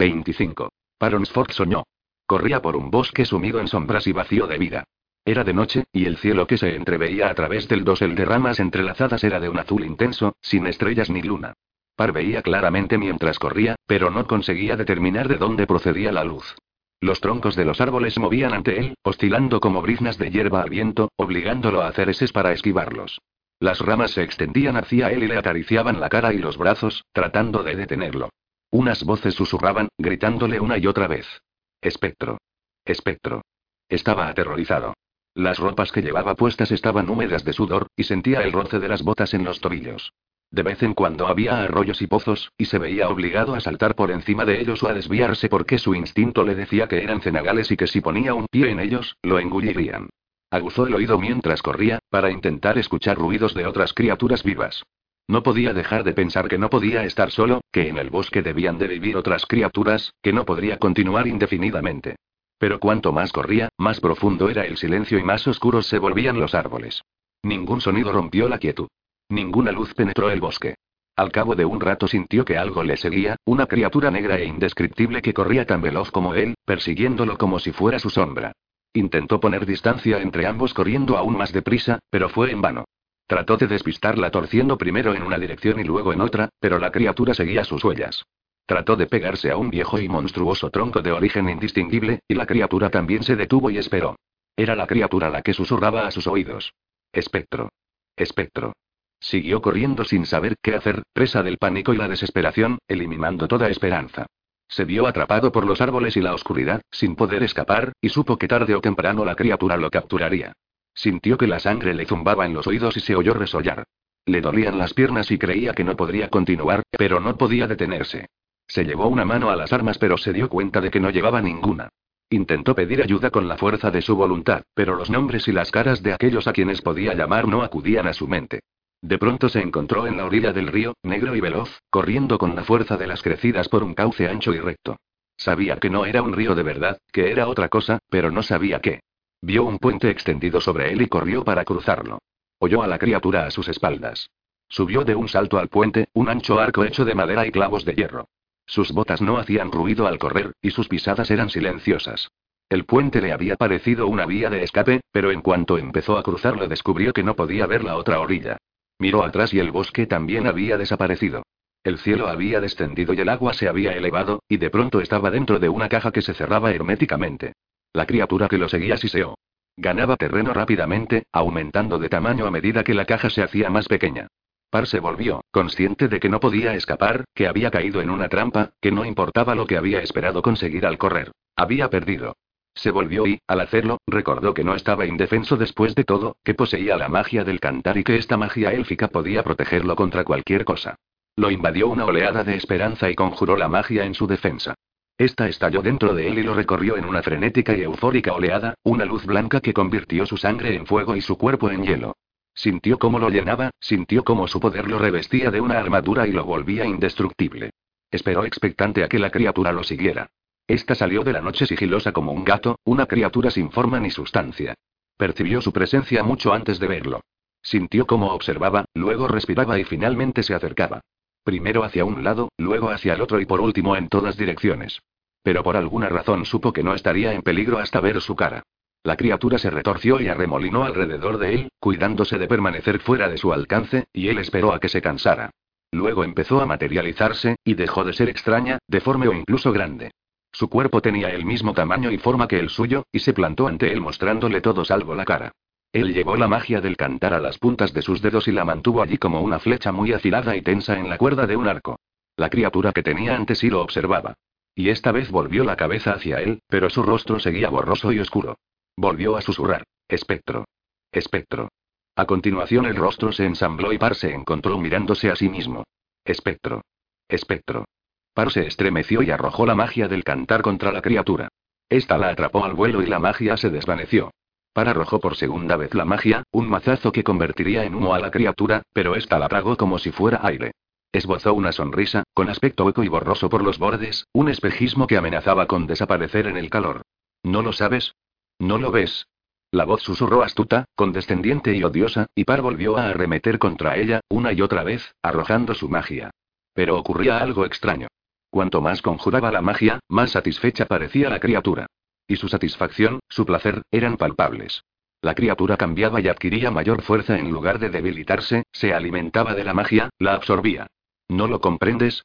25. Paronsford soñó. Corría por un bosque sumido en sombras y vacío de vida. Era de noche, y el cielo que se entreveía a través del dosel de ramas entrelazadas era de un azul intenso, sin estrellas ni luna. Par veía claramente mientras corría, pero no conseguía determinar de dónde procedía la luz. Los troncos de los árboles movían ante él, oscilando como briznas de hierba al viento, obligándolo a hacer eses para esquivarlos. Las ramas se extendían hacia él y le acariciaban la cara y los brazos, tratando de detenerlo. Unas voces susurraban, gritándole una y otra vez. Espectro. Espectro. Estaba aterrorizado. Las ropas que llevaba puestas estaban húmedas de sudor, y sentía el roce de las botas en los tobillos. De vez en cuando había arroyos y pozos, y se veía obligado a saltar por encima de ellos o a desviarse porque su instinto le decía que eran cenagales y que si ponía un pie en ellos, lo engullirían. Aguzó el oído mientras corría, para intentar escuchar ruidos de otras criaturas vivas. No podía dejar de pensar que no podía estar solo, que en el bosque debían de vivir otras criaturas, que no podría continuar indefinidamente. Pero cuanto más corría, más profundo era el silencio y más oscuros se volvían los árboles. Ningún sonido rompió la quietud. Ninguna luz penetró el bosque. Al cabo de un rato sintió que algo le seguía, una criatura negra e indescriptible que corría tan veloz como él, persiguiéndolo como si fuera su sombra. Intentó poner distancia entre ambos corriendo aún más deprisa, pero fue en vano. Trató de despistarla torciendo primero en una dirección y luego en otra, pero la criatura seguía sus huellas. Trató de pegarse a un viejo y monstruoso tronco de origen indistinguible, y la criatura también se detuvo y esperó. Era la criatura la que susurraba a sus oídos. Espectro. Espectro. Siguió corriendo sin saber qué hacer, presa del pánico y la desesperación, eliminando toda esperanza. Se vio atrapado por los árboles y la oscuridad, sin poder escapar, y supo que tarde o temprano la criatura lo capturaría. Sintió que la sangre le zumbaba en los oídos y se oyó resollar. Le dolían las piernas y creía que no podría continuar, pero no podía detenerse. Se llevó una mano a las armas pero se dio cuenta de que no llevaba ninguna. Intentó pedir ayuda con la fuerza de su voluntad, pero los nombres y las caras de aquellos a quienes podía llamar no acudían a su mente. De pronto se encontró en la orilla del río, negro y veloz, corriendo con la fuerza de las crecidas por un cauce ancho y recto. Sabía que no era un río de verdad, que era otra cosa, pero no sabía qué. Vio un puente extendido sobre él y corrió para cruzarlo. Oyó a la criatura a sus espaldas. Subió de un salto al puente, un ancho arco hecho de madera y clavos de hierro. Sus botas no hacían ruido al correr, y sus pisadas eran silenciosas. El puente le había parecido una vía de escape, pero en cuanto empezó a cruzarlo descubrió que no podía ver la otra orilla. Miró atrás y el bosque también había desaparecido. El cielo había descendido y el agua se había elevado, y de pronto estaba dentro de una caja que se cerraba herméticamente. La criatura que lo seguía siseó. Ganaba terreno rápidamente, aumentando de tamaño a medida que la caja se hacía más pequeña. Par se volvió, consciente de que no podía escapar, que había caído en una trampa, que no importaba lo que había esperado conseguir al correr. Había perdido. Se volvió y, al hacerlo, recordó que no estaba indefenso después de todo, que poseía la magia del cantar y que esta magia élfica podía protegerlo contra cualquier cosa. Lo invadió una oleada de esperanza y conjuró la magia en su defensa. Esta estalló dentro de él y lo recorrió en una frenética y eufórica oleada, una luz blanca que convirtió su sangre en fuego y su cuerpo en hielo. Sintió cómo lo llenaba, sintió cómo su poder lo revestía de una armadura y lo volvía indestructible. Esperó expectante a que la criatura lo siguiera. Esta salió de la noche sigilosa como un gato, una criatura sin forma ni sustancia. Percibió su presencia mucho antes de verlo. Sintió cómo observaba, luego respiraba y finalmente se acercaba. Primero hacia un lado, luego hacia el otro y por último en todas direcciones. Pero por alguna razón supo que no estaría en peligro hasta ver su cara. La criatura se retorció y arremolinó alrededor de él, cuidándose de permanecer fuera de su alcance, y él esperó a que se cansara. Luego empezó a materializarse, y dejó de ser extraña, deforme o incluso grande. Su cuerpo tenía el mismo tamaño y forma que el suyo, y se plantó ante él mostrándole todo salvo la cara. Él llevó la magia del cantar a las puntas de sus dedos y la mantuvo allí como una flecha muy afilada y tensa en la cuerda de un arco. La criatura que tenía ante sí lo observaba. Y esta vez volvió la cabeza hacia él, pero su rostro seguía borroso y oscuro. Volvió a susurrar. Espectro. Espectro. A continuación el rostro se ensambló y Par se encontró mirándose a sí mismo. Espectro. Espectro. Par se estremeció y arrojó la magia del cantar contra la criatura. Esta la atrapó al vuelo y la magia se desvaneció. Par arrojó por segunda vez la magia, un mazazo que convertiría en humo a la criatura, pero esta la tragó como si fuera aire. Esbozó una sonrisa, con aspecto hueco y borroso por los bordes, un espejismo que amenazaba con desaparecer en el calor. ¿No lo sabes? ¿No lo ves? La voz susurró astuta, condescendiente y odiosa, y Par volvió a arremeter contra ella, una y otra vez, arrojando su magia. Pero ocurría algo extraño. Cuanto más conjuraba la magia, más satisfecha parecía la criatura. Y su satisfacción, su placer, eran palpables. La criatura cambiaba y adquiría mayor fuerza en lugar de debilitarse, se alimentaba de la magia, la absorbía. ¿No lo comprendes?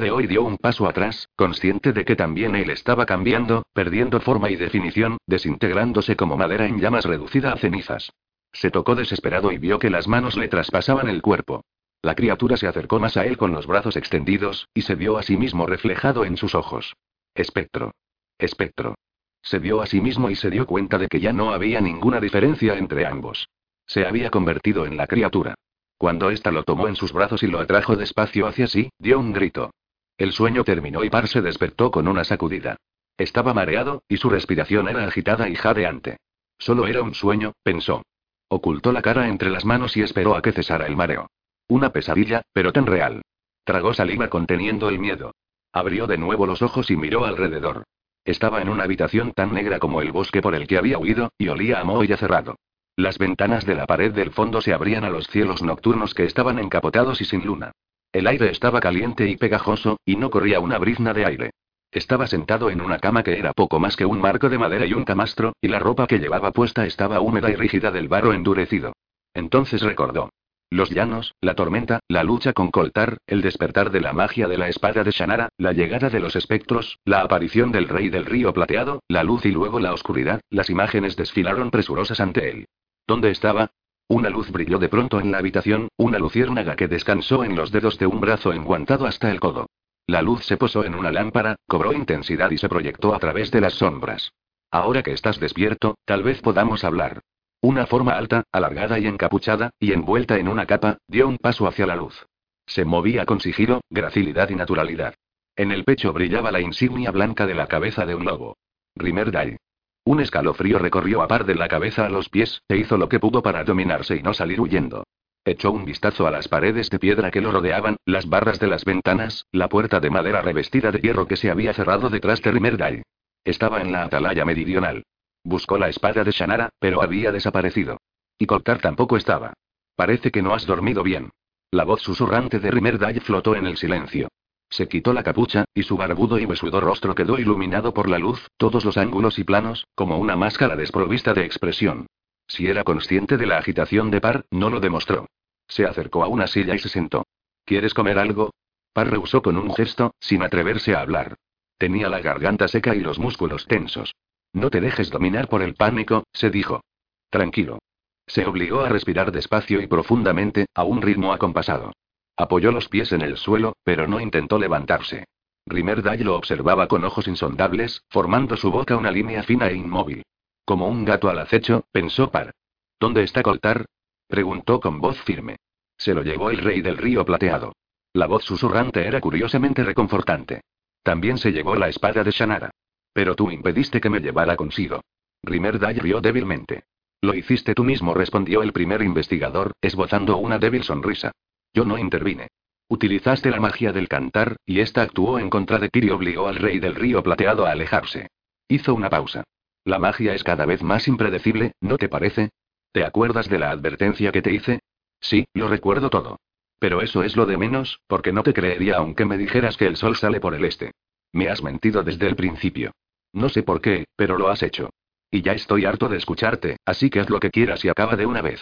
de hoy dio un paso atrás, consciente de que también él estaba cambiando, perdiendo forma y definición, desintegrándose como madera en llamas reducida a cenizas. Se tocó desesperado y vio que las manos le traspasaban el cuerpo. La criatura se acercó más a él con los brazos extendidos, y se vio a sí mismo reflejado en sus ojos. Espectro. Espectro. Se vio a sí mismo y se dio cuenta de que ya no había ninguna diferencia entre ambos. Se había convertido en la criatura. Cuando ésta lo tomó en sus brazos y lo atrajo despacio hacia sí, dio un grito. El sueño terminó y Par se despertó con una sacudida. Estaba mareado, y su respiración era agitada y jadeante. Solo era un sueño, pensó. Ocultó la cara entre las manos y esperó a que cesara el mareo. Una pesadilla, pero tan real. Tragó saliva conteniendo el miedo. Abrió de nuevo los ojos y miró alrededor. Estaba en una habitación tan negra como el bosque por el que había huido, y olía a moho ya cerrado. Las ventanas de la pared del fondo se abrían a los cielos nocturnos que estaban encapotados y sin luna. El aire estaba caliente y pegajoso, y no corría una brizna de aire. Estaba sentado en una cama que era poco más que un marco de madera y un camastro, y la ropa que llevaba puesta estaba húmeda y rígida del barro endurecido. Entonces recordó. Los llanos, la tormenta, la lucha con Coltar, el despertar de la magia de la espada de Shannara, la llegada de los espectros, la aparición del rey del río plateado, la luz y luego la oscuridad, las imágenes desfilaron presurosas ante él. ¿Dónde estaba? Una luz brilló de pronto en la habitación, una luciérnaga que descansó en los dedos de un brazo enguantado hasta el codo. La luz se posó en una lámpara, cobró intensidad y se proyectó a través de las sombras. Ahora que estás despierto, tal vez podamos hablar. Una forma alta, alargada y encapuchada, y envuelta en una capa, dio un paso hacia la luz. Se movía con sigilo, gracilidad y naturalidad. En el pecho brillaba la insignia blanca de la cabeza de un lobo. Rimerdai. Un escalofrío recorrió a par de la cabeza a los pies, e hizo lo que pudo para dominarse y no salir huyendo. Echó un vistazo a las paredes de piedra que lo rodeaban, las barras de las ventanas, la puerta de madera revestida de hierro que se había cerrado detrás de Rimerdai. Estaba en la atalaya meridional. Buscó la espada de Shannara, pero había desaparecido. Y Coltar tampoco estaba. Parece que no has dormido bien. La voz susurrante de Rimerdale flotó en el silencio. Se quitó la capucha, y su barbudo y besudo rostro quedó iluminado por la luz, todos los ángulos y planos, como una máscara desprovista de expresión. Si era consciente de la agitación de Par, no lo demostró. Se acercó a una silla y se sentó. ¿Quieres comer algo? Par rehusó con un gesto, sin atreverse a hablar. Tenía la garganta seca y los músculos tensos. No te dejes dominar por el pánico, se dijo. Tranquilo. Se obligó a respirar despacio y profundamente, a un ritmo acompasado. Apoyó los pies en el suelo, pero no intentó levantarse. Rimerdale lo observaba con ojos insondables, formando su boca una línea fina e inmóvil. Como un gato al acecho, pensó Par. ¿Dónde está Coltar? preguntó con voz firme. Se lo llevó el rey del río plateado. La voz susurrante era curiosamente reconfortante. También se llevó la espada de Shannara. Pero tú impediste que me llevara consigo. Rimerdal rió débilmente. Lo hiciste tú mismo, respondió el primer investigador, esbozando una débil sonrisa. Yo no intervine. Utilizaste la magia del cantar, y esta actuó en contra de ti y obligó al rey del río plateado a alejarse. Hizo una pausa. La magia es cada vez más impredecible, ¿no te parece? ¿Te acuerdas de la advertencia que te hice? Sí, lo recuerdo todo. Pero eso es lo de menos, porque no te creería aunque me dijeras que el sol sale por el este. Me has mentido desde el principio. No sé por qué, pero lo has hecho. Y ya estoy harto de escucharte, así que haz lo que quieras y acaba de una vez.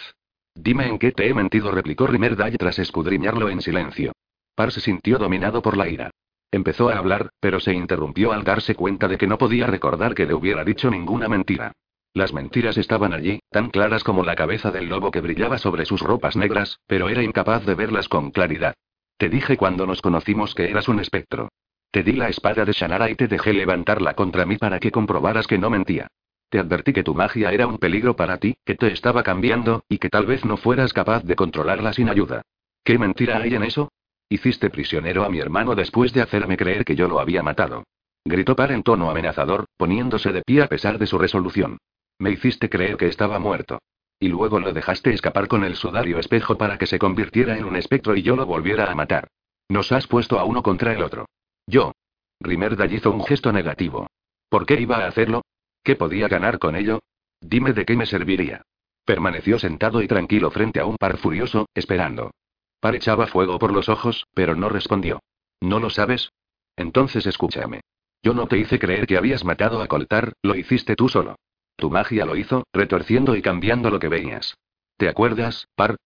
Dime en qué te he mentido, replicó Rimerdale tras escudriñarlo en silencio. Par se sintió dominado por la ira. Empezó a hablar, pero se interrumpió al darse cuenta de que no podía recordar que le hubiera dicho ninguna mentira. Las mentiras estaban allí, tan claras como la cabeza del lobo que brillaba sobre sus ropas negras, pero era incapaz de verlas con claridad. Te dije cuando nos conocimos que eras un espectro. Te di la espada de Shannara y te dejé levantarla contra mí para que comprobaras que no mentía. Te advertí que tu magia era un peligro para ti, que te estaba cambiando, y que tal vez no fueras capaz de controlarla sin ayuda. ¿Qué mentira hay en eso? Hiciste prisionero a mi hermano después de hacerme creer que yo lo había matado. Gritó Par en tono amenazador, poniéndose de pie a pesar de su resolución. Me hiciste creer que estaba muerto. Y luego lo dejaste escapar con el sudario espejo para que se convirtiera en un espectro y yo lo volviera a matar. Nos has puesto a uno contra el otro. Yo. Rimerdal hizo un gesto negativo. ¿Por qué iba a hacerlo? ¿Qué podía ganar con ello? Dime de qué me serviría. Permaneció sentado y tranquilo frente a un par furioso, esperando. Par echaba fuego por los ojos, pero no respondió. ¿No lo sabes? Entonces escúchame. Yo no te hice creer que habías matado a Coltar, lo hiciste tú solo. Tu magia lo hizo, retorciendo y cambiando lo que veías. ¿Te acuerdas, Par?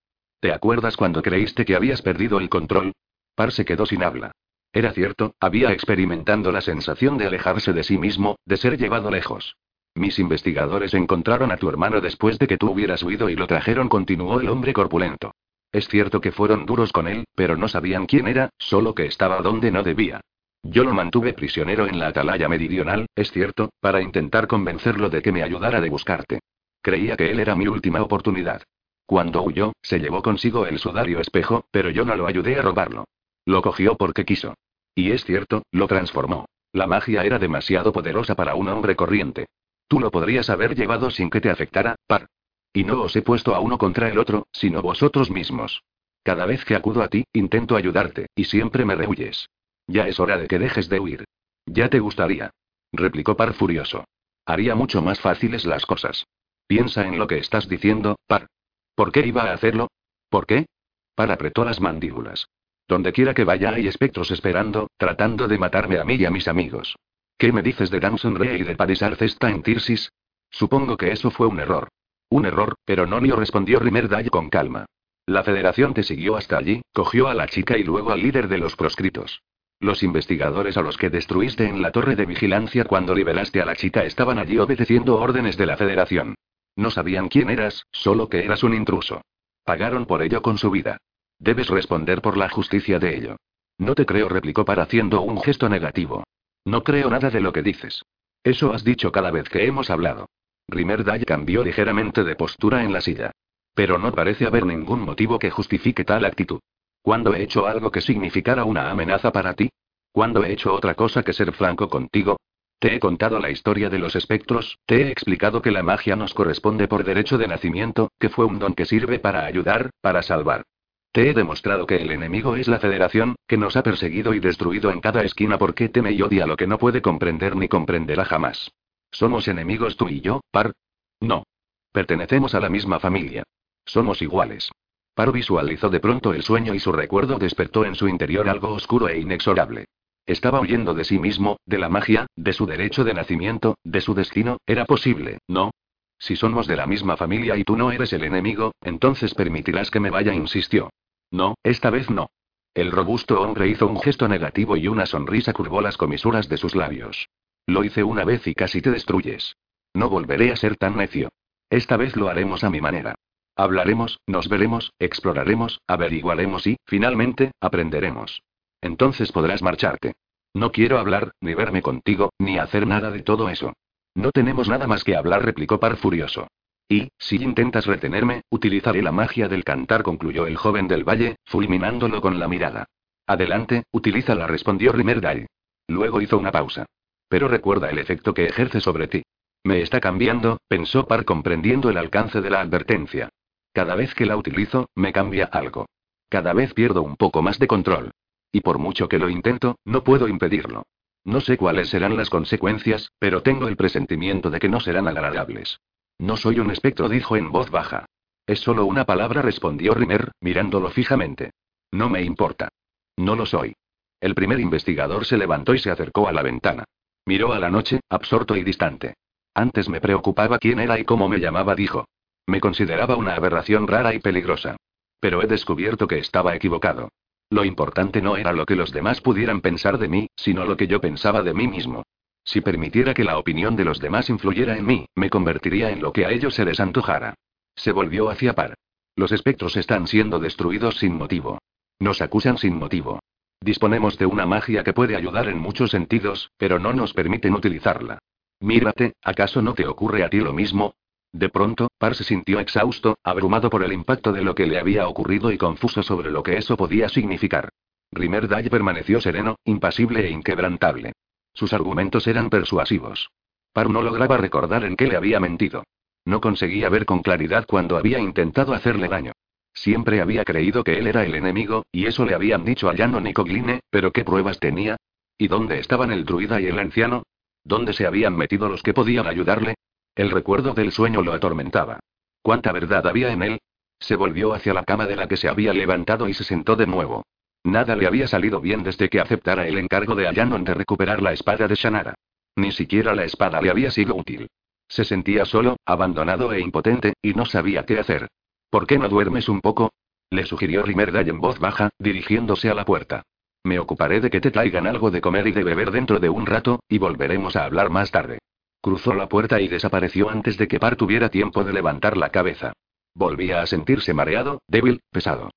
¿Te acuerdas cuando creíste que habías perdido el control? Par se quedó sin habla. Era cierto, había experimentando la sensación de alejarse de sí mismo, de ser llevado lejos. Mis investigadores encontraron a tu hermano después de que tú hubieras huido y lo trajeron, continuó el hombre corpulento. Es cierto que fueron duros con él, pero no sabían quién era, solo que estaba donde no debía. Yo lo mantuve prisionero en la atalaya meridional, es cierto, para intentar convencerlo de que me ayudara de buscarte. Creía que él era mi última oportunidad. Cuando huyó, se llevó consigo el sudario espejo, pero yo no lo ayudé a robarlo. Lo cogió porque quiso. Y es cierto, lo transformó. La magia era demasiado poderosa para un hombre corriente. Tú lo podrías haber llevado sin que te afectara, par. Y no os he puesto a uno contra el otro, sino vosotros mismos. Cada vez que acudo a ti, intento ayudarte, y siempre me rehuyes. Ya es hora de que dejes de huir. Ya te gustaría. Replicó Par furioso. Haría mucho más fáciles las cosas. Piensa en lo que estás diciendo, Par. ¿Por qué iba a hacerlo? ¿Por qué? Par apretó las mandíbulas. Donde quiera que vaya hay espectros esperando, tratando de matarme a mí y a mis amigos. ¿Qué me dices de Damson Rey y de Parisar Cesta en Tirsis? Supongo que eso fue un error. Un error, pero no Nonio respondió Rimerdale con calma. La federación te siguió hasta allí, cogió a la chica y luego al líder de los proscritos. Los investigadores a los que destruiste en la torre de vigilancia cuando liberaste a la chica estaban allí obedeciendo órdenes de la Federación. No sabían quién eras, solo que eras un intruso. Pagaron por ello con su vida. Debes responder por la justicia de ello. No te creo, replicó para haciendo un gesto negativo. No creo nada de lo que dices. Eso has dicho cada vez que hemos hablado. Rimerdale cambió ligeramente de postura en la silla. Pero no parece haber ningún motivo que justifique tal actitud. ¿Cuándo he hecho algo que significara una amenaza para ti? ¿Cuándo he hecho otra cosa que ser franco contigo? Te he contado la historia de los espectros, te he explicado que la magia nos corresponde por derecho de nacimiento, que fue un don que sirve para ayudar, para salvar. Te he demostrado que el enemigo es la Federación, que nos ha perseguido y destruido en cada esquina porque teme y odia lo que no puede comprender ni comprenderá jamás. ¿Somos enemigos tú y yo, Par? No. Pertenecemos a la misma familia. Somos iguales. Par visualizó de pronto el sueño y su recuerdo despertó en su interior algo oscuro e inexorable. Estaba huyendo de sí mismo, de la magia, de su derecho de nacimiento, de su destino, era posible, ¿no? Si somos de la misma familia y tú no eres el enemigo, entonces permitirás que me vaya, insistió. No, esta vez no. El robusto hombre hizo un gesto negativo y una sonrisa curvó las comisuras de sus labios. Lo hice una vez y casi te destruyes. No volveré a ser tan necio. Esta vez lo haremos a mi manera. Hablaremos, nos veremos, exploraremos, averiguaremos y, finalmente, aprenderemos. Entonces podrás marcharte. No quiero hablar, ni verme contigo, ni hacer nada de todo eso. No tenemos nada más que hablar, replicó Par furioso. Y, si intentas retenerme, utilizaré la magia del cantar, concluyó el joven del valle, fulminándolo con la mirada. Adelante, utilízala, respondió Rimerdale. Luego hizo una pausa. Pero recuerda el efecto que ejerce sobre ti. Me está cambiando, pensó Par comprendiendo el alcance de la advertencia. Cada vez que la utilizo, me cambia algo. Cada vez pierdo un poco más de control. Y por mucho que lo intento, no puedo impedirlo. No sé cuáles serán las consecuencias, pero tengo el presentimiento de que no serán agradables. No soy un espectro, dijo en voz baja. Es solo una palabra, respondió Rimer, mirándolo fijamente. No me importa. No lo soy. El primer investigador se levantó y se acercó a la ventana. Miró a la noche, absorto y distante. Antes me preocupaba quién era y cómo me llamaba, dijo. Me consideraba una aberración rara y peligrosa. Pero he descubierto que estaba equivocado. Lo importante no era lo que los demás pudieran pensar de mí, sino lo que yo pensaba de mí mismo. Si permitiera que la opinión de los demás influyera en mí, me convertiría en lo que a ellos se les antojara. Se volvió hacia Par. Los espectros están siendo destruidos sin motivo. Nos acusan sin motivo. Disponemos de una magia que puede ayudar en muchos sentidos, pero no nos permiten utilizarla. Mírate, ¿acaso no te ocurre a ti lo mismo? De pronto, Par se sintió exhausto, abrumado por el impacto de lo que le había ocurrido y confuso sobre lo que eso podía significar. Rimerdale permaneció sereno, impasible e inquebrantable. Sus argumentos eran persuasivos. Par no lograba recordar en qué le había mentido. No conseguía ver con claridad cuando había intentado hacerle daño. Siempre había creído que él era el enemigo, y eso le habían dicho a Llano Nicogline, pero ¿qué pruebas tenía? ¿Y dónde estaban el druida y el anciano? ¿Dónde se habían metido los que podían ayudarle? El recuerdo del sueño lo atormentaba. ¿Cuánta verdad había en él? Se volvió hacia la cama de la que se había levantado y se sentó de nuevo. Nada le había salido bien desde que aceptara el encargo de Allanon de recuperar la espada de Shannara. Ni siquiera la espada le había sido útil. Se sentía solo, abandonado e impotente, y no sabía qué hacer. ¿Por qué no duermes un poco? Le sugirió Rimerdale en voz baja, dirigiéndose a la puerta. Me ocuparé de que te traigan algo de comer y de beber dentro de un rato, y volveremos a hablar más tarde. Cruzó la puerta y desapareció antes de que Par tuviera tiempo de levantar la cabeza. Volvía a sentirse mareado, débil, pesado.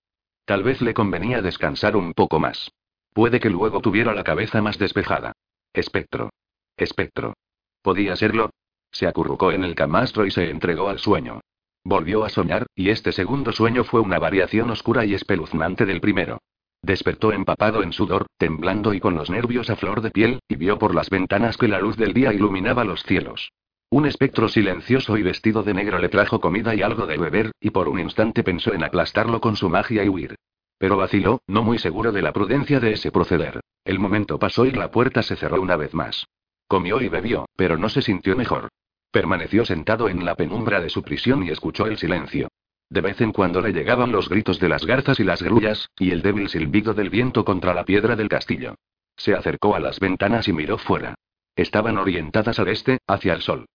Tal vez le convenía descansar un poco más. Puede que luego tuviera la cabeza más despejada. Espectro. Espectro. ¿Podía serlo? Se acurrucó en el camastro y se entregó al sueño. Volvió a soñar, y este segundo sueño fue una variación oscura y espeluznante del primero. Despertó empapado en sudor, temblando y con los nervios a flor de piel, y vio por las ventanas que la luz del día iluminaba los cielos. Un espectro silencioso y vestido de negro le trajo comida y algo de beber, y por un instante pensó en aplastarlo con su magia y huir. Pero vaciló, no muy seguro de la prudencia de ese proceder. El momento pasó y la puerta se cerró una vez más. Comió y bebió, pero no se sintió mejor. Permaneció sentado en la penumbra de su prisión y escuchó el silencio. De vez en cuando le llegaban los gritos de las garzas y las grullas, y el débil silbido del viento contra la piedra del castillo. Se acercó a las ventanas y miró fuera. Estaban orientadas al este, hacia el sol.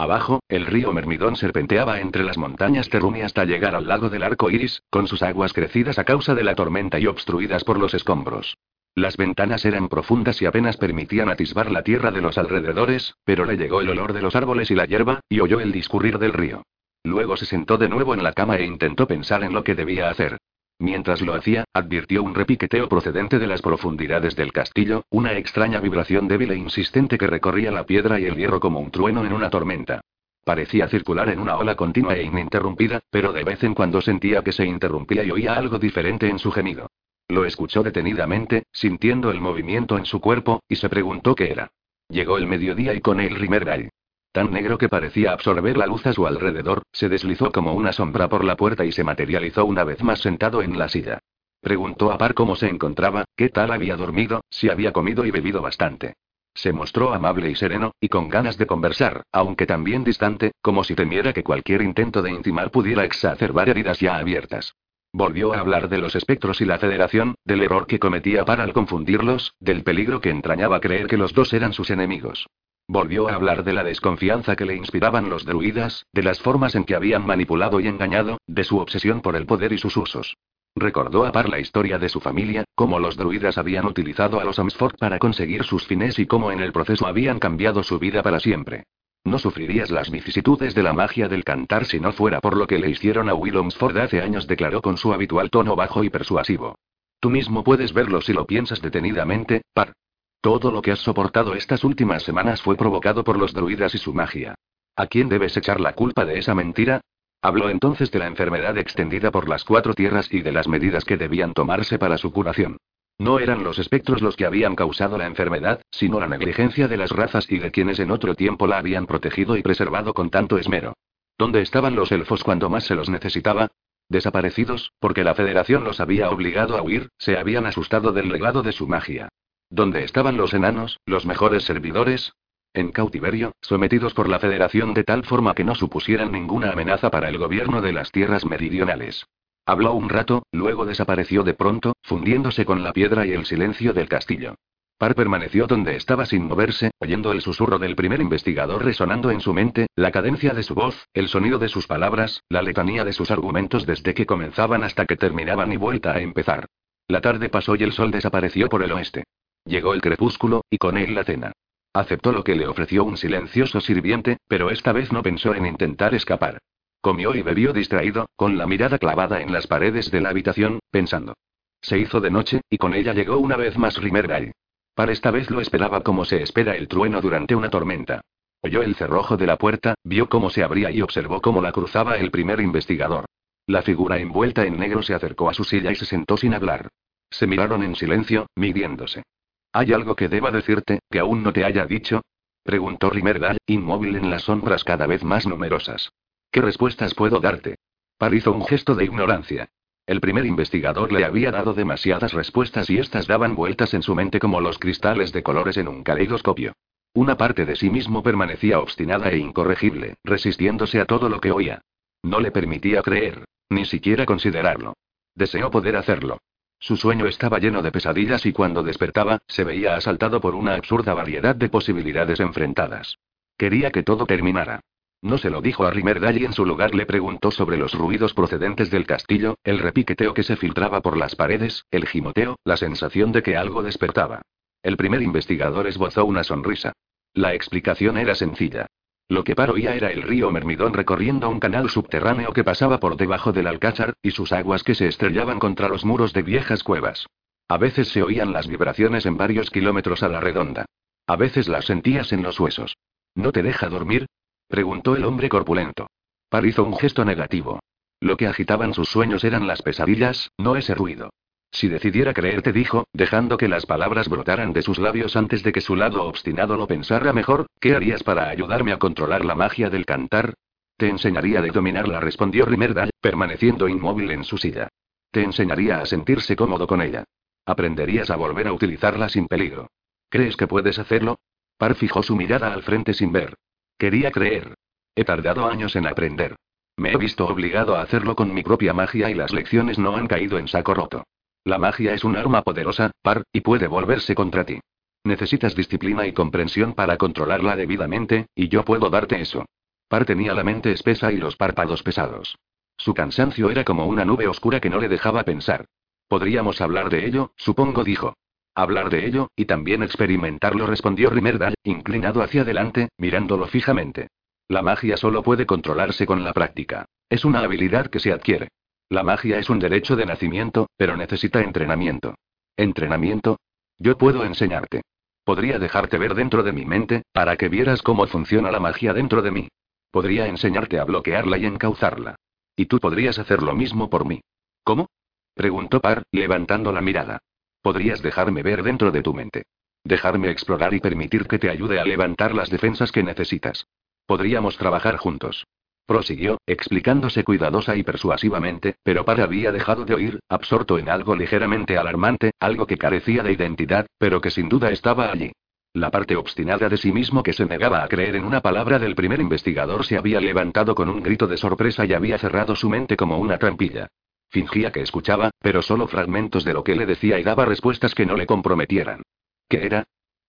Abajo, el río Mermidón serpenteaba entre las montañas Terruni hasta llegar al lago del arco iris, con sus aguas crecidas a causa de la tormenta y obstruidas por los escombros. Las ventanas eran profundas y apenas permitían atisbar la tierra de los alrededores, pero le llegó el olor de los árboles y la hierba, y oyó el discurrir del río. Luego se sentó de nuevo en la cama e intentó pensar en lo que debía hacer. Mientras lo hacía, advirtió un repiqueteo procedente de las profundidades del castillo, una extraña vibración débil e insistente que recorría la piedra y el hierro como un trueno en una tormenta. Parecía circular en una ola continua e ininterrumpida, pero de vez en cuando sentía que se interrumpía y oía algo diferente en su gemido. Lo escuchó detenidamente, sintiendo el movimiento en su cuerpo, y se preguntó qué era. Llegó el mediodía y con él Rimerdale. Tan negro que parecía absorber la luz a su alrededor, se deslizó como una sombra por la puerta y se materializó una vez más sentado en la silla. Preguntó a Par cómo se encontraba, qué tal había dormido, si había comido y bebido bastante. Se mostró amable y sereno, y con ganas de conversar, aunque también distante, como si temiera que cualquier intento de intimar pudiera exacerbar heridas ya abiertas. Volvió a hablar de los espectros y la federación, del error que cometía Par al confundirlos, del peligro que entrañaba creer que los dos eran sus enemigos. Volvió a hablar de la desconfianza que le inspiraban los druidas, de las formas en que habían manipulado y engañado, de su obsesión por el poder y sus usos. Recordó a Par la historia de su familia, cómo los druidas habían utilizado a los Amsford para conseguir sus fines y cómo en el proceso habían cambiado su vida para siempre. No sufrirías las vicisitudes de la magia del cantar si no fuera por lo que le hicieron a Will hace años, declaró con su habitual tono bajo y persuasivo. Tú mismo puedes verlo si lo piensas detenidamente, Par. Todo lo que has soportado estas últimas semanas fue provocado por los druidas y su magia. ¿A quién debes echar la culpa de esa mentira? Habló entonces de la enfermedad extendida por las cuatro tierras y de las medidas que debían tomarse para su curación. No eran los espectros los que habían causado la enfermedad, sino la negligencia de las razas y de quienes en otro tiempo la habían protegido y preservado con tanto esmero. ¿Dónde estaban los elfos cuando más se los necesitaba? Desaparecidos, porque la Federación los había obligado a huir, se habían asustado del legado de su magia. ¿Dónde estaban los enanos, los mejores servidores? En cautiverio, sometidos por la Federación de tal forma que no supusieran ninguna amenaza para el gobierno de las tierras meridionales. Habló un rato, luego desapareció de pronto, fundiéndose con la piedra y el silencio del castillo. Par permaneció donde estaba sin moverse, oyendo el susurro del primer investigador resonando en su mente, la cadencia de su voz, el sonido de sus palabras, la letanía de sus argumentos desde que comenzaban hasta que terminaban y vuelta a empezar. La tarde pasó y el sol desapareció por el oeste. Llegó el crepúsculo, y con él la cena. Aceptó lo que le ofreció un silencioso sirviente, pero esta vez no pensó en intentar escapar. Comió y bebió distraído, con la mirada clavada en las paredes de la habitación, pensando. Se hizo de noche, y con ella llegó una vez más Rimerdale. Para esta vez lo esperaba como se espera el trueno durante una tormenta. Oyó el cerrojo de la puerta, vio cómo se abría y observó cómo la cruzaba el primer investigador. La figura envuelta en negro se acercó a su silla y se sentó sin hablar. Se miraron en silencio, midiéndose. ¿Hay algo que deba decirte, que aún no te haya dicho? Preguntó Rimerdal, inmóvil en las sombras cada vez más numerosas. ¿Qué respuestas puedo darte? Par hizo un gesto de ignorancia. El primer investigador le había dado demasiadas respuestas y éstas daban vueltas en su mente como los cristales de colores en un caleidoscopio. Una parte de sí mismo permanecía obstinada e incorregible, resistiéndose a todo lo que oía. No le permitía creer, ni siquiera considerarlo. Deseó poder hacerlo. Su sueño estaba lleno de pesadillas y cuando despertaba, se veía asaltado por una absurda variedad de posibilidades enfrentadas. Quería que todo terminara. No se lo dijo a Rimerdal y en su lugar le preguntó sobre los ruidos procedentes del castillo, el repiqueteo que se filtraba por las paredes, el gimoteo, la sensación de que algo despertaba. El primer investigador esbozó una sonrisa. La explicación era sencilla. Lo que Par oía era el río Mermidón recorriendo un canal subterráneo que pasaba por debajo del Alcázar, y sus aguas que se estrellaban contra los muros de viejas cuevas. A veces se oían las vibraciones en varios kilómetros a la redonda. A veces las sentías en los huesos. ¿No te deja dormir? Preguntó el hombre corpulento. Par hizo un gesto negativo. Lo que agitaban sus sueños eran las pesadillas, no ese ruido. Si decidiera creerte, dijo, dejando que las palabras brotaran de sus labios antes de que su lado obstinado lo pensara mejor, ¿qué harías para ayudarme a controlar la magia del cantar? Te enseñaría de dominarla, respondió Rimerdal, permaneciendo inmóvil en su silla. Te enseñaría a sentirse cómodo con ella. Aprenderías a volver a utilizarla sin peligro. ¿Crees que puedes hacerlo? Par fijó su mirada al frente sin ver. Quería creer. He tardado años en aprender. Me he visto obligado a hacerlo con mi propia magia y las lecciones no han caído en saco roto. La magia es un arma poderosa, par, y puede volverse contra ti. Necesitas disciplina y comprensión para controlarla debidamente, y yo puedo darte eso. Par tenía la mente espesa y los párpados pesados. Su cansancio era como una nube oscura que no le dejaba pensar. Podríamos hablar de ello, supongo, dijo. Hablar de ello, y también experimentarlo, respondió Rimerdal, inclinado hacia adelante, mirándolo fijamente. La magia solo puede controlarse con la práctica. Es una habilidad que se adquiere. La magia es un derecho de nacimiento, pero necesita entrenamiento. ¿Entrenamiento? Yo puedo enseñarte. Podría dejarte ver dentro de mi mente, para que vieras cómo funciona la magia dentro de mí. Podría enseñarte a bloquearla y encauzarla. Y tú podrías hacer lo mismo por mí. ¿Cómo? preguntó Par, levantando la mirada. Podrías dejarme ver dentro de tu mente. Dejarme explorar y permitir que te ayude a levantar las defensas que necesitas. Podríamos trabajar juntos. Prosiguió, explicándose cuidadosa y persuasivamente, pero Par había dejado de oír, absorto en algo ligeramente alarmante, algo que carecía de identidad, pero que sin duda estaba allí. La parte obstinada de sí mismo que se negaba a creer en una palabra del primer investigador se había levantado con un grito de sorpresa y había cerrado su mente como una trampilla. Fingía que escuchaba, pero solo fragmentos de lo que le decía y daba respuestas que no le comprometieran. ¿Qué era?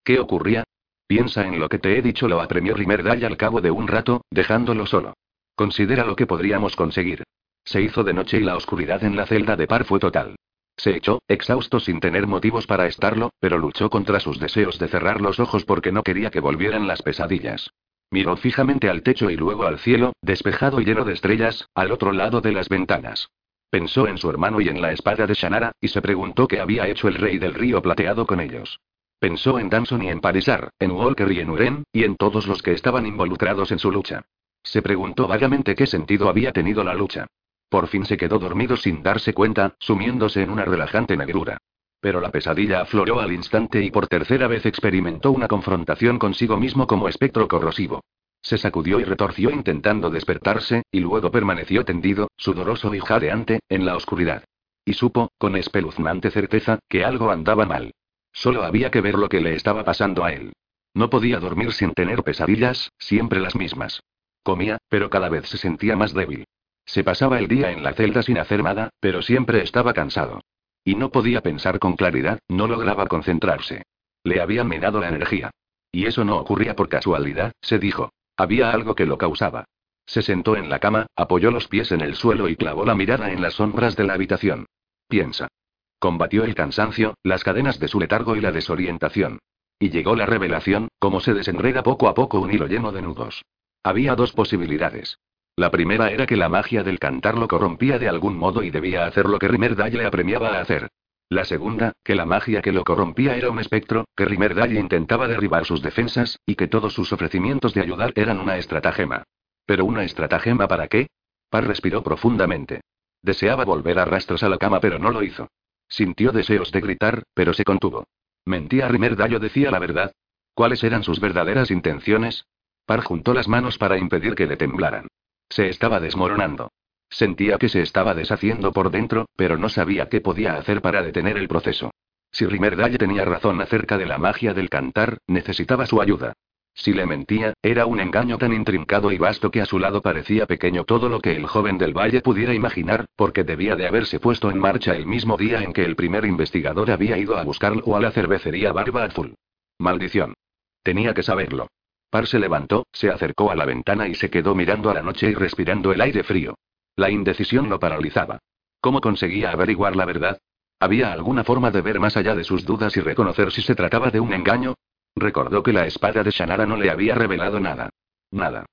¿Qué ocurría? Piensa en lo que te he dicho, lo apremió Rimerdal al cabo de un rato, dejándolo solo. Considera lo que podríamos conseguir. Se hizo de noche y la oscuridad en la celda de Par fue total. Se echó, exhausto sin tener motivos para estarlo, pero luchó contra sus deseos de cerrar los ojos porque no quería que volvieran las pesadillas. Miró fijamente al techo y luego al cielo, despejado y lleno de estrellas, al otro lado de las ventanas. Pensó en su hermano y en la espada de Shannara, y se preguntó qué había hecho el rey del río plateado con ellos. Pensó en Danson y en Parisar, en Walker y en Uren, y en todos los que estaban involucrados en su lucha. Se preguntó vagamente qué sentido había tenido la lucha. Por fin se quedó dormido sin darse cuenta, sumiéndose en una relajante negrura. Pero la pesadilla afloró al instante y por tercera vez experimentó una confrontación consigo mismo como espectro corrosivo. Se sacudió y retorció intentando despertarse, y luego permaneció tendido, sudoroso y jadeante, en la oscuridad. Y supo, con espeluznante certeza, que algo andaba mal. Solo había que ver lo que le estaba pasando a él. No podía dormir sin tener pesadillas, siempre las mismas. Comía, pero cada vez se sentía más débil. Se pasaba el día en la celda sin hacer nada, pero siempre estaba cansado. Y no podía pensar con claridad, no lograba concentrarse. Le habían minado la energía. Y eso no ocurría por casualidad, se dijo. Había algo que lo causaba. Se sentó en la cama, apoyó los pies en el suelo y clavó la mirada en las sombras de la habitación. Piensa. Combatió el cansancio, las cadenas de su letargo y la desorientación. Y llegó la revelación, como se desenreda poco a poco un hilo lleno de nudos. Había dos posibilidades. La primera era que la magia del cantar lo corrompía de algún modo y debía hacer lo que Rimerdale le apremiaba a hacer. La segunda, que la magia que lo corrompía era un espectro, que Rimerdale intentaba derribar sus defensas, y que todos sus ofrecimientos de ayudar eran una estratagema. ¿Pero una estratagema para qué? Par respiró profundamente. Deseaba volver a rastros a la cama, pero no lo hizo. Sintió deseos de gritar, pero se contuvo. ¿Mentía Rimerdale o decía la verdad? ¿Cuáles eran sus verdaderas intenciones? Par juntó las manos para impedir que le temblaran. Se estaba desmoronando. Sentía que se estaba deshaciendo por dentro, pero no sabía qué podía hacer para detener el proceso. Si Rimerdale tenía razón acerca de la magia del cantar, necesitaba su ayuda. Si le mentía, era un engaño tan intrincado y vasto que a su lado parecía pequeño todo lo que el joven del valle pudiera imaginar, porque debía de haberse puesto en marcha el mismo día en que el primer investigador había ido a buscarlo a la cervecería Barba Azul. Maldición. Tenía que saberlo. Par se levantó, se acercó a la ventana y se quedó mirando a la noche y respirando el aire frío. La indecisión lo paralizaba. ¿Cómo conseguía averiguar la verdad? ¿Había alguna forma de ver más allá de sus dudas y reconocer si se trataba de un engaño? Recordó que la espada de Shannara no le había revelado nada. Nada.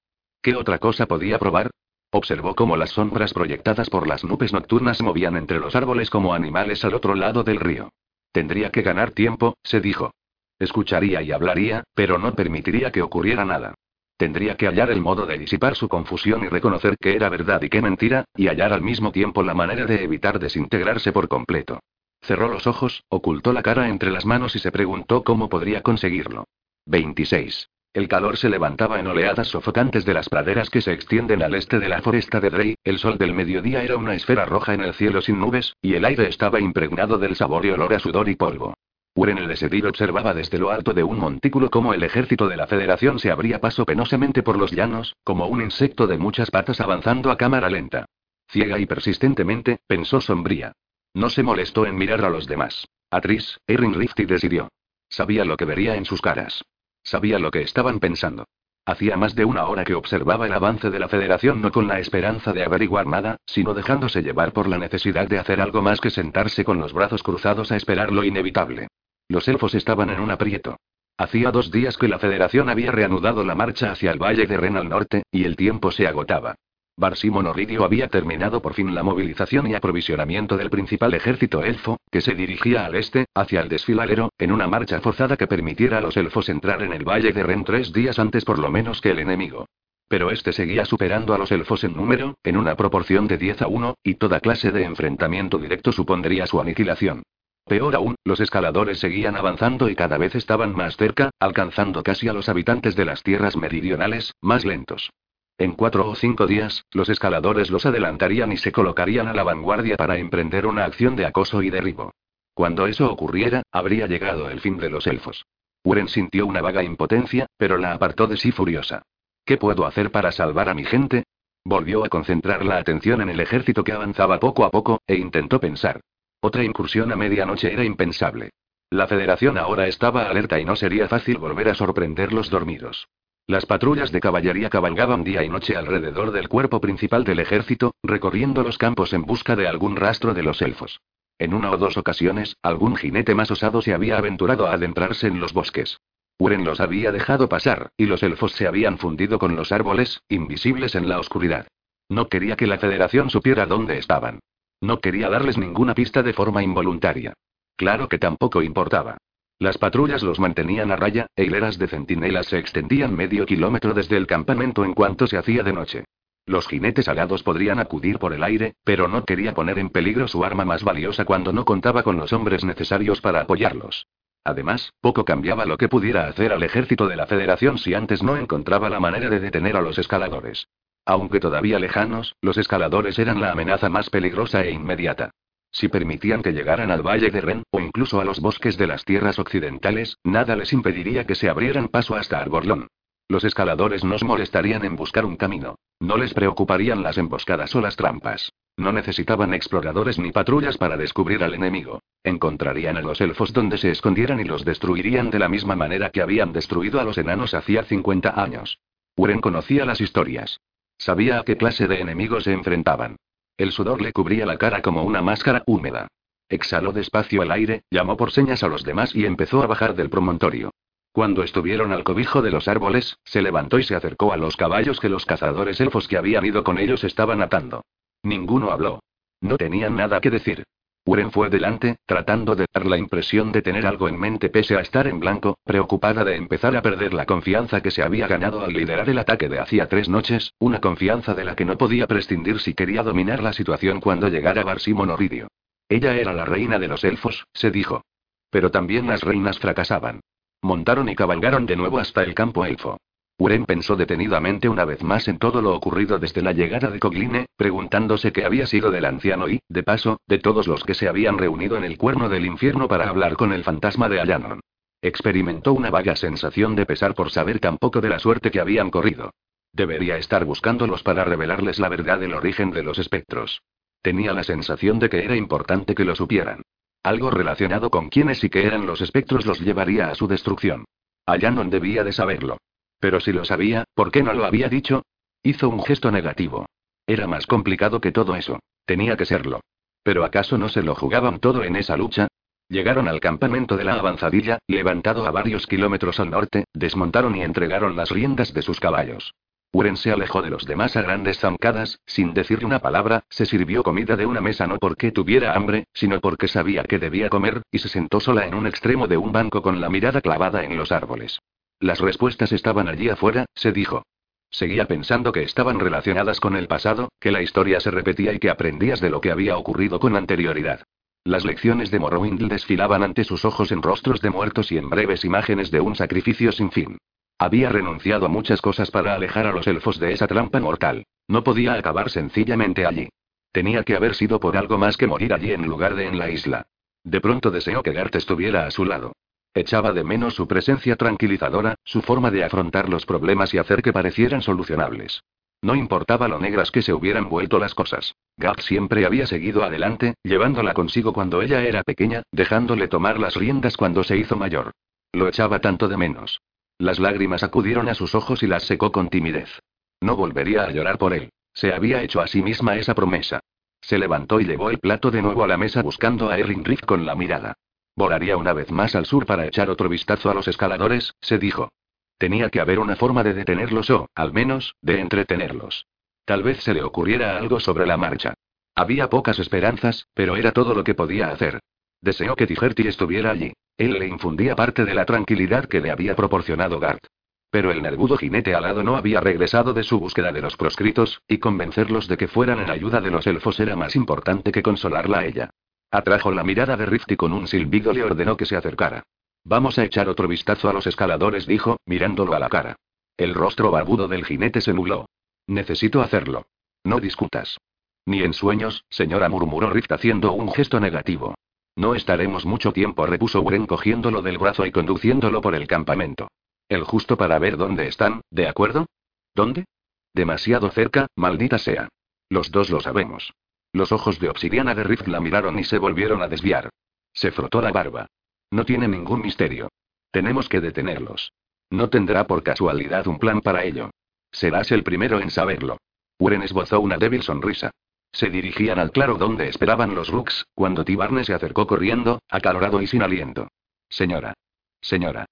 ¿Qué otra cosa podía probar? Observó cómo las sombras proyectadas por las nubes nocturnas movían entre los árboles como animales al otro lado del río. Tendría que ganar tiempo, se dijo. Escucharía y hablaría, pero no permitiría que ocurriera nada. Tendría que hallar el modo de disipar su confusión y reconocer qué era verdad y qué mentira, y hallar al mismo tiempo la manera de evitar desintegrarse por completo. Cerró los ojos, ocultó la cara entre las manos y se preguntó cómo podría conseguirlo. 26. El calor se levantaba en oleadas sofocantes de las praderas que se extienden al este de la foresta de Drey, el sol del mediodía era una esfera roja en el cielo sin nubes, y el aire estaba impregnado del sabor y olor a sudor y polvo. Uren el Desedir observaba desde lo alto de un montículo cómo el ejército de la Federación se abría paso penosamente por los llanos, como un insecto de muchas patas avanzando a cámara lenta. Ciega y persistentemente, pensó sombría. No se molestó en mirar a los demás. Atris, Erin Rifty decidió. Sabía lo que vería en sus caras. Sabía lo que estaban pensando. Hacía más de una hora que observaba el avance de la Federación no con la esperanza de averiguar nada, sino dejándose llevar por la necesidad de hacer algo más que sentarse con los brazos cruzados a esperar lo inevitable. Los elfos estaban en un aprieto. Hacía dos días que la Federación había reanudado la marcha hacia el Valle de Ren al norte, y el tiempo se agotaba. Barsimo Norridio había terminado por fin la movilización y aprovisionamiento del principal ejército elfo, que se dirigía al este, hacia el desfiladero, en una marcha forzada que permitiera a los elfos entrar en el Valle de Ren tres días antes por lo menos que el enemigo. Pero este seguía superando a los elfos en número, en una proporción de 10 a 1, y toda clase de enfrentamiento directo supondría su aniquilación. Peor aún, los escaladores seguían avanzando y cada vez estaban más cerca, alcanzando casi a los habitantes de las tierras meridionales, más lentos. En cuatro o cinco días, los escaladores los adelantarían y se colocarían a la vanguardia para emprender una acción de acoso y derribo. Cuando eso ocurriera, habría llegado el fin de los elfos. Uren sintió una vaga impotencia, pero la apartó de sí furiosa. ¿Qué puedo hacer para salvar a mi gente? Volvió a concentrar la atención en el ejército que avanzaba poco a poco, e intentó pensar. Otra incursión a medianoche era impensable. La Federación ahora estaba alerta y no sería fácil volver a sorprenderlos dormidos. Las patrullas de caballería cabalgaban día y noche alrededor del cuerpo principal del ejército, recorriendo los campos en busca de algún rastro de los elfos. En una o dos ocasiones, algún jinete más osado se había aventurado a adentrarse en los bosques. Uren los había dejado pasar, y los elfos se habían fundido con los árboles, invisibles en la oscuridad. No quería que la Federación supiera dónde estaban. No quería darles ninguna pista de forma involuntaria. Claro que tampoco importaba. Las patrullas los mantenían a raya, e hileras de centinelas se extendían medio kilómetro desde el campamento en cuanto se hacía de noche. Los jinetes alados podrían acudir por el aire, pero no quería poner en peligro su arma más valiosa cuando no contaba con los hombres necesarios para apoyarlos. Además, poco cambiaba lo que pudiera hacer al ejército de la Federación si antes no encontraba la manera de detener a los escaladores. Aunque todavía lejanos, los escaladores eran la amenaza más peligrosa e inmediata. Si permitían que llegaran al Valle de Ren, o incluso a los bosques de las tierras occidentales, nada les impediría que se abrieran paso hasta Arborlón. Los escaladores no se molestarían en buscar un camino. No les preocuparían las emboscadas o las trampas. No necesitaban exploradores ni patrullas para descubrir al enemigo. Encontrarían a los elfos donde se escondieran y los destruirían de la misma manera que habían destruido a los enanos hacía 50 años. Uren conocía las historias. Sabía a qué clase de enemigos se enfrentaban. El sudor le cubría la cara como una máscara húmeda. Exhaló despacio el aire, llamó por señas a los demás y empezó a bajar del promontorio. Cuando estuvieron al cobijo de los árboles, se levantó y se acercó a los caballos que los cazadores elfos que habían ido con ellos estaban atando. Ninguno habló. No tenían nada que decir. Uren fue delante, tratando de dar la impresión de tener algo en mente pese a estar en blanco, preocupada de empezar a perder la confianza que se había ganado al liderar el ataque de hacía tres noches, una confianza de la que no podía prescindir si quería dominar la situación cuando llegara Barsimo Norridio. Ella era la reina de los elfos, se dijo. Pero también las reinas fracasaban. Montaron y cabalgaron de nuevo hasta el campo elfo. Uren pensó detenidamente una vez más en todo lo ocurrido desde la llegada de Cogline, preguntándose qué había sido del anciano y, de paso, de todos los que se habían reunido en el cuerno del infierno para hablar con el fantasma de Allanon. Experimentó una vaga sensación de pesar por saber tan poco de la suerte que habían corrido. Debería estar buscándolos para revelarles la verdad del origen de los espectros. Tenía la sensación de que era importante que lo supieran. Algo relacionado con quiénes y qué eran los espectros los llevaría a su destrucción. Allá no debía de saberlo. Pero si lo sabía, ¿por qué no lo había dicho? Hizo un gesto negativo. Era más complicado que todo eso. Tenía que serlo. ¿Pero acaso no se lo jugaban todo en esa lucha? Llegaron al campamento de la avanzadilla, levantado a varios kilómetros al norte, desmontaron y entregaron las riendas de sus caballos. Uren se alejó de los demás a grandes zancadas, sin decirle una palabra, se sirvió comida de una mesa no porque tuviera hambre, sino porque sabía que debía comer, y se sentó sola en un extremo de un banco con la mirada clavada en los árboles. Las respuestas estaban allí afuera, se dijo. Seguía pensando que estaban relacionadas con el pasado, que la historia se repetía y que aprendías de lo que había ocurrido con anterioridad. Las lecciones de Morrowind desfilaban ante sus ojos en rostros de muertos y en breves imágenes de un sacrificio sin fin. Había renunciado a muchas cosas para alejar a los elfos de esa trampa mortal. No podía acabar sencillamente allí. Tenía que haber sido por algo más que morir allí en lugar de en la isla. De pronto deseó que Gart estuviera a su lado. Echaba de menos su presencia tranquilizadora, su forma de afrontar los problemas y hacer que parecieran solucionables. No importaba lo negras que se hubieran vuelto las cosas. Gart siempre había seguido adelante, llevándola consigo cuando ella era pequeña, dejándole tomar las riendas cuando se hizo mayor. Lo echaba tanto de menos. Las lágrimas acudieron a sus ojos y las secó con timidez. No volvería a llorar por él. Se había hecho a sí misma esa promesa. Se levantó y llevó el plato de nuevo a la mesa buscando a Erin Riff con la mirada. Volaría una vez más al sur para echar otro vistazo a los escaladores, se dijo. Tenía que haber una forma de detenerlos o, al menos, de entretenerlos. Tal vez se le ocurriera algo sobre la marcha. Había pocas esperanzas, pero era todo lo que podía hacer. Deseó que Tigerty estuviera allí. Él le infundía parte de la tranquilidad que le había proporcionado Gart. Pero el nervudo jinete alado no había regresado de su búsqueda de los proscritos, y convencerlos de que fueran en ayuda de los elfos era más importante que consolarla a ella. Atrajo la mirada de Rift y con un silbido le ordenó que se acercara. Vamos a echar otro vistazo a los escaladores, dijo, mirándolo a la cara. El rostro barbudo del jinete se nubló. Necesito hacerlo. No discutas. Ni en sueños, señora, murmuró Rift haciendo un gesto negativo. No estaremos mucho tiempo, repuso Uren cogiéndolo del brazo y conduciéndolo por el campamento. El justo para ver dónde están, ¿de acuerdo? ¿Dónde? Demasiado cerca, maldita sea. Los dos lo sabemos. Los ojos de obsidiana de Rift la miraron y se volvieron a desviar. Se frotó la barba. No tiene ningún misterio. Tenemos que detenerlos. No tendrá por casualidad un plan para ello. Serás el primero en saberlo. Uren esbozó una débil sonrisa. Se dirigían al claro donde esperaban los Rooks, cuando Tibarne se acercó corriendo, acalorado y sin aliento. Señora. Señora.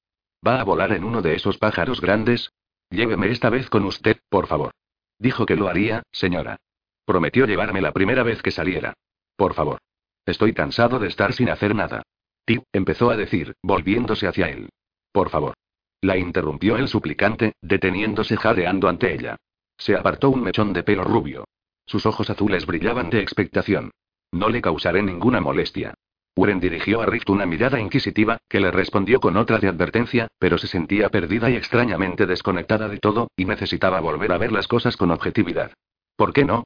¿Va a volar en uno de esos pájaros grandes? Lléveme esta vez con usted, por favor. Dijo que lo haría, señora. Prometió llevarme la primera vez que saliera. Por favor. Estoy cansado de estar sin hacer nada. Tip, empezó a decir, volviéndose hacia él. Por favor. La interrumpió el suplicante, deteniéndose jadeando ante ella. Se apartó un mechón de pelo rubio. Sus ojos azules brillaban de expectación. No le causaré ninguna molestia. Uren dirigió a Rift una mirada inquisitiva, que le respondió con otra de advertencia, pero se sentía perdida y extrañamente desconectada de todo, y necesitaba volver a ver las cosas con objetividad. ¿Por qué no?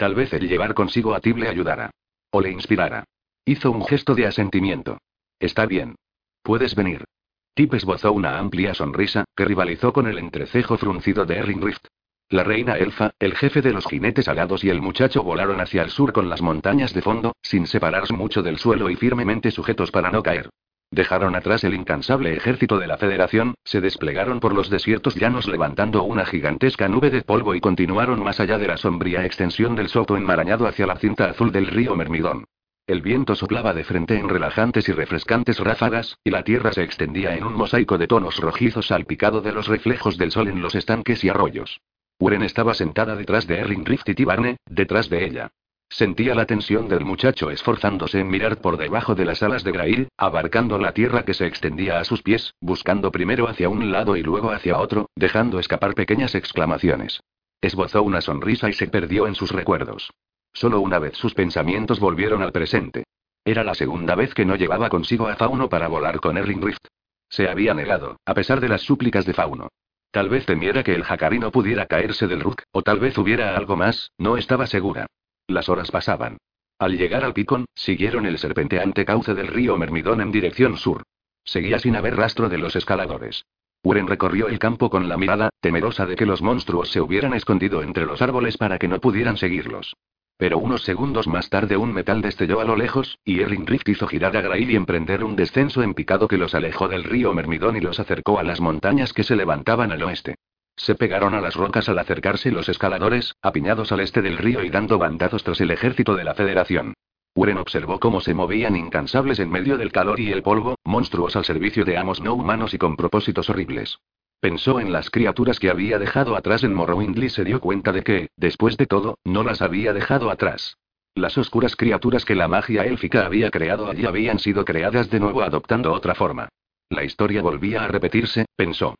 Tal vez el llevar consigo a Tib le ayudara. O le inspirara. Hizo un gesto de asentimiento. Está bien. Puedes venir. Tip esbozó una amplia sonrisa, que rivalizó con el entrecejo fruncido de Erling Rift. La reina elfa, el jefe de los jinetes alados y el muchacho volaron hacia el sur con las montañas de fondo, sin separarse mucho del suelo y firmemente sujetos para no caer. Dejaron atrás el incansable ejército de la Federación, se desplegaron por los desiertos llanos levantando una gigantesca nube de polvo y continuaron más allá de la sombría extensión del soto enmarañado hacia la cinta azul del río Mermidón. El viento soplaba de frente en relajantes y refrescantes ráfagas, y la tierra se extendía en un mosaico de tonos rojizos salpicado de los reflejos del sol en los estanques y arroyos. Uren estaba sentada detrás de Erling Rift y Tibarne, detrás de ella. Sentía la tensión del muchacho esforzándose en mirar por debajo de las alas de Grail, abarcando la tierra que se extendía a sus pies, buscando primero hacia un lado y luego hacia otro, dejando escapar pequeñas exclamaciones. Esbozó una sonrisa y se perdió en sus recuerdos. Solo una vez sus pensamientos volvieron al presente. Era la segunda vez que no llevaba consigo a Fauno para volar con Erling Rift. Se había negado, a pesar de las súplicas de Fauno. Tal vez temiera que el jacarino pudiera caerse del Rook, o tal vez hubiera algo más, no estaba segura. Las horas pasaban. Al llegar al picón, siguieron el serpenteante cauce del río Mermidón en dirección sur. Seguía sin haber rastro de los escaladores. Uren recorrió el campo con la mirada, temerosa de que los monstruos se hubieran escondido entre los árboles para que no pudieran seguirlos. Pero unos segundos más tarde un metal destelló a lo lejos, y Erling Rift hizo girar a Grail y emprender un descenso en picado que los alejó del río Mermidón y los acercó a las montañas que se levantaban al oeste. Se pegaron a las rocas al acercarse los escaladores, apiñados al este del río y dando bandazos tras el ejército de la Federación. Uren observó cómo se movían incansables en medio del calor y el polvo, monstruos al servicio de amos no humanos y con propósitos horribles. Pensó en las criaturas que había dejado atrás en Morrowind y se dio cuenta de que, después de todo, no las había dejado atrás. Las oscuras criaturas que la magia élfica había creado allí habían sido creadas de nuevo adoptando otra forma. La historia volvía a repetirse, pensó.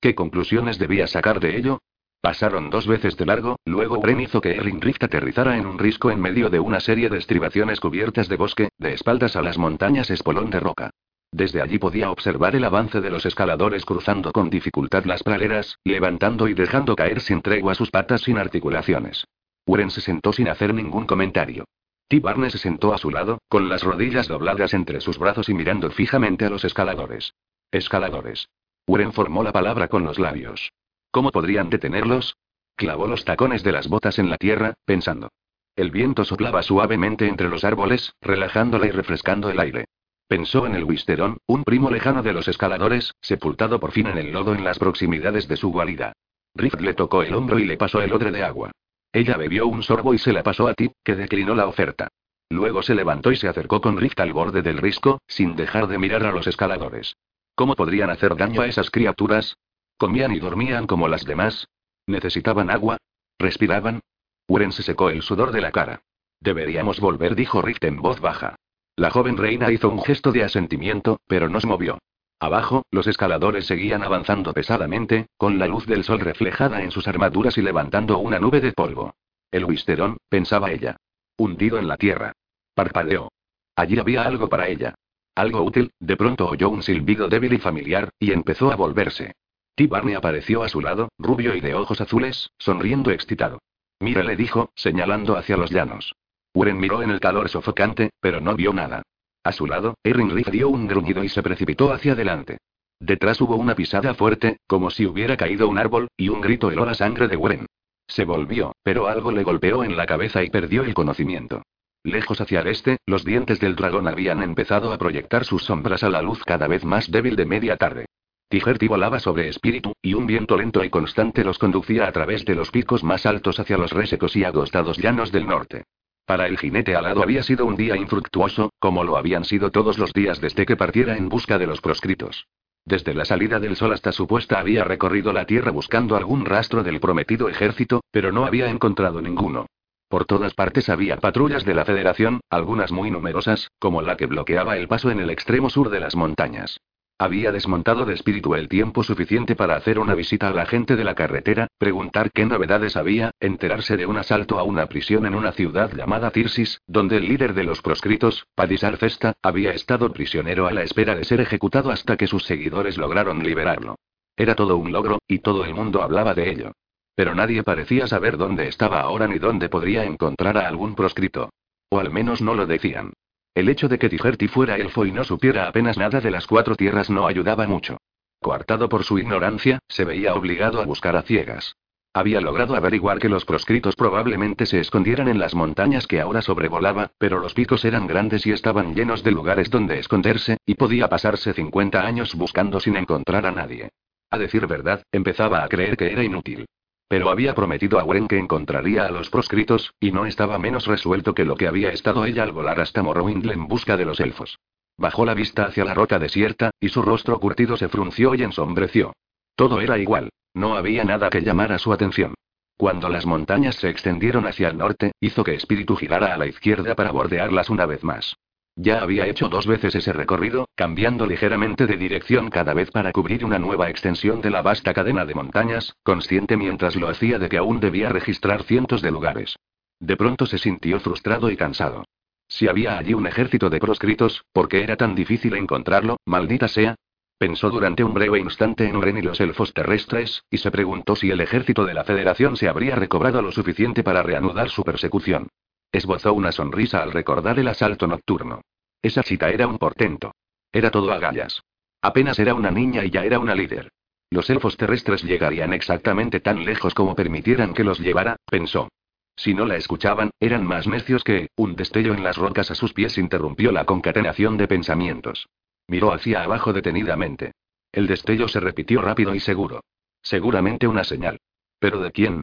¿Qué conclusiones debía sacar de ello? Pasaron dos veces de largo, luego Bren hizo que Erling Rift aterrizara en un risco en medio de una serie de estribaciones cubiertas de bosque, de espaldas a las montañas espolón de roca. Desde allí podía observar el avance de los escaladores cruzando con dificultad las praderas, levantando y dejando caer sin tregua sus patas sin articulaciones. Uren se sentó sin hacer ningún comentario. T. Barnes se sentó a su lado, con las rodillas dobladas entre sus brazos y mirando fijamente a los escaladores. Escaladores. Uren formó la palabra con los labios. ¿Cómo podrían detenerlos? Clavó los tacones de las botas en la tierra, pensando. El viento soplaba suavemente entre los árboles, relajándola y refrescando el aire. Pensó en el Wisterón, un primo lejano de los escaladores, sepultado por fin en el lodo en las proximidades de su guarida. Rift le tocó el hombro y le pasó el odre de agua. Ella bebió un sorbo y se la pasó a Tip, que declinó la oferta. Luego se levantó y se acercó con Rift al borde del risco, sin dejar de mirar a los escaladores. ¿Cómo podrían hacer daño a esas criaturas? ¿Comían y dormían como las demás? ¿Necesitaban agua? ¿Respiraban? Uren se secó el sudor de la cara. Deberíamos volver, dijo Rift en voz baja. La joven reina hizo un gesto de asentimiento, pero no se movió. Abajo, los escaladores seguían avanzando pesadamente, con la luz del sol reflejada en sus armaduras y levantando una nube de polvo. El Wisterón, pensaba ella. Hundido en la tierra. Parpadeó. Allí había algo para ella. Algo útil, de pronto oyó un silbido débil y familiar, y empezó a volverse. T. Barney apareció a su lado, rubio y de ojos azules, sonriendo excitado. Mira, le dijo, señalando hacia los llanos. Uren miró en el calor sofocante, pero no vio nada. A su lado, Erin Riff dio un gruñido y se precipitó hacia adelante. Detrás hubo una pisada fuerte, como si hubiera caído un árbol, y un grito heló la sangre de Uren. Se volvió, pero algo le golpeó en la cabeza y perdió el conocimiento. Lejos hacia el este, los dientes del dragón habían empezado a proyectar sus sombras a la luz cada vez más débil de media tarde. Tijerti volaba sobre espíritu, y un viento lento y constante los conducía a través de los picos más altos hacia los resecos y agostados llanos del norte. Para el jinete alado había sido un día infructuoso, como lo habían sido todos los días desde que partiera en busca de los proscritos. Desde la salida del sol hasta su puesta había recorrido la tierra buscando algún rastro del prometido ejército, pero no había encontrado ninguno. Por todas partes había patrullas de la Federación, algunas muy numerosas, como la que bloqueaba el paso en el extremo sur de las montañas. Había desmontado de espíritu el tiempo suficiente para hacer una visita a la gente de la carretera, preguntar qué novedades había, enterarse de un asalto a una prisión en una ciudad llamada Tirsis, donde el líder de los proscritos, Padisar Festa, había estado prisionero a la espera de ser ejecutado hasta que sus seguidores lograron liberarlo. Era todo un logro, y todo el mundo hablaba de ello. Pero nadie parecía saber dónde estaba ahora ni dónde podría encontrar a algún proscrito. O al menos no lo decían. El hecho de que Tijerti fuera elfo y no supiera apenas nada de las cuatro tierras no ayudaba mucho. Coartado por su ignorancia, se veía obligado a buscar a ciegas. Había logrado averiguar que los proscritos probablemente se escondieran en las montañas que ahora sobrevolaba, pero los picos eran grandes y estaban llenos de lugares donde esconderse, y podía pasarse 50 años buscando sin encontrar a nadie. A decir verdad, empezaba a creer que era inútil. Pero había prometido a Wen que encontraría a los proscritos, y no estaba menos resuelto que lo que había estado ella al volar hasta Morrowind en busca de los elfos. Bajó la vista hacia la roca desierta, y su rostro curtido se frunció y ensombreció. Todo era igual, no había nada que llamara su atención. Cuando las montañas se extendieron hacia el norte, hizo que Espíritu girara a la izquierda para bordearlas una vez más. Ya había hecho dos veces ese recorrido, cambiando ligeramente de dirección cada vez para cubrir una nueva extensión de la vasta cadena de montañas, consciente mientras lo hacía de que aún debía registrar cientos de lugares. De pronto se sintió frustrado y cansado. Si había allí un ejército de proscritos, ¿por qué era tan difícil encontrarlo, maldita sea? Pensó durante un breve instante en Uren y los elfos terrestres, y se preguntó si el ejército de la Federación se habría recobrado lo suficiente para reanudar su persecución. Esbozó una sonrisa al recordar el asalto nocturno. Esa cita era un portento. Era todo agallas. Apenas era una niña y ya era una líder. Los elfos terrestres llegarían exactamente tan lejos como permitieran que los llevara, pensó. Si no la escuchaban, eran más necios que, un destello en las rocas a sus pies interrumpió la concatenación de pensamientos. Miró hacia abajo detenidamente. El destello se repitió rápido y seguro. Seguramente una señal. ¿Pero de quién?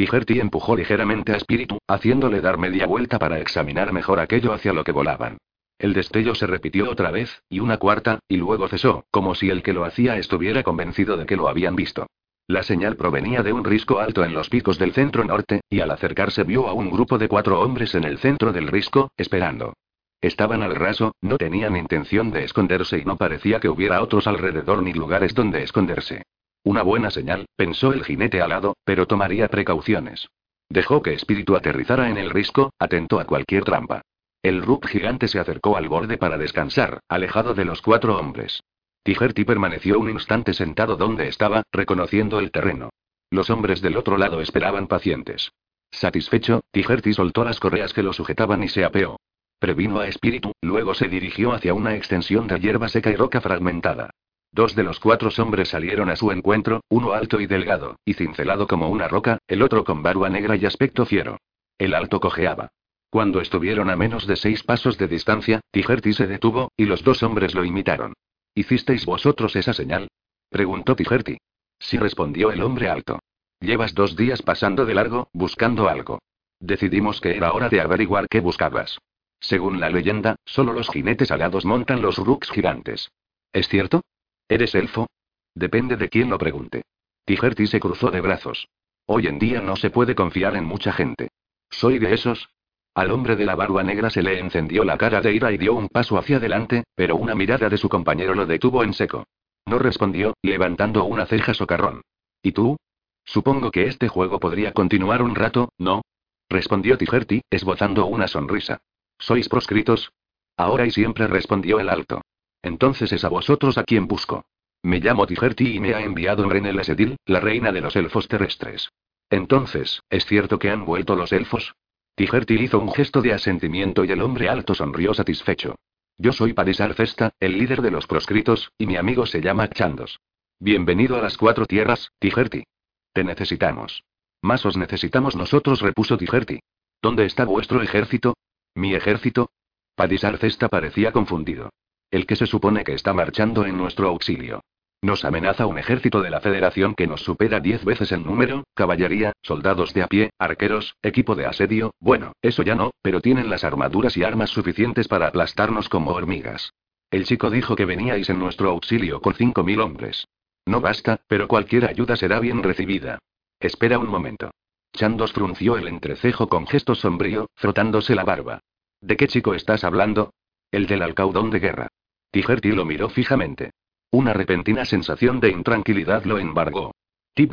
Tijerti empujó ligeramente a Espíritu, haciéndole dar media vuelta para examinar mejor aquello hacia lo que volaban. El destello se repitió otra vez, y una cuarta, y luego cesó, como si el que lo hacía estuviera convencido de que lo habían visto. La señal provenía de un risco alto en los picos del centro norte, y al acercarse vio a un grupo de cuatro hombres en el centro del risco, esperando. Estaban al raso, no tenían intención de esconderse y no parecía que hubiera otros alrededor ni lugares donde esconderse. Una buena señal, pensó el jinete alado, pero tomaría precauciones. Dejó que Espíritu aterrizara en el risco, atento a cualquier trampa. El Rub gigante se acercó al borde para descansar, alejado de los cuatro hombres. Tijerti permaneció un instante sentado donde estaba, reconociendo el terreno. Los hombres del otro lado esperaban pacientes. Satisfecho, Tijerti soltó las correas que lo sujetaban y se apeó. Previno a espíritu, luego se dirigió hacia una extensión de hierba seca y roca fragmentada. Dos de los cuatro hombres salieron a su encuentro, uno alto y delgado, y cincelado como una roca, el otro con barba negra y aspecto fiero. El alto cojeaba. Cuando estuvieron a menos de seis pasos de distancia, Tijerti se detuvo, y los dos hombres lo imitaron. ¿Hicisteis vosotros esa señal? preguntó Tijerti. Sí respondió el hombre alto. Llevas dos días pasando de largo, buscando algo. Decidimos que era hora de averiguar qué buscabas. Según la leyenda, solo los jinetes alados montan los rooks gigantes. ¿Es cierto? ¿Eres elfo? Depende de quién lo pregunte. Tijerti se cruzó de brazos. Hoy en día no se puede confiar en mucha gente. ¿Soy de esos? Al hombre de la barba negra se le encendió la cara de ira y dio un paso hacia adelante, pero una mirada de su compañero lo detuvo en seco. No respondió, levantando una ceja socarrón. ¿Y tú? Supongo que este juego podría continuar un rato, ¿no? Respondió Tijerti, esbozando una sonrisa. ¿Sois proscritos? Ahora y siempre respondió el alto. Entonces es a vosotros a quien busco. Me llamo Tijerti y me ha enviado Renel Esedil, la reina de los elfos terrestres. Entonces, ¿es cierto que han vuelto los elfos? Tijerti hizo un gesto de asentimiento y el hombre alto sonrió satisfecho. Yo soy Parisar Cesta, el líder de los proscritos, y mi amigo se llama Chandos. Bienvenido a las cuatro tierras, Tijerti. Te necesitamos. Más os necesitamos nosotros, repuso Tijerti. ¿Dónde está vuestro ejército? ¿Mi ejército? Padisar Cesta parecía confundido. El que se supone que está marchando en nuestro auxilio. Nos amenaza un ejército de la Federación que nos supera diez veces en número, caballería, soldados de a pie, arqueros, equipo de asedio, bueno, eso ya no, pero tienen las armaduras y armas suficientes para aplastarnos como hormigas. El chico dijo que veníais en nuestro auxilio con cinco mil hombres. No basta, pero cualquier ayuda será bien recibida. Espera un momento. Chandos frunció el entrecejo con gesto sombrío, frotándose la barba. ¿De qué chico estás hablando? El del alcaudón de guerra. Tijerti lo miró fijamente. Una repentina sensación de intranquilidad lo embargó. T.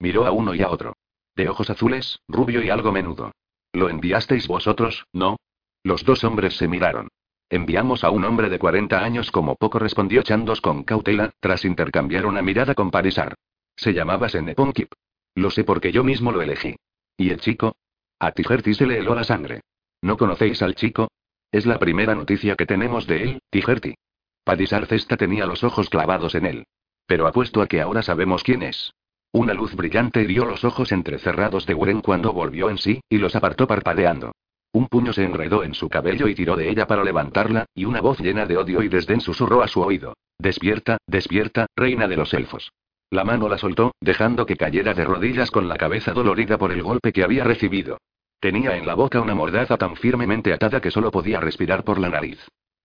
Miró a uno y a otro. De ojos azules, rubio y algo menudo. ¿Lo enviasteis vosotros, no? Los dos hombres se miraron. Enviamos a un hombre de 40 años como poco respondió Chandos con cautela, tras intercambiar una mirada con Parisar. Se llamaba Seneponkip. Lo sé porque yo mismo lo elegí. ¿Y el chico? A Tijerti se le heló la sangre. ¿No conocéis al chico? Es la primera noticia que tenemos de él, Tijerti. Padisar Cesta tenía los ojos clavados en él. Pero apuesto a que ahora sabemos quién es. Una luz brillante hirió los ojos entrecerrados de Wuren cuando volvió en sí, y los apartó parpadeando. Un puño se enredó en su cabello y tiró de ella para levantarla, y una voz llena de odio y desdén susurró a su oído. Despierta, despierta, reina de los elfos. La mano la soltó, dejando que cayera de rodillas con la cabeza dolorida por el golpe que había recibido. Tenía en la boca una mordaza tan firmemente atada que solo podía respirar por la nariz.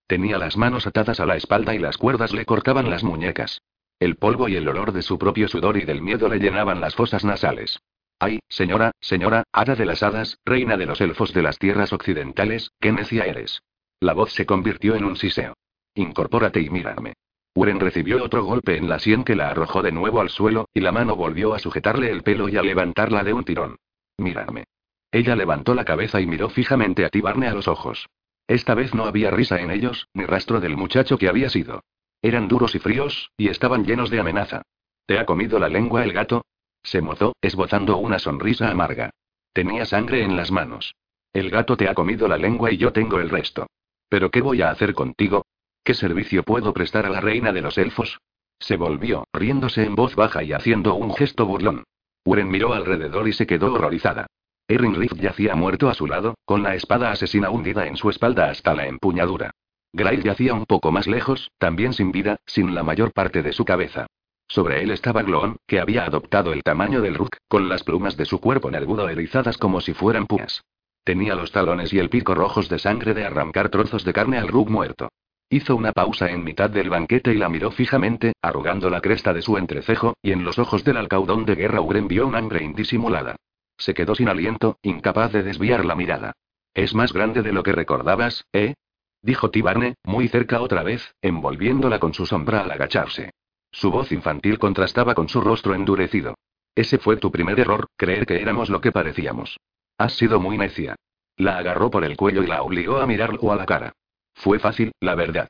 Tenía las manos atadas a la espalda y las cuerdas le cortaban las muñecas. El polvo y el olor de su propio sudor y del miedo le llenaban las fosas nasales. Ay, señora, señora, hada de las hadas, reina de los elfos de las tierras occidentales, qué necia eres. La voz se convirtió en un siseo. Incorpórate y mírame. Uren recibió otro golpe en la sien que la arrojó de nuevo al suelo, y la mano volvió a sujetarle el pelo y a levantarla de un tirón. Mírame. Ella levantó la cabeza y miró fijamente a Tibarne a los ojos. Esta vez no había risa en ellos, ni rastro del muchacho que había sido. Eran duros y fríos, y estaban llenos de amenaza. ¿Te ha comido la lengua el gato? Se mozó, esbozando una sonrisa amarga. Tenía sangre en las manos. El gato te ha comido la lengua y yo tengo el resto. ¿Pero qué voy a hacer contigo? ¿Qué servicio puedo prestar a la reina de los elfos? Se volvió, riéndose en voz baja y haciendo un gesto burlón. Uren miró alrededor y se quedó horrorizada. Erin Rift yacía muerto a su lado, con la espada asesina hundida en su espalda hasta la empuñadura. Grail yacía un poco más lejos, también sin vida, sin la mayor parte de su cabeza. Sobre él estaba Gloon, que había adoptado el tamaño del Rook, con las plumas de su cuerpo nervudo erizadas como si fueran púas. Tenía los talones y el pico rojos de sangre de arrancar trozos de carne al Rook muerto. Hizo una pausa en mitad del banquete y la miró fijamente, arrugando la cresta de su entrecejo, y en los ojos del alcaudón de guerra Uren vio un hambre indisimulada. Se quedó sin aliento, incapaz de desviar la mirada. Es más grande de lo que recordabas, ¿eh? Dijo Tibarne, muy cerca otra vez, envolviéndola con su sombra al agacharse. Su voz infantil contrastaba con su rostro endurecido. Ese fue tu primer error, creer que éramos lo que parecíamos. Has sido muy necia. La agarró por el cuello y la obligó a mirarlo a la cara. Fue fácil, la verdad.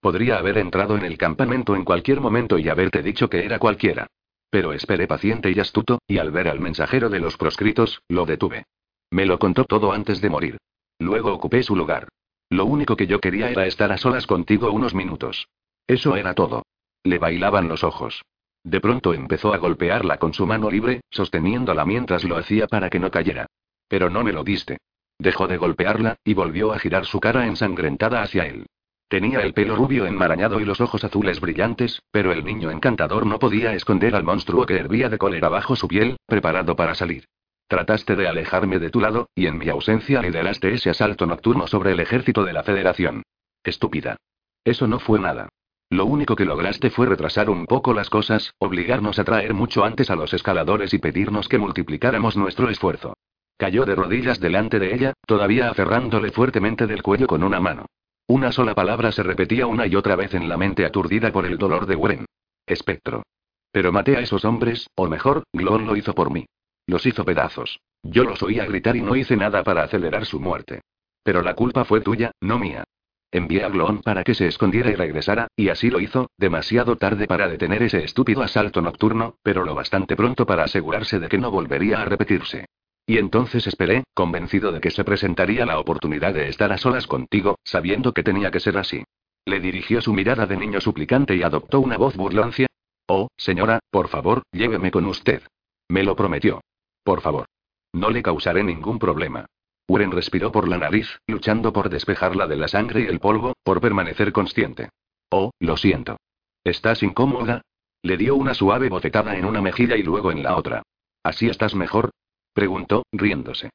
Podría haber entrado en el campamento en cualquier momento y haberte dicho que era cualquiera. Pero esperé paciente y astuto, y al ver al mensajero de los proscritos, lo detuve. Me lo contó todo antes de morir. Luego ocupé su lugar. Lo único que yo quería era estar a solas contigo unos minutos. Eso era todo. Le bailaban los ojos. De pronto empezó a golpearla con su mano libre, sosteniéndola mientras lo hacía para que no cayera. Pero no me lo diste. Dejó de golpearla, y volvió a girar su cara ensangrentada hacia él. Tenía el pelo rubio enmarañado y los ojos azules brillantes, pero el niño encantador no podía esconder al monstruo que hervía de cólera bajo su piel, preparado para salir. Trataste de alejarme de tu lado, y en mi ausencia lideraste ese asalto nocturno sobre el ejército de la Federación. Estúpida. Eso no fue nada. Lo único que lograste fue retrasar un poco las cosas, obligarnos a traer mucho antes a los escaladores y pedirnos que multiplicáramos nuestro esfuerzo. Cayó de rodillas delante de ella, todavía aferrándole fuertemente del cuello con una mano. Una sola palabra se repetía una y otra vez en la mente aturdida por el dolor de Wren. Espectro. Pero maté a esos hombres, o mejor, Glon lo hizo por mí. Los hizo pedazos. Yo los oía gritar y no hice nada para acelerar su muerte. Pero la culpa fue tuya, no mía. Envié a Glon para que se escondiera y regresara, y así lo hizo, demasiado tarde para detener ese estúpido asalto nocturno, pero lo bastante pronto para asegurarse de que no volvería a repetirse. Y entonces esperé, convencido de que se presentaría la oportunidad de estar a solas contigo, sabiendo que tenía que ser así. Le dirigió su mirada de niño suplicante y adoptó una voz burlancia. Oh, señora, por favor, lléveme con usted. Me lo prometió. Por favor. No le causaré ningún problema. Uren respiró por la nariz, luchando por despejarla de la sangre y el polvo, por permanecer consciente. Oh, lo siento. ¿Estás incómoda? Le dio una suave bofetada en una mejilla y luego en la otra. ¿Así estás mejor? Preguntó, riéndose.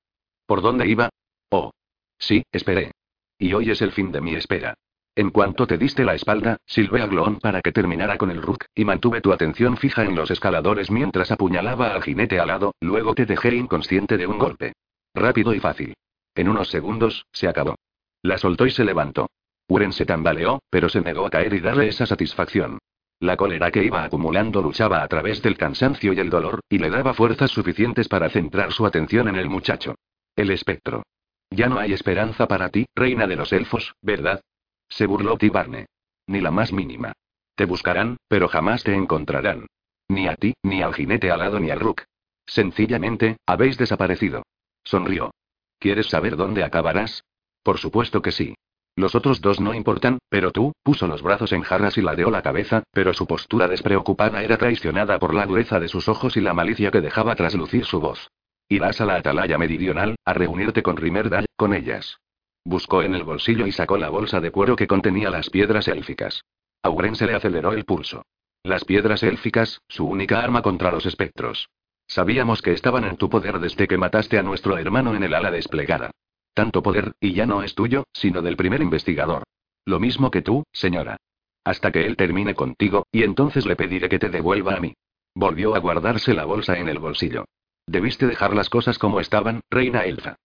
¿Por dónde iba? Oh. Sí, esperé. Y hoy es el fin de mi espera. En cuanto te diste la espalda, silbé a Glon para que terminara con el Rook, y mantuve tu atención fija en los escaladores mientras apuñalaba al jinete alado, luego te dejé inconsciente de un golpe. Rápido y fácil. En unos segundos, se acabó. La soltó y se levantó. Uren se tambaleó, pero se negó a caer y darle esa satisfacción. La cólera que iba acumulando luchaba a través del cansancio y el dolor, y le daba fuerzas suficientes para centrar su atención en el muchacho. El espectro. Ya no hay esperanza para ti, reina de los elfos, ¿verdad? Se burló Tibarne. Ni la más mínima. Te buscarán, pero jamás te encontrarán. Ni a ti, ni al jinete alado ni al Rook. Sencillamente, habéis desaparecido. Sonrió. ¿Quieres saber dónde acabarás? Por supuesto que sí. Los otros dos no importan, pero tú, puso los brazos en jarras y ladeó la cabeza, pero su postura despreocupada era traicionada por la dureza de sus ojos y la malicia que dejaba traslucir su voz. Irás a la atalaya meridional, a reunirte con Rimerdal, con ellas. Buscó en el bolsillo y sacó la bolsa de cuero que contenía las piedras élficas. Auren se le aceleró el pulso. Las piedras élficas, su única arma contra los espectros. Sabíamos que estaban en tu poder desde que mataste a nuestro hermano en el ala desplegada. Tanto poder, y ya no es tuyo, sino del primer investigador. Lo mismo que tú, señora. Hasta que él termine contigo, y entonces le pediré que te devuelva a mí. Volvió a guardarse la bolsa en el bolsillo. Debiste dejar las cosas como estaban, reina elfa.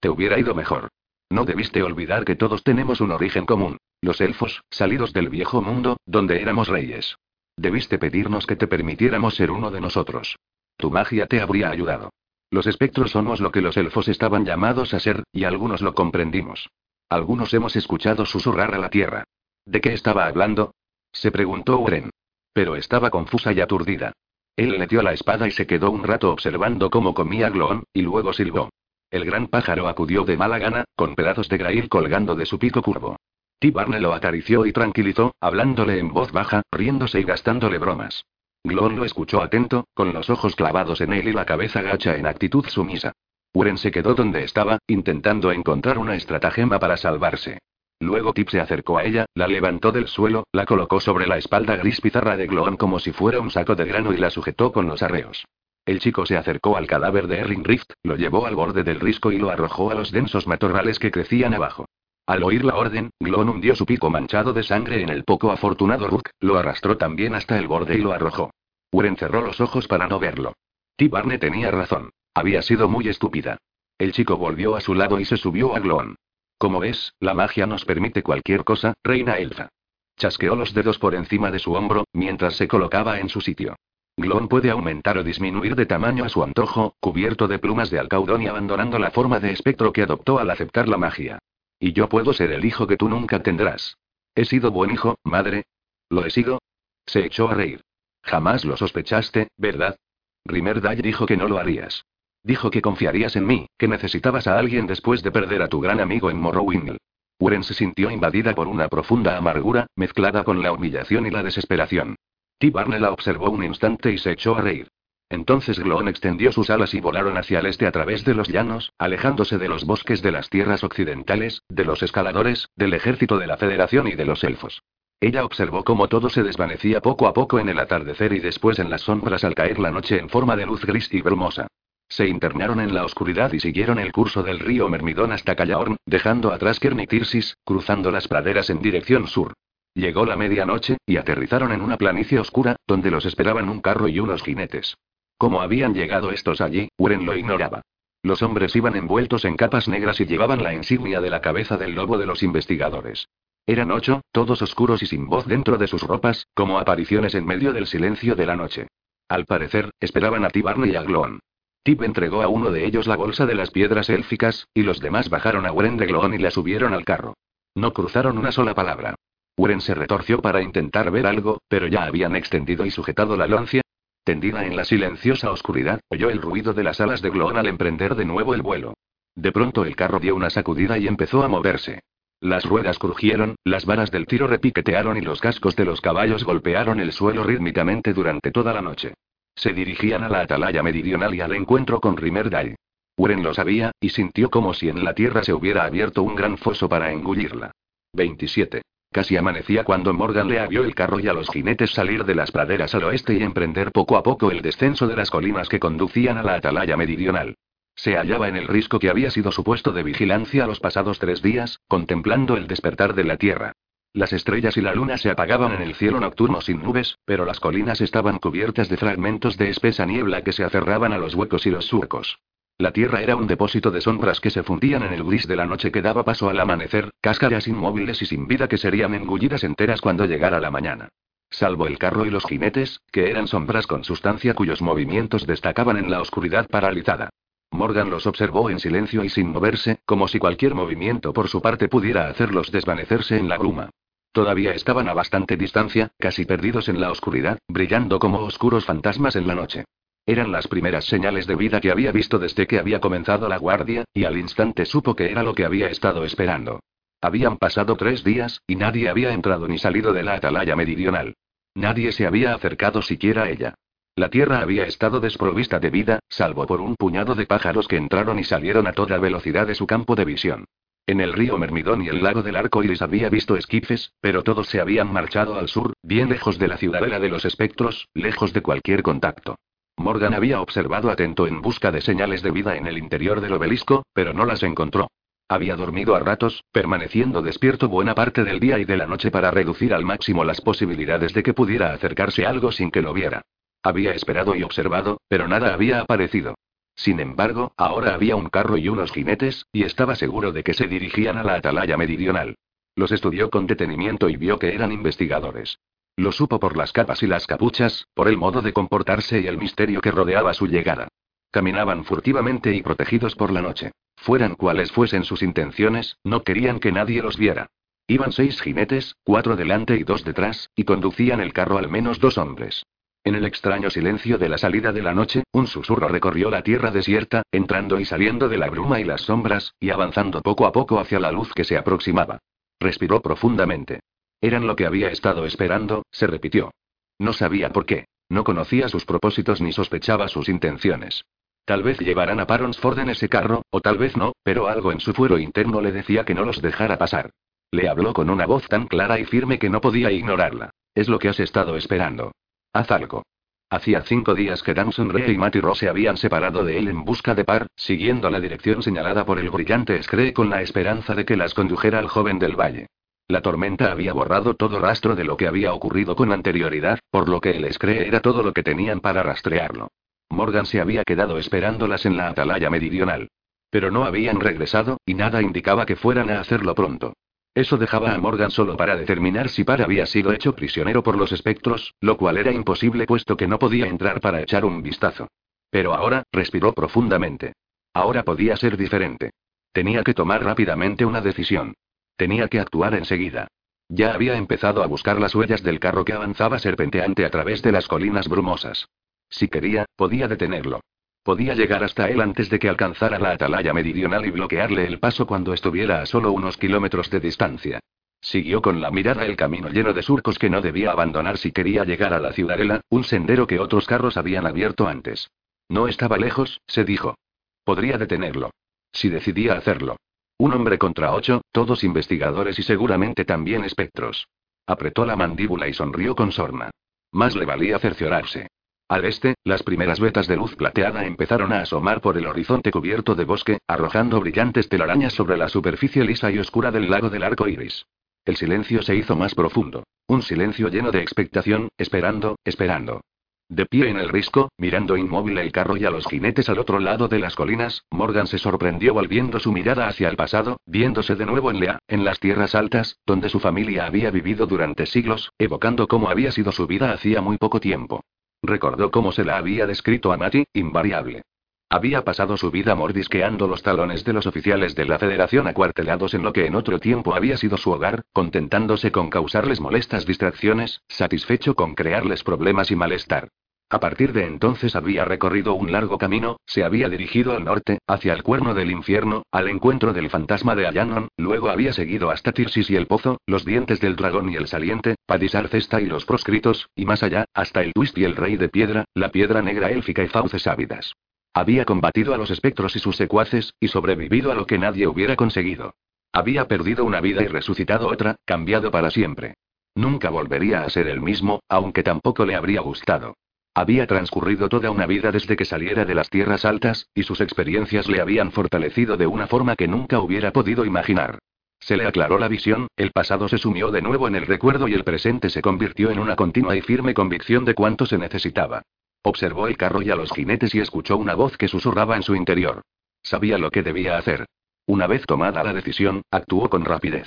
Te hubiera ido mejor. No debiste olvidar que todos tenemos un origen común, los elfos, salidos del viejo mundo, donde éramos reyes. Debiste pedirnos que te permitiéramos ser uno de nosotros. Tu magia te habría ayudado. Los espectros somos lo que los elfos estaban llamados a ser, y algunos lo comprendimos. Algunos hemos escuchado susurrar a la tierra. ¿De qué estaba hablando? Se preguntó Uren. Pero estaba confusa y aturdida. Él le dio la espada y se quedó un rato observando cómo comía Gloon, y luego silbó. El gran pájaro acudió de mala gana, con pedazos de grail colgando de su pico curvo. T. Barney lo acarició y tranquilizó, hablándole en voz baja, riéndose y gastándole bromas. Glon lo escuchó atento, con los ojos clavados en él y la cabeza gacha en actitud sumisa. Uren se quedó donde estaba, intentando encontrar una estratagema para salvarse. Luego Tip se acercó a ella, la levantó del suelo, la colocó sobre la espalda gris pizarra de Glon como si fuera un saco de grano y la sujetó con los arreos. El chico se acercó al cadáver de Erling Rift, lo llevó al borde del risco y lo arrojó a los densos matorrales que crecían abajo. Al oír la orden, Glon hundió su pico manchado de sangre en el poco afortunado Rook, lo arrastró también hasta el borde y lo arrojó. Uren cerró los ojos para no verlo. T. Tenía razón. Había sido muy estúpida. El chico volvió a su lado y se subió a Glon. Como ves, la magia nos permite cualquier cosa, reina elfa. Chasqueó los dedos por encima de su hombro, mientras se colocaba en su sitio. Glon puede aumentar o disminuir de tamaño a su antojo, cubierto de plumas de alcaudón y abandonando la forma de espectro que adoptó al aceptar la magia. Y yo puedo ser el hijo que tú nunca tendrás. He sido buen hijo, madre. ¿Lo he sido? Se echó a reír. Jamás lo sospechaste, ¿verdad? Rimerdale dijo que no lo harías. Dijo que confiarías en mí, que necesitabas a alguien después de perder a tu gran amigo en Morrowind. Uren se sintió invadida por una profunda amargura, mezclada con la humillación y la desesperación. T. Barney la observó un instante y se echó a reír. Entonces Glon extendió sus alas y volaron hacia el este a través de los llanos, alejándose de los bosques de las tierras occidentales, de los escaladores, del ejército de la Federación y de los elfos. Ella observó cómo todo se desvanecía poco a poco en el atardecer y después en las sombras al caer la noche en forma de luz gris y brumosa. Se internaron en la oscuridad y siguieron el curso del río Mermidón hasta Callaorn, dejando atrás Kernitirsis, cruzando las praderas en dirección sur. Llegó la medianoche, y aterrizaron en una planicie oscura, donde los esperaban un carro y unos jinetes. Cómo habían llegado estos allí, Uren lo ignoraba. Los hombres iban envueltos en capas negras y llevaban la insignia de la cabeza del lobo de los investigadores. Eran ocho, todos oscuros y sin voz dentro de sus ropas, como apariciones en medio del silencio de la noche. Al parecer, esperaban a Tibarne y a Glon. Tip entregó a uno de ellos la bolsa de las piedras élficas, y los demás bajaron a Uren de Glon y la subieron al carro. No cruzaron una sola palabra. Uren se retorció para intentar ver algo, pero ya habían extendido y sujetado la lancia, Tendida en la silenciosa oscuridad, oyó el ruido de las alas de Glon al emprender de nuevo el vuelo. De pronto el carro dio una sacudida y empezó a moverse. Las ruedas crujieron, las varas del tiro repiquetearon y los cascos de los caballos golpearon el suelo rítmicamente durante toda la noche. Se dirigían a la atalaya meridional y al encuentro con Rimerdale. Uren lo sabía, y sintió como si en la tierra se hubiera abierto un gran foso para engullirla. 27. Casi amanecía cuando Morgan le abrió el carro y a los jinetes salir de las praderas al oeste y emprender poco a poco el descenso de las colinas que conducían a la atalaya meridional. Se hallaba en el risco que había sido su puesto de vigilancia los pasados tres días, contemplando el despertar de la tierra. Las estrellas y la luna se apagaban en el cielo nocturno sin nubes, pero las colinas estaban cubiertas de fragmentos de espesa niebla que se aferraban a los huecos y los surcos. La tierra era un depósito de sombras que se fundían en el gris de la noche que daba paso al amanecer, cáscaras inmóviles y sin vida que serían engullidas enteras cuando llegara la mañana. Salvo el carro y los jinetes, que eran sombras con sustancia cuyos movimientos destacaban en la oscuridad paralizada. Morgan los observó en silencio y sin moverse, como si cualquier movimiento por su parte pudiera hacerlos desvanecerse en la bruma. Todavía estaban a bastante distancia, casi perdidos en la oscuridad, brillando como oscuros fantasmas en la noche. Eran las primeras señales de vida que había visto desde que había comenzado la guardia, y al instante supo que era lo que había estado esperando. Habían pasado tres días, y nadie había entrado ni salido de la atalaya meridional. Nadie se había acercado siquiera a ella. La tierra había estado desprovista de vida, salvo por un puñado de pájaros que entraron y salieron a toda velocidad de su campo de visión. En el río Mermidón y el lago del Arco Iris había visto esquifes, pero todos se habían marchado al sur, bien lejos de la ciudadela de los espectros, lejos de cualquier contacto. Morgan había observado atento en busca de señales de vida en el interior del obelisco, pero no las encontró. Había dormido a ratos, permaneciendo despierto buena parte del día y de la noche para reducir al máximo las posibilidades de que pudiera acercarse algo sin que lo viera. Había esperado y observado, pero nada había aparecido. Sin embargo, ahora había un carro y unos jinetes, y estaba seguro de que se dirigían a la atalaya meridional. Los estudió con detenimiento y vio que eran investigadores. Lo supo por las capas y las capuchas, por el modo de comportarse y el misterio que rodeaba su llegada. Caminaban furtivamente y protegidos por la noche. Fueran cuales fuesen sus intenciones, no querían que nadie los viera. Iban seis jinetes, cuatro delante y dos detrás, y conducían el carro al menos dos hombres. En el extraño silencio de la salida de la noche, un susurro recorrió la tierra desierta, entrando y saliendo de la bruma y las sombras, y avanzando poco a poco hacia la luz que se aproximaba. Respiró profundamente. Eran lo que había estado esperando, se repitió. No sabía por qué. No conocía sus propósitos ni sospechaba sus intenciones. Tal vez llevaran a Paronsford en ese carro, o tal vez no, pero algo en su fuero interno le decía que no los dejara pasar. Le habló con una voz tan clara y firme que no podía ignorarla. Es lo que has estado esperando. Haz algo. Hacía cinco días que Damson Ray y Matty Ross se habían separado de él en busca de par, siguiendo la dirección señalada por el brillante Scree con la esperanza de que las condujera al joven del valle. La tormenta había borrado todo rastro de lo que había ocurrido con anterioridad, por lo que el Scree era todo lo que tenían para rastrearlo. Morgan se había quedado esperándolas en la atalaya meridional. Pero no habían regresado, y nada indicaba que fueran a hacerlo pronto. Eso dejaba a Morgan solo para determinar si Par había sido hecho prisionero por los espectros, lo cual era imposible puesto que no podía entrar para echar un vistazo. Pero ahora, respiró profundamente. Ahora podía ser diferente. Tenía que tomar rápidamente una decisión. Tenía que actuar enseguida. Ya había empezado a buscar las huellas del carro que avanzaba serpenteante a través de las colinas brumosas. Si quería, podía detenerlo. Podía llegar hasta él antes de que alcanzara la atalaya meridional y bloquearle el paso cuando estuviera a solo unos kilómetros de distancia. Siguió con la mirada el camino lleno de surcos que no debía abandonar si quería llegar a la ciudadela, un sendero que otros carros habían abierto antes. No estaba lejos, se dijo. Podría detenerlo. Si decidía hacerlo. Un hombre contra ocho, todos investigadores y seguramente también espectros. Apretó la mandíbula y sonrió con sorna. Más le valía cerciorarse. Al este, las primeras vetas de luz plateada empezaron a asomar por el horizonte cubierto de bosque, arrojando brillantes telarañas sobre la superficie lisa y oscura del lago del arco iris. El silencio se hizo más profundo. Un silencio lleno de expectación, esperando, esperando. De pie en el risco, mirando inmóvil el carro y a los jinetes al otro lado de las colinas, Morgan se sorprendió volviendo su mirada hacia el pasado, viéndose de nuevo en Lea, en las tierras altas, donde su familia había vivido durante siglos, evocando cómo había sido su vida hacía muy poco tiempo. Recordó cómo se la había descrito a Mati, invariable. Había pasado su vida mordisqueando los talones de los oficiales de la Federación acuartelados en lo que en otro tiempo había sido su hogar, contentándose con causarles molestas distracciones, satisfecho con crearles problemas y malestar. A partir de entonces había recorrido un largo camino, se había dirigido al norte, hacia el cuerno del infierno, al encuentro del fantasma de Ayanon, luego había seguido hasta Tirsis y el pozo, los dientes del dragón y el saliente, Padisar Cesta y los proscritos, y más allá, hasta el Twist y el rey de piedra, la piedra negra élfica y fauces ávidas. Había combatido a los espectros y sus secuaces, y sobrevivido a lo que nadie hubiera conseguido. Había perdido una vida y resucitado otra, cambiado para siempre. Nunca volvería a ser el mismo, aunque tampoco le habría gustado. Había transcurrido toda una vida desde que saliera de las tierras altas, y sus experiencias le habían fortalecido de una forma que nunca hubiera podido imaginar. Se le aclaró la visión, el pasado se sumió de nuevo en el recuerdo y el presente se convirtió en una continua y firme convicción de cuánto se necesitaba. Observó el carro y a los jinetes y escuchó una voz que susurraba en su interior. Sabía lo que debía hacer. Una vez tomada la decisión, actuó con rapidez.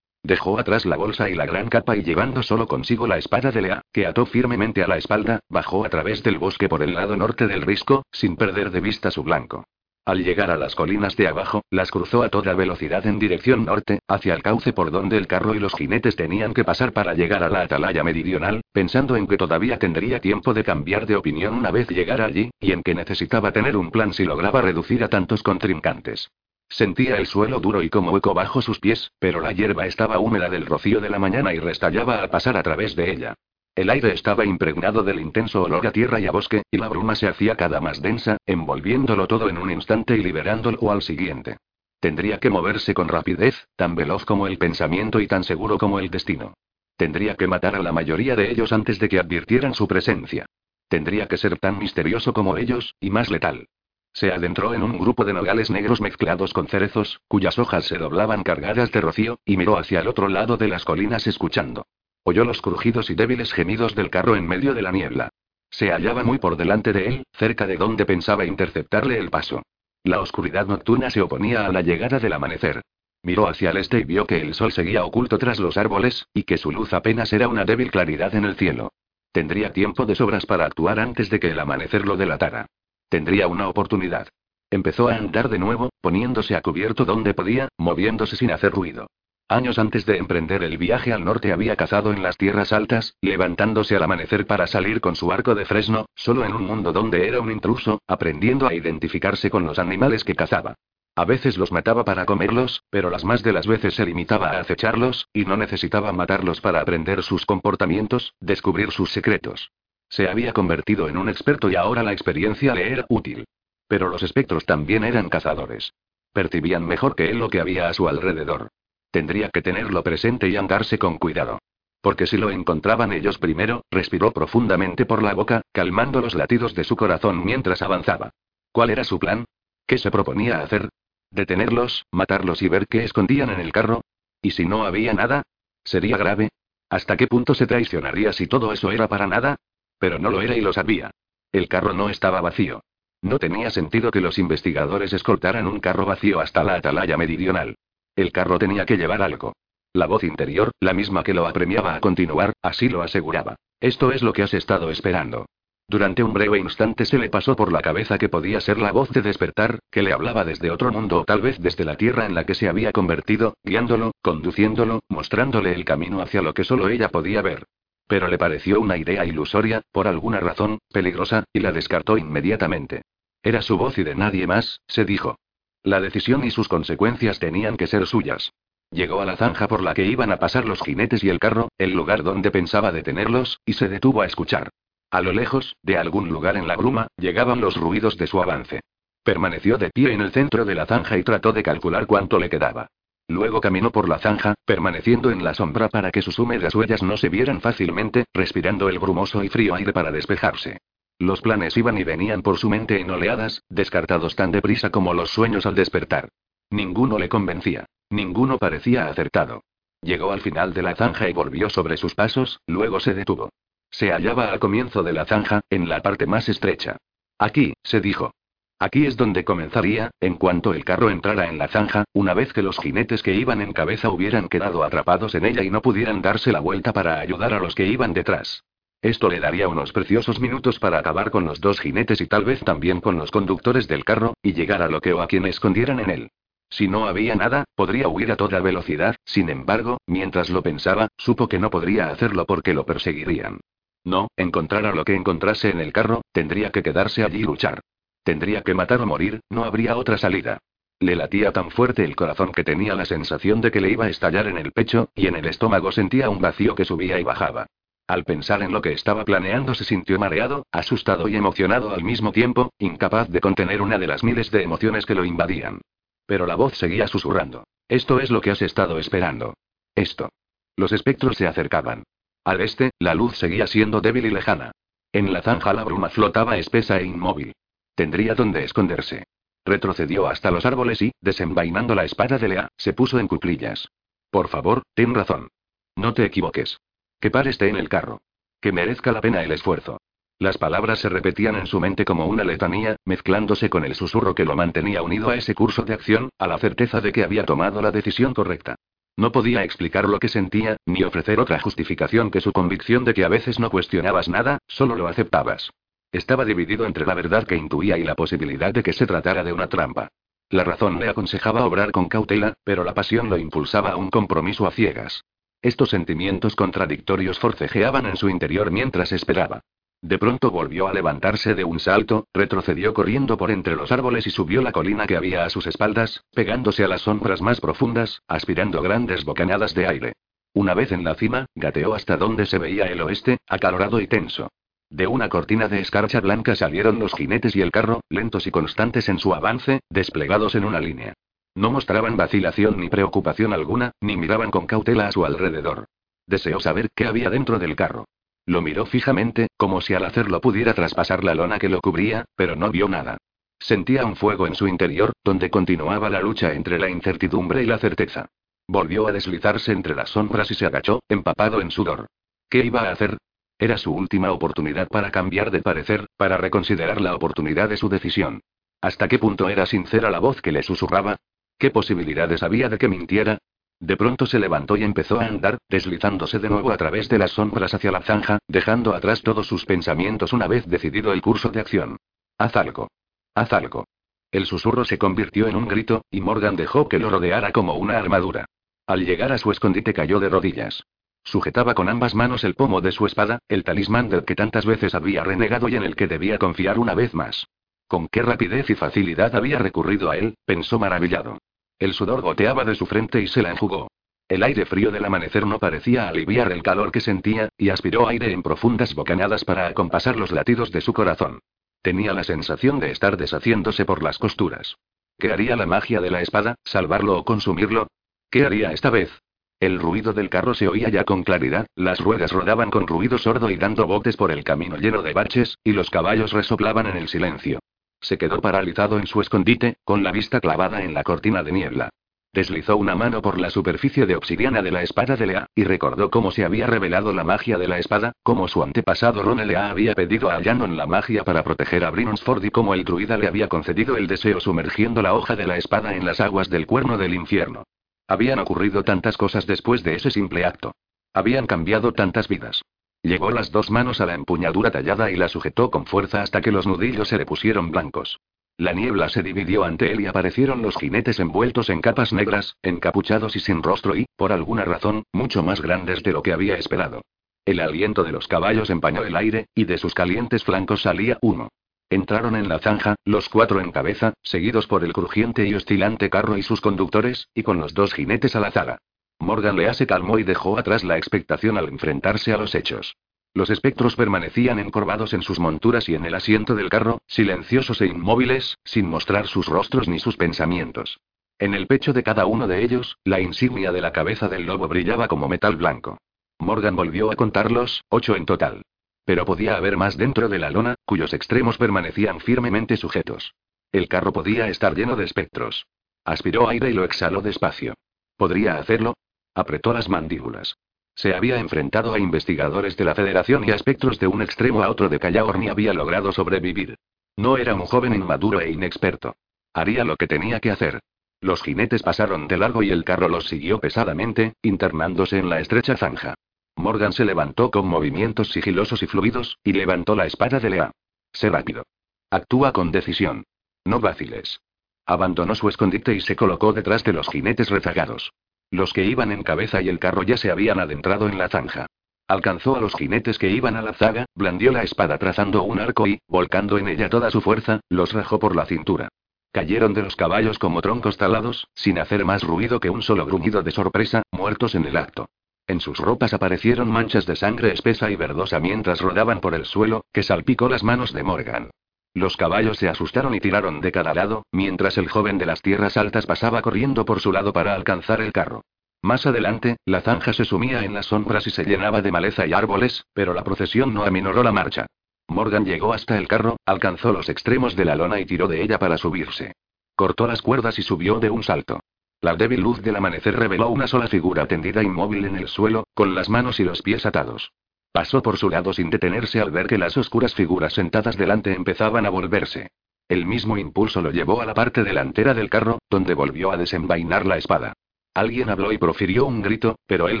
Dejó atrás la bolsa y la gran capa y llevando solo consigo la espada de Lea, que ató firmemente a la espalda, bajó a través del bosque por el lado norte del risco, sin perder de vista su blanco. Al llegar a las colinas de abajo, las cruzó a toda velocidad en dirección norte, hacia el cauce por donde el carro y los jinetes tenían que pasar para llegar a la atalaya meridional, pensando en que todavía tendría tiempo de cambiar de opinión una vez llegara allí, y en que necesitaba tener un plan si lograba reducir a tantos contrincantes. Sentía el suelo duro y como hueco bajo sus pies, pero la hierba estaba húmeda del rocío de la mañana y restallaba al pasar a través de ella. El aire estaba impregnado del intenso olor a tierra y a bosque, y la bruma se hacía cada más densa, envolviéndolo todo en un instante y liberándolo al siguiente. Tendría que moverse con rapidez, tan veloz como el pensamiento y tan seguro como el destino. Tendría que matar a la mayoría de ellos antes de que advirtieran su presencia. Tendría que ser tan misterioso como ellos, y más letal. Se adentró en un grupo de nogales negros mezclados con cerezos, cuyas hojas se doblaban cargadas de rocío, y miró hacia el otro lado de las colinas escuchando. Oyó los crujidos y débiles gemidos del carro en medio de la niebla. Se hallaba muy por delante de él, cerca de donde pensaba interceptarle el paso. La oscuridad nocturna se oponía a la llegada del amanecer. Miró hacia el este y vio que el sol seguía oculto tras los árboles, y que su luz apenas era una débil claridad en el cielo. Tendría tiempo de sobras para actuar antes de que el amanecer lo delatara. Tendría una oportunidad. Empezó a andar de nuevo, poniéndose a cubierto donde podía, moviéndose sin hacer ruido. Años antes de emprender el viaje al norte había cazado en las tierras altas, levantándose al amanecer para salir con su arco de fresno, solo en un mundo donde era un intruso, aprendiendo a identificarse con los animales que cazaba. A veces los mataba para comerlos, pero las más de las veces se limitaba a acecharlos, y no necesitaba matarlos para aprender sus comportamientos, descubrir sus secretos. Se había convertido en un experto y ahora la experiencia le era útil. Pero los espectros también eran cazadores. Percibían mejor que él lo que había a su alrededor. Tendría que tenerlo presente y andarse con cuidado. Porque si lo encontraban ellos primero, respiró profundamente por la boca, calmando los latidos de su corazón mientras avanzaba. ¿Cuál era su plan? ¿Qué se proponía hacer? ¿Detenerlos, matarlos y ver qué escondían en el carro? ¿Y si no había nada? ¿Sería grave? ¿Hasta qué punto se traicionaría si todo eso era para nada? Pero no lo era y lo sabía. El carro no estaba vacío. No tenía sentido que los investigadores escoltaran un carro vacío hasta la atalaya meridional. El carro tenía que llevar algo. La voz interior, la misma que lo apremiaba a continuar, así lo aseguraba. Esto es lo que has estado esperando. Durante un breve instante se le pasó por la cabeza que podía ser la voz de despertar, que le hablaba desde otro mundo o tal vez desde la tierra en la que se había convertido, guiándolo, conduciéndolo, mostrándole el camino hacia lo que solo ella podía ver. Pero le pareció una idea ilusoria, por alguna razón, peligrosa, y la descartó inmediatamente. Era su voz y de nadie más, se dijo. La decisión y sus consecuencias tenían que ser suyas. Llegó a la zanja por la que iban a pasar los jinetes y el carro, el lugar donde pensaba detenerlos, y se detuvo a escuchar. A lo lejos, de algún lugar en la bruma, llegaban los ruidos de su avance. Permaneció de pie en el centro de la zanja y trató de calcular cuánto le quedaba. Luego caminó por la zanja, permaneciendo en la sombra para que sus húmedas huellas no se vieran fácilmente, respirando el brumoso y frío aire para despejarse. Los planes iban y venían por su mente en oleadas, descartados tan deprisa como los sueños al despertar. Ninguno le convencía. Ninguno parecía acertado. Llegó al final de la zanja y volvió sobre sus pasos, luego se detuvo. Se hallaba al comienzo de la zanja, en la parte más estrecha. Aquí, se dijo. Aquí es donde comenzaría, en cuanto el carro entrara en la zanja, una vez que los jinetes que iban en cabeza hubieran quedado atrapados en ella y no pudieran darse la vuelta para ayudar a los que iban detrás. Esto le daría unos preciosos minutos para acabar con los dos jinetes y tal vez también con los conductores del carro, y llegar a lo que o a quien escondieran en él. Si no había nada, podría huir a toda velocidad, sin embargo, mientras lo pensaba, supo que no podría hacerlo porque lo perseguirían. No, encontrara lo que encontrase en el carro, tendría que quedarse allí y luchar. Tendría que matar o morir, no habría otra salida. Le latía tan fuerte el corazón que tenía la sensación de que le iba a estallar en el pecho, y en el estómago sentía un vacío que subía y bajaba. Al pensar en lo que estaba planeando se sintió mareado, asustado y emocionado al mismo tiempo, incapaz de contener una de las miles de emociones que lo invadían. Pero la voz seguía susurrando. Esto es lo que has estado esperando. Esto. Los espectros se acercaban. Al este, la luz seguía siendo débil y lejana. En la zanja la bruma flotaba espesa e inmóvil. Tendría donde esconderse. Retrocedió hasta los árboles y, desenvainando la espada de Lea, se puso en cuclillas. Por favor, ten razón. No te equivoques. Que pare esté en el carro. Que merezca la pena el esfuerzo. Las palabras se repetían en su mente como una letanía, mezclándose con el susurro que lo mantenía unido a ese curso de acción, a la certeza de que había tomado la decisión correcta. No podía explicar lo que sentía, ni ofrecer otra justificación que su convicción de que a veces no cuestionabas nada, solo lo aceptabas. Estaba dividido entre la verdad que intuía y la posibilidad de que se tratara de una trampa. La razón le aconsejaba obrar con cautela, pero la pasión lo impulsaba a un compromiso a ciegas. Estos sentimientos contradictorios forcejeaban en su interior mientras esperaba. De pronto volvió a levantarse de un salto, retrocedió corriendo por entre los árboles y subió la colina que había a sus espaldas, pegándose a las sombras más profundas, aspirando grandes bocanadas de aire. Una vez en la cima, gateó hasta donde se veía el oeste, acalorado y tenso. De una cortina de escarcha blanca salieron los jinetes y el carro, lentos y constantes en su avance, desplegados en una línea. No mostraban vacilación ni preocupación alguna, ni miraban con cautela a su alrededor. Deseó saber qué había dentro del carro. Lo miró fijamente, como si al hacerlo pudiera traspasar la lona que lo cubría, pero no vio nada. Sentía un fuego en su interior, donde continuaba la lucha entre la incertidumbre y la certeza. Volvió a deslizarse entre las sombras y se agachó, empapado en sudor. ¿Qué iba a hacer? Era su última oportunidad para cambiar de parecer, para reconsiderar la oportunidad de su decisión. ¿Hasta qué punto era sincera la voz que le susurraba? ¿Qué posibilidades había de que mintiera? De pronto se levantó y empezó a andar, deslizándose de nuevo a través de las sombras hacia la zanja, dejando atrás todos sus pensamientos una vez decidido el curso de acción. Haz algo. Haz algo. El susurro se convirtió en un grito, y Morgan dejó que lo rodeara como una armadura. Al llegar a su escondite cayó de rodillas. Sujetaba con ambas manos el pomo de su espada, el talismán del que tantas veces había renegado y en el que debía confiar una vez más. Con qué rapidez y facilidad había recurrido a él, pensó maravillado. El sudor goteaba de su frente y se la enjugó. El aire frío del amanecer no parecía aliviar el calor que sentía, y aspiró aire en profundas bocanadas para acompasar los latidos de su corazón. Tenía la sensación de estar deshaciéndose por las costuras. ¿Qué haría la magia de la espada, salvarlo o consumirlo? ¿Qué haría esta vez? El ruido del carro se oía ya con claridad, las ruedas rodaban con ruido sordo y dando botes por el camino lleno de baches, y los caballos resoplaban en el silencio. Se quedó paralizado en su escondite, con la vista clavada en la cortina de niebla. Deslizó una mano por la superficie de obsidiana de la espada de Lea, y recordó cómo se había revelado la magia de la espada, cómo su antepasado Ron Lea había pedido a Llanon la magia para proteger a Brynonsford y cómo el druida le había concedido el deseo sumergiendo la hoja de la espada en las aguas del cuerno del infierno. Habían ocurrido tantas cosas después de ese simple acto. Habían cambiado tantas vidas. Llevó las dos manos a la empuñadura tallada y la sujetó con fuerza hasta que los nudillos se le pusieron blancos. La niebla se dividió ante él y aparecieron los jinetes envueltos en capas negras, encapuchados y sin rostro y, por alguna razón, mucho más grandes de lo que había esperado. El aliento de los caballos empañó el aire, y de sus calientes flancos salía humo. Entraron en la zanja, los cuatro en cabeza, seguidos por el crujiente y oscilante carro y sus conductores, y con los dos jinetes a la zaga. Morgan Lea se calmó y dejó atrás la expectación al enfrentarse a los hechos. Los espectros permanecían encorvados en sus monturas y en el asiento del carro, silenciosos e inmóviles, sin mostrar sus rostros ni sus pensamientos. En el pecho de cada uno de ellos, la insignia de la cabeza del lobo brillaba como metal blanco. Morgan volvió a contarlos, ocho en total. Pero podía haber más dentro de la lona, cuyos extremos permanecían firmemente sujetos. El carro podía estar lleno de espectros. Aspiró aire y lo exhaló despacio. ¿Podría hacerlo? Apretó las mandíbulas. Se había enfrentado a investigadores de la Federación y a espectros de un extremo a otro de Callaor ni había logrado sobrevivir. No era un joven inmaduro e inexperto. Haría lo que tenía que hacer. Los jinetes pasaron de largo y el carro los siguió pesadamente, internándose en la estrecha zanja. Morgan se levantó con movimientos sigilosos y fluidos, y levantó la espada de Lea. Sé rápido. Actúa con decisión. No vaciles. Abandonó su escondite y se colocó detrás de los jinetes rezagados. Los que iban en cabeza y el carro ya se habían adentrado en la zanja. Alcanzó a los jinetes que iban a la zaga, blandió la espada trazando un arco y, volcando en ella toda su fuerza, los rajó por la cintura. Cayeron de los caballos como troncos talados, sin hacer más ruido que un solo gruñido de sorpresa, muertos en el acto. En sus ropas aparecieron manchas de sangre espesa y verdosa mientras rodaban por el suelo, que salpicó las manos de Morgan. Los caballos se asustaron y tiraron de cada lado, mientras el joven de las tierras altas pasaba corriendo por su lado para alcanzar el carro. Más adelante, la zanja se sumía en las sombras y se llenaba de maleza y árboles, pero la procesión no aminoró la marcha. Morgan llegó hasta el carro, alcanzó los extremos de la lona y tiró de ella para subirse. Cortó las cuerdas y subió de un salto. La débil luz del amanecer reveló una sola figura tendida inmóvil en el suelo, con las manos y los pies atados. Pasó por su lado sin detenerse al ver que las oscuras figuras sentadas delante empezaban a volverse. El mismo impulso lo llevó a la parte delantera del carro, donde volvió a desenvainar la espada. Alguien habló y profirió un grito, pero él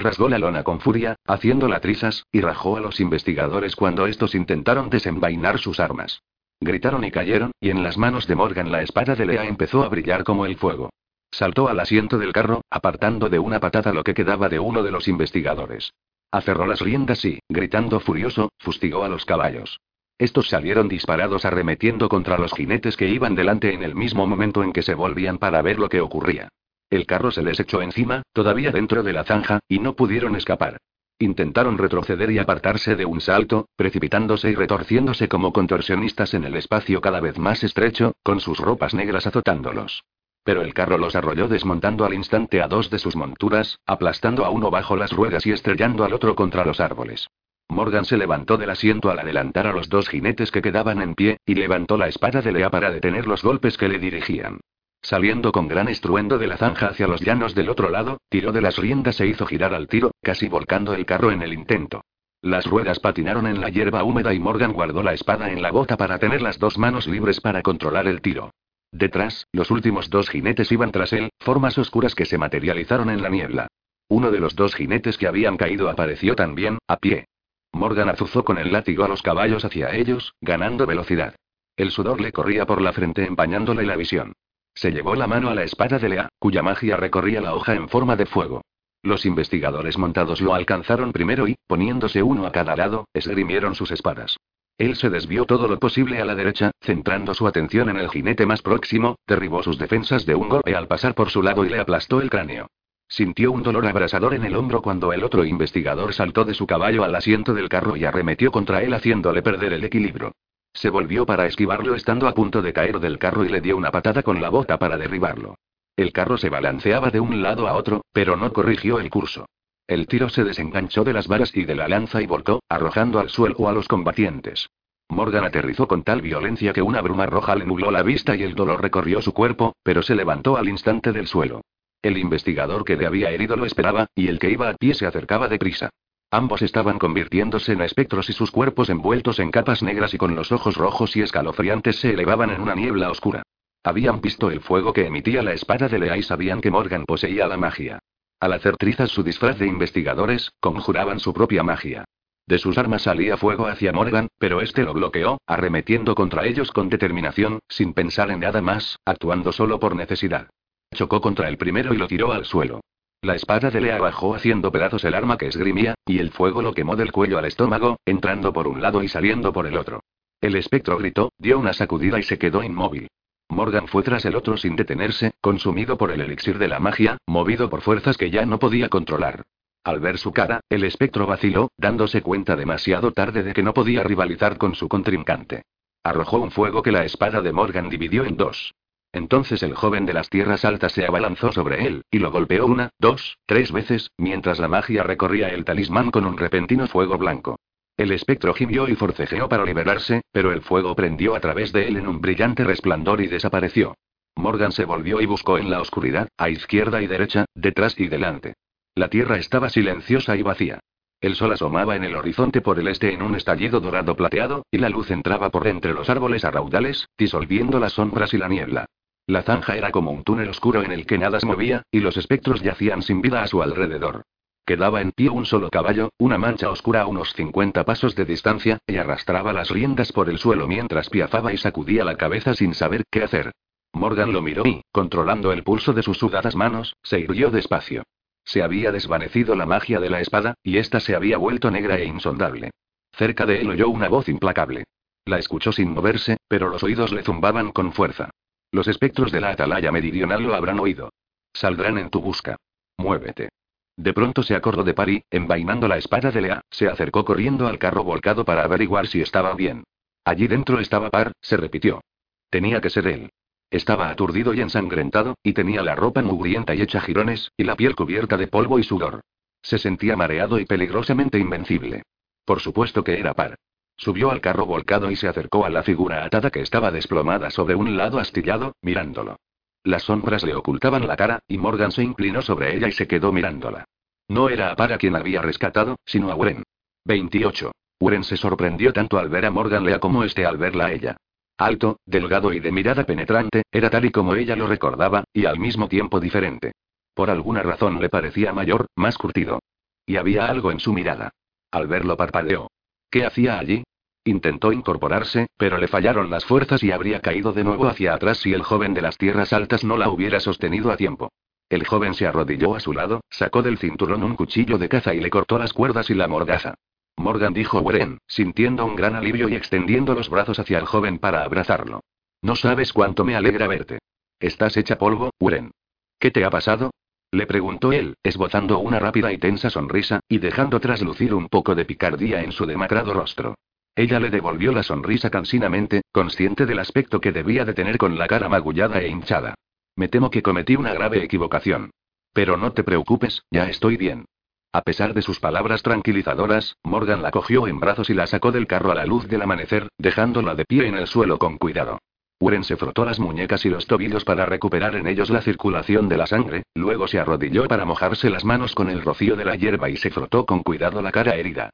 rasgó la lona con furia, haciéndola trizas, y rajó a los investigadores cuando estos intentaron desenvainar sus armas. Gritaron y cayeron, y en las manos de Morgan la espada de Lea empezó a brillar como el fuego. Saltó al asiento del carro, apartando de una patada lo que quedaba de uno de los investigadores. Aferró las riendas y, gritando furioso, fustigó a los caballos. Estos salieron disparados arremetiendo contra los jinetes que iban delante en el mismo momento en que se volvían para ver lo que ocurría. El carro se les echó encima, todavía dentro de la zanja, y no pudieron escapar. Intentaron retroceder y apartarse de un salto, precipitándose y retorciéndose como contorsionistas en el espacio cada vez más estrecho, con sus ropas negras azotándolos. Pero el carro los arrolló desmontando al instante a dos de sus monturas, aplastando a uno bajo las ruedas y estrellando al otro contra los árboles. Morgan se levantó del asiento al adelantar a los dos jinetes que quedaban en pie, y levantó la espada de Lea para detener los golpes que le dirigían. Saliendo con gran estruendo de la zanja hacia los llanos del otro lado, tiró de las riendas e hizo girar al tiro, casi volcando el carro en el intento. Las ruedas patinaron en la hierba húmeda y Morgan guardó la espada en la bota para tener las dos manos libres para controlar el tiro. Detrás, los últimos dos jinetes iban tras él, formas oscuras que se materializaron en la niebla. Uno de los dos jinetes que habían caído apareció también, a pie. Morgan azuzó con el látigo a los caballos hacia ellos, ganando velocidad. El sudor le corría por la frente empañándole la visión. Se llevó la mano a la espada de Lea, cuya magia recorría la hoja en forma de fuego. Los investigadores montados lo alcanzaron primero y, poniéndose uno a cada lado, esgrimieron sus espadas. Él se desvió todo lo posible a la derecha, centrando su atención en el jinete más próximo, derribó sus defensas de un golpe al pasar por su lado y le aplastó el cráneo. Sintió un dolor abrasador en el hombro cuando el otro investigador saltó de su caballo al asiento del carro y arremetió contra él haciéndole perder el equilibrio. Se volvió para esquivarlo estando a punto de caer del carro y le dio una patada con la bota para derribarlo. El carro se balanceaba de un lado a otro, pero no corrigió el curso. El tiro se desenganchó de las varas y de la lanza y volcó, arrojando al suelo a los combatientes. Morgan aterrizó con tal violencia que una bruma roja le nubló la vista y el dolor recorrió su cuerpo, pero se levantó al instante del suelo. El investigador que le había herido lo esperaba, y el que iba a pie se acercaba deprisa. Ambos estaban convirtiéndose en espectros y sus cuerpos envueltos en capas negras y con los ojos rojos y escalofriantes se elevaban en una niebla oscura. Habían visto el fuego que emitía la espada de Lea y sabían que Morgan poseía la magia. Al hacer trizas su disfraz de investigadores, conjuraban su propia magia. De sus armas salía fuego hacia Morgan, pero este lo bloqueó, arremetiendo contra ellos con determinación, sin pensar en nada más, actuando solo por necesidad. Chocó contra el primero y lo tiró al suelo. La espada de Lea bajó haciendo pedazos el arma que esgrimía, y el fuego lo quemó del cuello al estómago, entrando por un lado y saliendo por el otro. El espectro gritó, dio una sacudida y se quedó inmóvil. Morgan fue tras el otro sin detenerse, consumido por el elixir de la magia, movido por fuerzas que ya no podía controlar. Al ver su cara, el espectro vaciló, dándose cuenta demasiado tarde de que no podía rivalizar con su contrincante. Arrojó un fuego que la espada de Morgan dividió en dos. Entonces el joven de las tierras altas se abalanzó sobre él, y lo golpeó una, dos, tres veces, mientras la magia recorría el talismán con un repentino fuego blanco. El espectro gimió y forcejeó para liberarse, pero el fuego prendió a través de él en un brillante resplandor y desapareció. Morgan se volvió y buscó en la oscuridad, a izquierda y derecha, detrás y delante. La tierra estaba silenciosa y vacía. El sol asomaba en el horizonte por el este en un estallido dorado plateado, y la luz entraba por entre los árboles a raudales, disolviendo las sombras y la niebla. La zanja era como un túnel oscuro en el que nada se movía, y los espectros yacían sin vida a su alrededor. Quedaba en pie un solo caballo, una mancha oscura a unos 50 pasos de distancia, y arrastraba las riendas por el suelo mientras piafaba y sacudía la cabeza sin saber qué hacer. Morgan lo miró y, controlando el pulso de sus sudadas manos, se irguió despacio. Se había desvanecido la magia de la espada, y ésta se había vuelto negra e insondable. Cerca de él oyó una voz implacable. La escuchó sin moverse, pero los oídos le zumbaban con fuerza. Los espectros de la atalaya meridional lo habrán oído. Saldrán en tu busca. Muévete. De pronto se acordó de Pari, envainando la espada de Lea, se acercó corriendo al carro volcado para averiguar si estaba bien. Allí dentro estaba Par, se repitió. Tenía que ser él. Estaba aturdido y ensangrentado, y tenía la ropa mugrienta y hecha jirones, y la piel cubierta de polvo y sudor. Se sentía mareado y peligrosamente invencible. Por supuesto que era Par. Subió al carro volcado y se acercó a la figura atada que estaba desplomada sobre un lado astillado, mirándolo. Las sombras le ocultaban la cara, y Morgan se inclinó sobre ella y se quedó mirándola. No era a Para quien había rescatado, sino a Uren. 28. Uren se sorprendió tanto al ver a Morgan Lea como este al verla a ella. Alto, delgado y de mirada penetrante, era tal y como ella lo recordaba, y al mismo tiempo diferente. Por alguna razón le parecía mayor, más curtido. Y había algo en su mirada. Al verlo parpadeó. ¿Qué hacía allí? Intentó incorporarse, pero le fallaron las fuerzas y habría caído de nuevo hacia atrás si el joven de las tierras altas no la hubiera sostenido a tiempo. El joven se arrodilló a su lado, sacó del cinturón un cuchillo de caza y le cortó las cuerdas y la mordaza. Morgan dijo Wren, sintiendo un gran alivio y extendiendo los brazos hacia el joven para abrazarlo. No sabes cuánto me alegra verte. Estás hecha polvo, Wren. ¿Qué te ha pasado? Le preguntó él, esbozando una rápida y tensa sonrisa, y dejando traslucir un poco de picardía en su demacrado rostro. Ella le devolvió la sonrisa cansinamente, consciente del aspecto que debía de tener con la cara magullada e hinchada. Me temo que cometí una grave equivocación. Pero no te preocupes, ya estoy bien. A pesar de sus palabras tranquilizadoras, Morgan la cogió en brazos y la sacó del carro a la luz del amanecer, dejándola de pie en el suelo con cuidado. Uren se frotó las muñecas y los tobillos para recuperar en ellos la circulación de la sangre, luego se arrodilló para mojarse las manos con el rocío de la hierba y se frotó con cuidado la cara herida.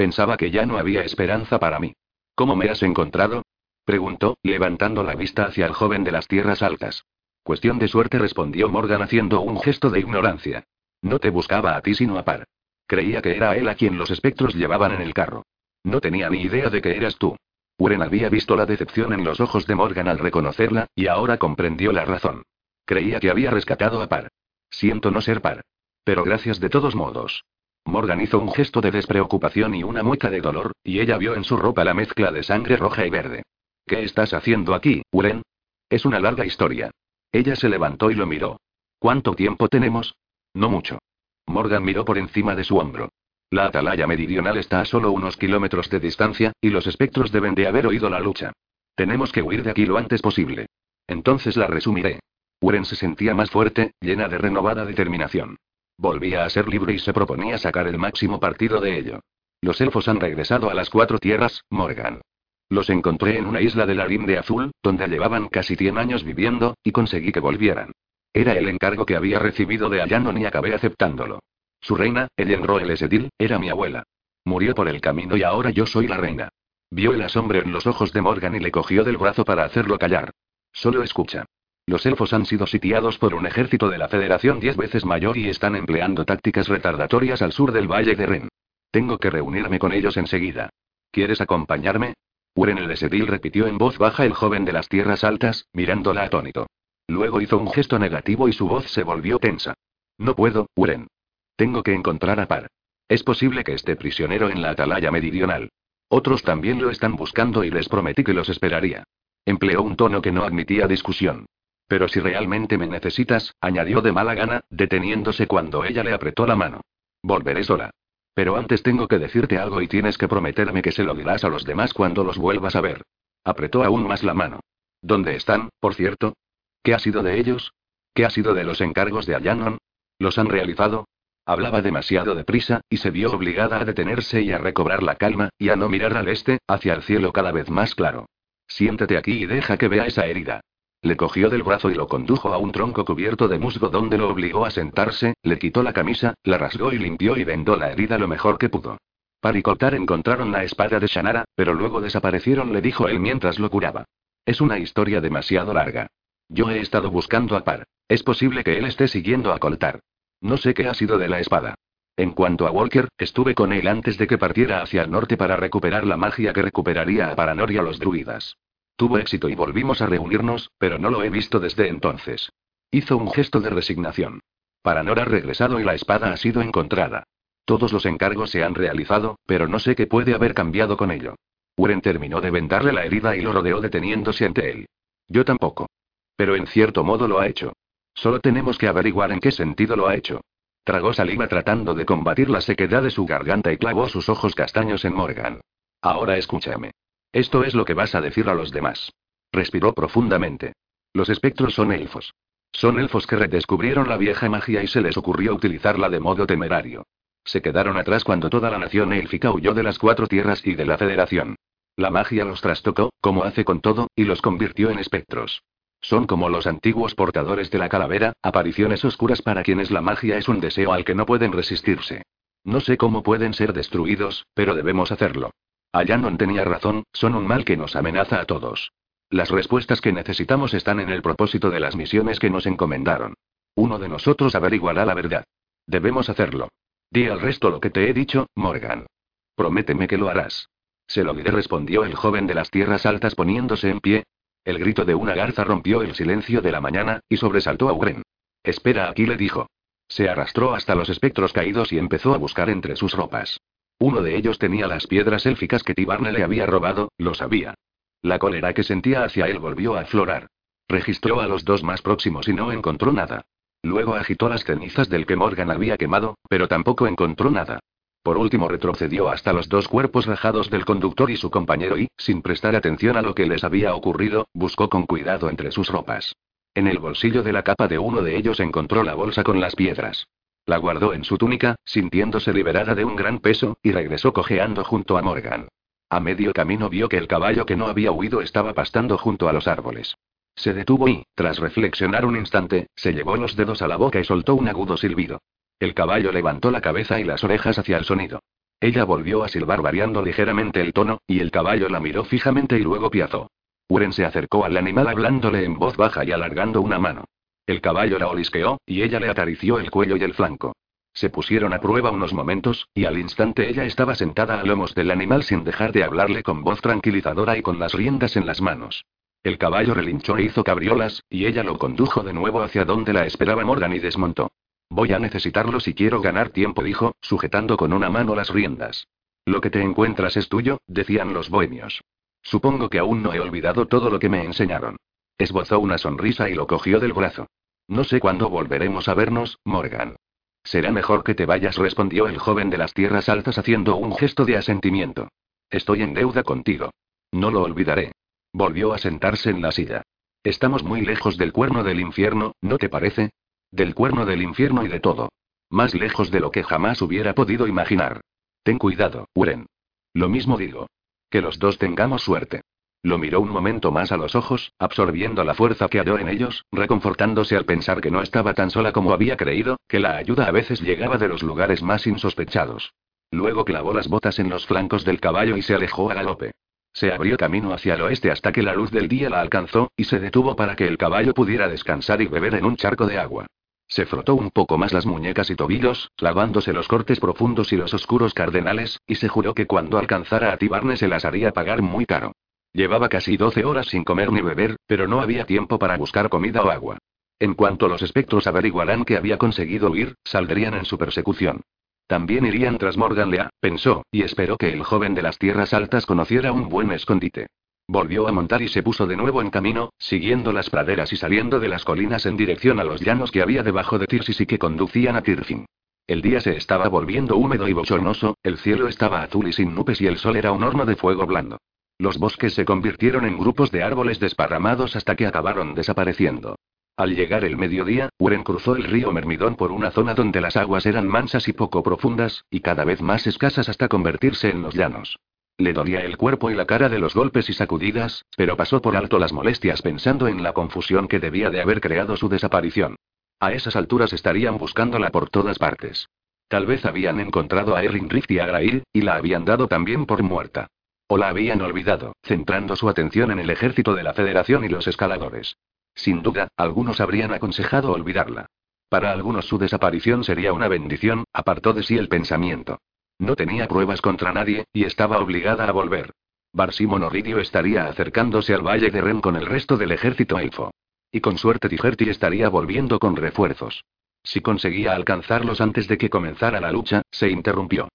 Pensaba que ya no había esperanza para mí. ¿Cómo me has encontrado? preguntó, levantando la vista hacia el joven de las tierras altas. Cuestión de suerte respondió Morgan haciendo un gesto de ignorancia. No te buscaba a ti sino a Par. Creía que era él a quien los espectros llevaban en el carro. No tenía ni idea de que eras tú. Uren había visto la decepción en los ojos de Morgan al reconocerla, y ahora comprendió la razón. Creía que había rescatado a Par. Siento no ser Par. Pero gracias de todos modos. Morgan hizo un gesto de despreocupación y una mueca de dolor, y ella vio en su ropa la mezcla de sangre roja y verde. ¿Qué estás haciendo aquí, Uren? Es una larga historia. Ella se levantó y lo miró. ¿Cuánto tiempo tenemos? No mucho. Morgan miró por encima de su hombro. La atalaya meridional está a solo unos kilómetros de distancia, y los espectros deben de haber oído la lucha. Tenemos que huir de aquí lo antes posible. Entonces la resumiré. Uren se sentía más fuerte, llena de renovada determinación. Volvía a ser libre y se proponía sacar el máximo partido de ello. Los elfos han regresado a las cuatro tierras, Morgan. Los encontré en una isla de la Rinde Azul, donde llevaban casi 100 años viviendo, y conseguí que volvieran. Era el encargo que había recibido de Allanon y acabé aceptándolo. Su reina, Ellen Roel Sedil, era mi abuela. Murió por el camino y ahora yo soy la reina. Vio el asombro en los ojos de Morgan y le cogió del brazo para hacerlo callar. Solo escucha. Los elfos han sido sitiados por un ejército de la Federación diez veces mayor y están empleando tácticas retardatorias al sur del Valle de Ren. Tengo que reunirme con ellos enseguida. ¿Quieres acompañarme? Uren el Esedil repitió en voz baja el joven de las tierras altas, mirándola atónito. Luego hizo un gesto negativo y su voz se volvió tensa. No puedo, Uren. Tengo que encontrar a Par. Es posible que esté prisionero en la atalaya meridional. Otros también lo están buscando y les prometí que los esperaría. Empleó un tono que no admitía discusión. Pero si realmente me necesitas, añadió de mala gana, deteniéndose cuando ella le apretó la mano. Volveré sola. Pero antes tengo que decirte algo y tienes que prometerme que se lo dirás a los demás cuando los vuelvas a ver. Apretó aún más la mano. ¿Dónde están, por cierto? ¿Qué ha sido de ellos? ¿Qué ha sido de los encargos de Allanon? ¿Los han realizado? Hablaba demasiado deprisa, y se vio obligada a detenerse y a recobrar la calma, y a no mirar al este, hacia el cielo cada vez más claro. Siéntate aquí y deja que vea esa herida. Le cogió del brazo y lo condujo a un tronco cubierto de musgo donde lo obligó a sentarse, le quitó la camisa, la rasgó y limpió y vendó la herida lo mejor que pudo. Par y encontraron la espada de Shannara, pero luego desaparecieron, le dijo él mientras lo curaba. Es una historia demasiado larga. Yo he estado buscando a Par. Es posible que él esté siguiendo a Coltar. No sé qué ha sido de la espada. En cuanto a Walker, estuve con él antes de que partiera hacia el norte para recuperar la magia que recuperaría a Paranor y a los druidas. Tuvo éxito y volvimos a reunirnos, pero no lo he visto desde entonces. Hizo un gesto de resignación. Paranor ha regresado y la espada ha sido encontrada. Todos los encargos se han realizado, pero no sé qué puede haber cambiado con ello. Uren terminó de vendarle la herida y lo rodeó deteniéndose ante él. Yo tampoco. Pero en cierto modo lo ha hecho. Solo tenemos que averiguar en qué sentido lo ha hecho. Tragó saliva tratando de combatir la sequedad de su garganta y clavó sus ojos castaños en Morgan. Ahora escúchame. Esto es lo que vas a decir a los demás. Respiró profundamente. Los espectros son elfos. Son elfos que redescubrieron la vieja magia y se les ocurrió utilizarla de modo temerario. Se quedaron atrás cuando toda la nación élfica huyó de las cuatro tierras y de la Federación. La magia los trastocó, como hace con todo, y los convirtió en espectros. Son como los antiguos portadores de la calavera, apariciones oscuras para quienes la magia es un deseo al que no pueden resistirse. No sé cómo pueden ser destruidos, pero debemos hacerlo. Allanon tenía razón, son un mal que nos amenaza a todos. Las respuestas que necesitamos están en el propósito de las misiones que nos encomendaron. Uno de nosotros averiguará la verdad. Debemos hacerlo. Di al resto lo que te he dicho, Morgan. Prométeme que lo harás. Se lo diré, respondió el joven de las tierras altas poniéndose en pie. El grito de una garza rompió el silencio de la mañana, y sobresaltó a Uren. Espera aquí, le dijo. Se arrastró hasta los espectros caídos y empezó a buscar entre sus ropas. Uno de ellos tenía las piedras élficas que Tibarne le había robado, lo sabía. La cólera que sentía hacia él volvió a aflorar. Registró a los dos más próximos y no encontró nada. Luego agitó las cenizas del que Morgan había quemado, pero tampoco encontró nada. Por último retrocedió hasta los dos cuerpos rajados del conductor y su compañero y, sin prestar atención a lo que les había ocurrido, buscó con cuidado entre sus ropas. En el bolsillo de la capa de uno de ellos encontró la bolsa con las piedras. La guardó en su túnica, sintiéndose liberada de un gran peso, y regresó cojeando junto a Morgan. A medio camino vio que el caballo que no había huido estaba pastando junto a los árboles. Se detuvo y, tras reflexionar un instante, se llevó los dedos a la boca y soltó un agudo silbido. El caballo levantó la cabeza y las orejas hacia el sonido. Ella volvió a silbar variando ligeramente el tono, y el caballo la miró fijamente y luego piazó. Uren se acercó al animal hablándole en voz baja y alargando una mano. El caballo la olisqueó, y ella le acarició el cuello y el flanco. Se pusieron a prueba unos momentos, y al instante ella estaba sentada a lomos del animal sin dejar de hablarle con voz tranquilizadora y con las riendas en las manos. El caballo relinchó e hizo cabriolas, y ella lo condujo de nuevo hacia donde la esperaba Morgan y desmontó. Voy a necesitarlo si quiero ganar tiempo, dijo, sujetando con una mano las riendas. Lo que te encuentras es tuyo, decían los bohemios. Supongo que aún no he olvidado todo lo que me enseñaron. Esbozó una sonrisa y lo cogió del brazo. No sé cuándo volveremos a vernos, Morgan. Será mejor que te vayas, respondió el joven de las tierras altas haciendo un gesto de asentimiento. Estoy en deuda contigo. No lo olvidaré. Volvió a sentarse en la silla. Estamos muy lejos del cuerno del infierno, ¿no te parece? Del cuerno del infierno y de todo. Más lejos de lo que jamás hubiera podido imaginar. Ten cuidado, Uren. Lo mismo digo. Que los dos tengamos suerte. Lo miró un momento más a los ojos, absorbiendo la fuerza que halló en ellos, reconfortándose al pensar que no estaba tan sola como había creído, que la ayuda a veces llegaba de los lugares más insospechados. Luego clavó las botas en los flancos del caballo y se alejó a galope. Se abrió camino hacia el oeste hasta que la luz del día la alcanzó, y se detuvo para que el caballo pudiera descansar y beber en un charco de agua. Se frotó un poco más las muñecas y tobillos, clavándose los cortes profundos y los oscuros cardenales, y se juró que cuando alcanzara a Tibarne se las haría pagar muy caro. Llevaba casi 12 horas sin comer ni beber, pero no había tiempo para buscar comida o agua. En cuanto los espectros averiguaran que había conseguido huir, saldrían en su persecución. También irían tras Morganlea, pensó, y esperó que el joven de las tierras altas conociera un buen escondite. Volvió a montar y se puso de nuevo en camino, siguiendo las praderas y saliendo de las colinas en dirección a los llanos que había debajo de Tirsis y que conducían a Tirfin. El día se estaba volviendo húmedo y bochornoso, el cielo estaba azul y sin nubes y el sol era un horno de fuego blando. Los bosques se convirtieron en grupos de árboles desparramados hasta que acabaron desapareciendo. Al llegar el mediodía, Uren cruzó el río Mermidón por una zona donde las aguas eran mansas y poco profundas, y cada vez más escasas hasta convertirse en los llanos. Le dolía el cuerpo y la cara de los golpes y sacudidas, pero pasó por alto las molestias pensando en la confusión que debía de haber creado su desaparición. A esas alturas estarían buscándola por todas partes. Tal vez habían encontrado a Erin Rift y a Grail, y la habían dado también por muerta. O la habían olvidado, centrando su atención en el ejército de la Federación y los escaladores. Sin duda, algunos habrían aconsejado olvidarla. Para algunos su desaparición sería una bendición, apartó de sí el pensamiento. No tenía pruebas contra nadie, y estaba obligada a volver. Barsimon Oridio estaría acercándose al valle de Ren con el resto del ejército elfo. Y con suerte Tijerti estaría volviendo con refuerzos. Si conseguía alcanzarlos antes de que comenzara la lucha, se interrumpió.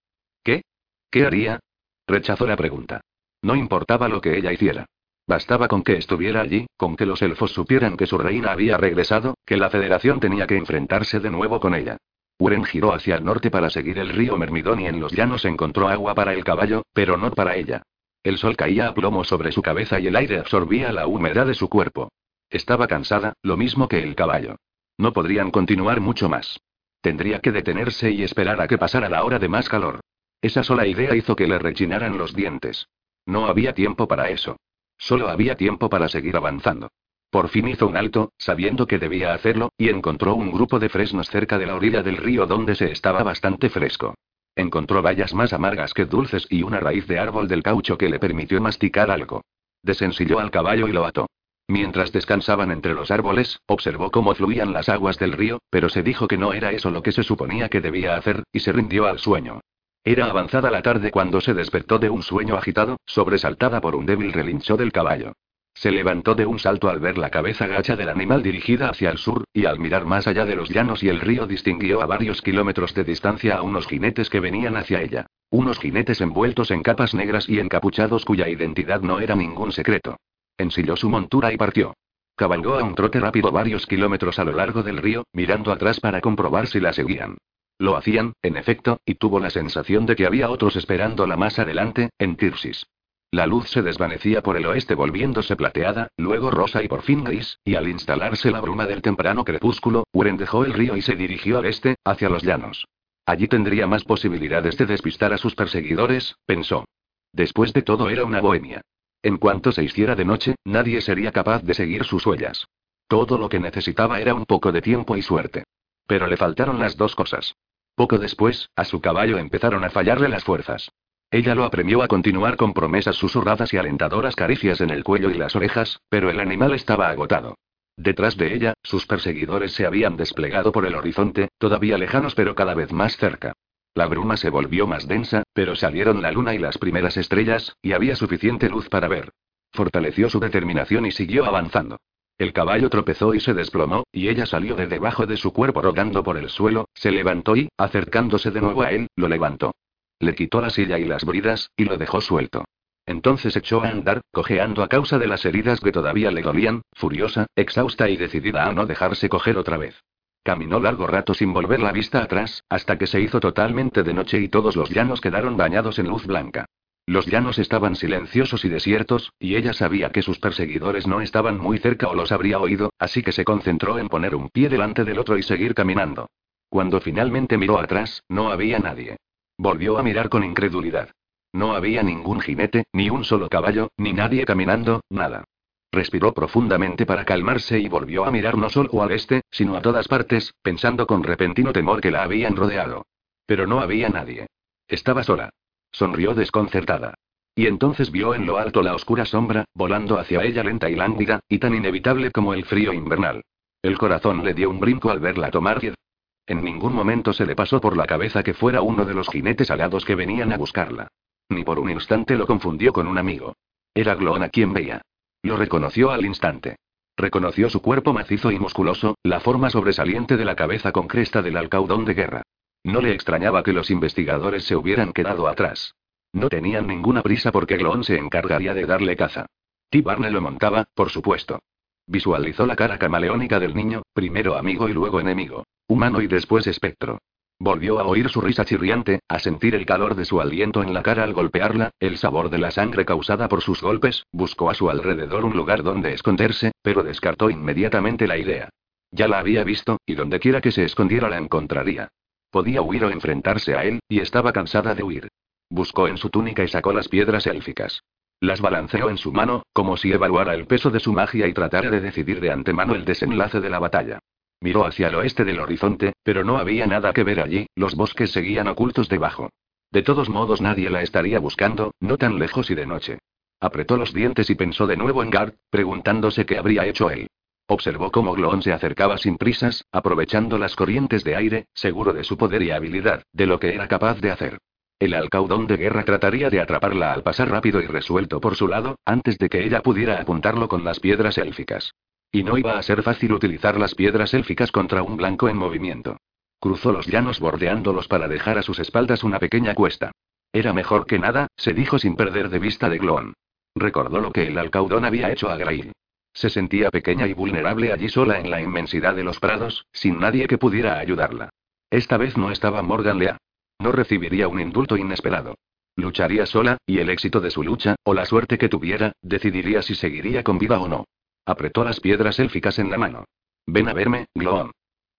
¿Qué? ¿Qué haría? Rechazó la pregunta. No importaba lo que ella hiciera. Bastaba con que estuviera allí, con que los elfos supieran que su reina había regresado, que la federación tenía que enfrentarse de nuevo con ella. Uren giró hacia el norte para seguir el río Mermidón y en los llanos encontró agua para el caballo, pero no para ella. El sol caía a plomo sobre su cabeza y el aire absorbía la humedad de su cuerpo. Estaba cansada, lo mismo que el caballo. No podrían continuar mucho más. Tendría que detenerse y esperar a que pasara la hora de más calor. Esa sola idea hizo que le rechinaran los dientes. No había tiempo para eso. Solo había tiempo para seguir avanzando. Por fin hizo un alto, sabiendo que debía hacerlo, y encontró un grupo de fresnos cerca de la orilla del río donde se estaba bastante fresco. Encontró bayas más amargas que dulces y una raíz de árbol del caucho que le permitió masticar algo. Desensilló al caballo y lo ató. Mientras descansaban entre los árboles, observó cómo fluían las aguas del río, pero se dijo que no era eso lo que se suponía que debía hacer, y se rindió al sueño. Era avanzada la tarde cuando se despertó de un sueño agitado, sobresaltada por un débil relincho del caballo. Se levantó de un salto al ver la cabeza gacha del animal dirigida hacia el sur, y al mirar más allá de los llanos y el río distinguió a varios kilómetros de distancia a unos jinetes que venían hacia ella. Unos jinetes envueltos en capas negras y encapuchados cuya identidad no era ningún secreto. Ensilló su montura y partió. Cabalgó a un trote rápido varios kilómetros a lo largo del río, mirando atrás para comprobar si la seguían. Lo hacían, en efecto, y tuvo la sensación de que había otros esperándola más adelante, en Tirsis. La luz se desvanecía por el oeste volviéndose plateada, luego rosa y por fin gris, y al instalarse la bruma del temprano crepúsculo, Uren dejó el río y se dirigió al este, hacia los llanos. Allí tendría más posibilidades de despistar a sus perseguidores, pensó. Después de todo era una bohemia. En cuanto se hiciera de noche, nadie sería capaz de seguir sus huellas. Todo lo que necesitaba era un poco de tiempo y suerte. Pero le faltaron las dos cosas. Poco después, a su caballo empezaron a fallarle las fuerzas. Ella lo apremió a continuar con promesas susurradas y alentadoras caricias en el cuello y las orejas, pero el animal estaba agotado. Detrás de ella, sus perseguidores se habían desplegado por el horizonte, todavía lejanos pero cada vez más cerca. La bruma se volvió más densa, pero salieron la luna y las primeras estrellas, y había suficiente luz para ver. Fortaleció su determinación y siguió avanzando. El caballo tropezó y se desplomó, y ella salió de debajo de su cuerpo rodando por el suelo, se levantó y, acercándose de nuevo a él, lo levantó. Le quitó la silla y las bridas, y lo dejó suelto. Entonces echó a andar, cojeando a causa de las heridas que todavía le dolían, furiosa, exhausta y decidida a no dejarse coger otra vez. Caminó largo rato sin volver la vista atrás, hasta que se hizo totalmente de noche y todos los llanos quedaron bañados en luz blanca. Los llanos estaban silenciosos y desiertos, y ella sabía que sus perseguidores no estaban muy cerca o los habría oído, así que se concentró en poner un pie delante del otro y seguir caminando. Cuando finalmente miró atrás, no había nadie. Volvió a mirar con incredulidad. No había ningún jinete, ni un solo caballo, ni nadie caminando, nada. Respiró profundamente para calmarse y volvió a mirar no solo al este, sino a todas partes, pensando con repentino temor que la habían rodeado. Pero no había nadie. Estaba sola. Sonrió desconcertada. Y entonces vio en lo alto la oscura sombra, volando hacia ella lenta y lánguida, y tan inevitable como el frío invernal. El corazón le dio un brinco al verla tomar pie. En ningún momento se le pasó por la cabeza que fuera uno de los jinetes alados que venían a buscarla. Ni por un instante lo confundió con un amigo. Era Glon a quien veía. Lo reconoció al instante. Reconoció su cuerpo macizo y musculoso, la forma sobresaliente de la cabeza con cresta del alcaudón de guerra. No le extrañaba que los investigadores se hubieran quedado atrás. No tenían ninguna prisa porque Glon se encargaría de darle caza. T. Barney lo montaba, por supuesto. Visualizó la cara camaleónica del niño, primero amigo y luego enemigo. Humano y después espectro. Volvió a oír su risa chirriante, a sentir el calor de su aliento en la cara al golpearla, el sabor de la sangre causada por sus golpes, buscó a su alrededor un lugar donde esconderse, pero descartó inmediatamente la idea. Ya la había visto, y donde quiera que se escondiera la encontraría. Podía huir o enfrentarse a él, y estaba cansada de huir. Buscó en su túnica y sacó las piedras élficas. Las balanceó en su mano, como si evaluara el peso de su magia y tratara de decidir de antemano el desenlace de la batalla. Miró hacia el oeste del horizonte, pero no había nada que ver allí, los bosques seguían ocultos debajo. De todos modos nadie la estaría buscando, no tan lejos y de noche. Apretó los dientes y pensó de nuevo en Gard, preguntándose qué habría hecho él. Observó cómo Glon se acercaba sin prisas, aprovechando las corrientes de aire, seguro de su poder y habilidad, de lo que era capaz de hacer. El alcaudón de guerra trataría de atraparla al pasar rápido y resuelto por su lado, antes de que ella pudiera apuntarlo con las piedras élficas. Y no iba a ser fácil utilizar las piedras élficas contra un blanco en movimiento. Cruzó los llanos bordeándolos para dejar a sus espaldas una pequeña cuesta. Era mejor que nada, se dijo sin perder de vista de Glon. Recordó lo que el alcaudón había hecho a Grail. Se sentía pequeña y vulnerable allí sola en la inmensidad de los prados, sin nadie que pudiera ayudarla. Esta vez no estaba Morgan Lea. No recibiría un indulto inesperado. Lucharía sola, y el éxito de su lucha, o la suerte que tuviera, decidiría si seguiría con vida o no. Apretó las piedras élficas en la mano. Ven a verme, Gloon.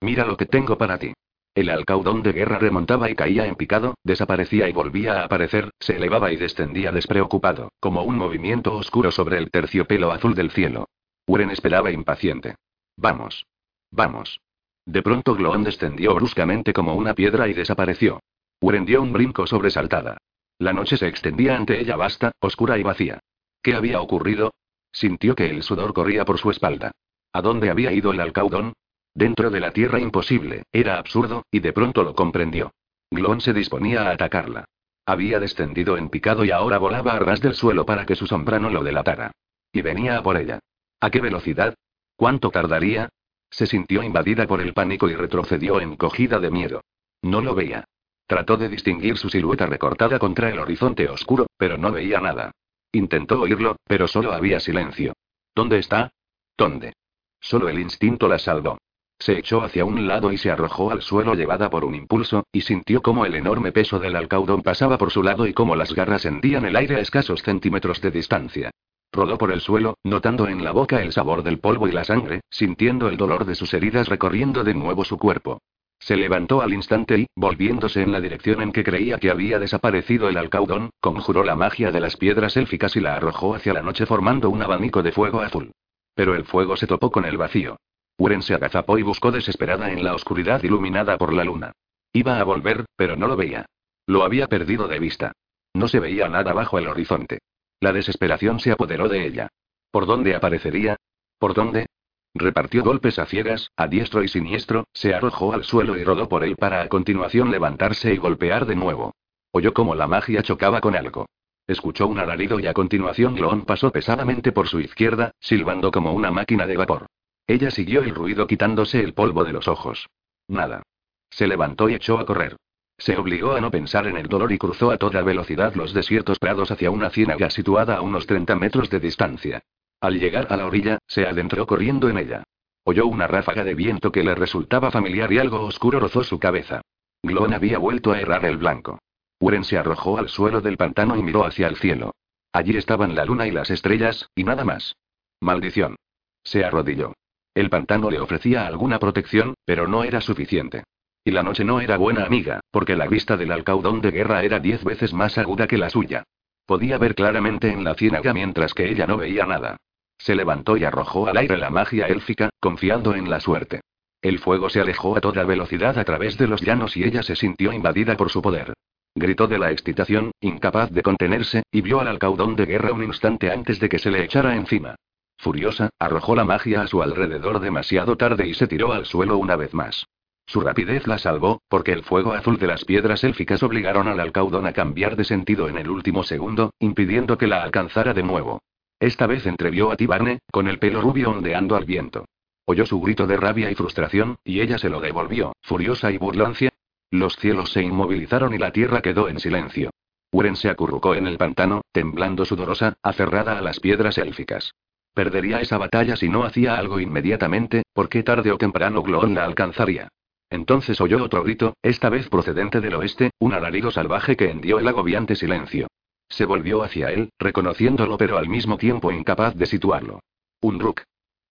Mira lo que tengo para ti. El alcaudón de guerra remontaba y caía en picado, desaparecía y volvía a aparecer, se elevaba y descendía despreocupado, como un movimiento oscuro sobre el terciopelo azul del cielo. Uren esperaba impaciente. Vamos. Vamos. De pronto Gloon descendió bruscamente como una piedra y desapareció. Uren dio un brinco sobresaltada. La noche se extendía ante ella vasta, oscura y vacía. ¿Qué había ocurrido? Sintió que el sudor corría por su espalda. ¿A dónde había ido el alcaudón? Dentro de la tierra imposible, era absurdo, y de pronto lo comprendió. Glon se disponía a atacarla. Había descendido en picado y ahora volaba a ras del suelo para que su sombra no lo delatara. Y venía a por ella. ¿A qué velocidad? ¿Cuánto tardaría? Se sintió invadida por el pánico y retrocedió encogida de miedo. No lo veía. Trató de distinguir su silueta recortada contra el horizonte oscuro, pero no veía nada. Intentó oírlo, pero solo había silencio. ¿Dónde está? ¿Dónde? Solo el instinto la salvó. Se echó hacia un lado y se arrojó al suelo llevada por un impulso, y sintió cómo el enorme peso del alcaudón pasaba por su lado y cómo las garras hendían el aire a escasos centímetros de distancia. Rodó por el suelo, notando en la boca el sabor del polvo y la sangre, sintiendo el dolor de sus heridas recorriendo de nuevo su cuerpo. Se levantó al instante y, volviéndose en la dirección en que creía que había desaparecido el alcaudón, conjuró la magia de las piedras élficas y la arrojó hacia la noche formando un abanico de fuego azul. Pero el fuego se topó con el vacío. Uren se agazapó y buscó desesperada en la oscuridad iluminada por la luna. Iba a volver, pero no lo veía. Lo había perdido de vista. No se veía nada bajo el horizonte. La desesperación se apoderó de ella. ¿Por dónde aparecería? ¿Por dónde? Repartió golpes a ciegas, a diestro y siniestro, se arrojó al suelo y rodó por él para a continuación levantarse y golpear de nuevo. Oyó como la magia chocaba con algo. Escuchó un alarido y a continuación Glon pasó pesadamente por su izquierda, silbando como una máquina de vapor. Ella siguió el ruido quitándose el polvo de los ojos. Nada. Se levantó y echó a correr. Se obligó a no pensar en el dolor y cruzó a toda velocidad los desiertos prados hacia una ciénaga situada a unos 30 metros de distancia. Al llegar a la orilla, se adentró corriendo en ella. Oyó una ráfaga de viento que le resultaba familiar y algo oscuro rozó su cabeza. Glon había vuelto a errar el blanco. Uren se arrojó al suelo del pantano y miró hacia el cielo. Allí estaban la luna y las estrellas, y nada más. Maldición. Se arrodilló. El pantano le ofrecía alguna protección, pero no era suficiente. Y la noche no era buena amiga, porque la vista del alcaudón de guerra era diez veces más aguda que la suya. Podía ver claramente en la ciénaga mientras que ella no veía nada. Se levantó y arrojó al aire la magia élfica, confiando en la suerte. El fuego se alejó a toda velocidad a través de los llanos y ella se sintió invadida por su poder. Gritó de la excitación, incapaz de contenerse, y vio al alcaudón de guerra un instante antes de que se le echara encima. Furiosa, arrojó la magia a su alrededor demasiado tarde y se tiró al suelo una vez más. Su rapidez la salvó, porque el fuego azul de las piedras élficas obligaron al alcaudón a cambiar de sentido en el último segundo, impidiendo que la alcanzara de nuevo. Esta vez entrevió a Tibarne, con el pelo rubio ondeando al viento. Oyó su grito de rabia y frustración, y ella se lo devolvió, furiosa y burlancia. Los cielos se inmovilizaron y la tierra quedó en silencio. Uren se acurrucó en el pantano, temblando sudorosa, aferrada a las piedras élficas. Perdería esa batalla si no hacía algo inmediatamente, porque tarde o temprano Glon la alcanzaría. Entonces oyó otro grito, esta vez procedente del oeste, un alarido salvaje que hendió el agobiante silencio. Se volvió hacia él, reconociéndolo pero al mismo tiempo incapaz de situarlo. Un ruk.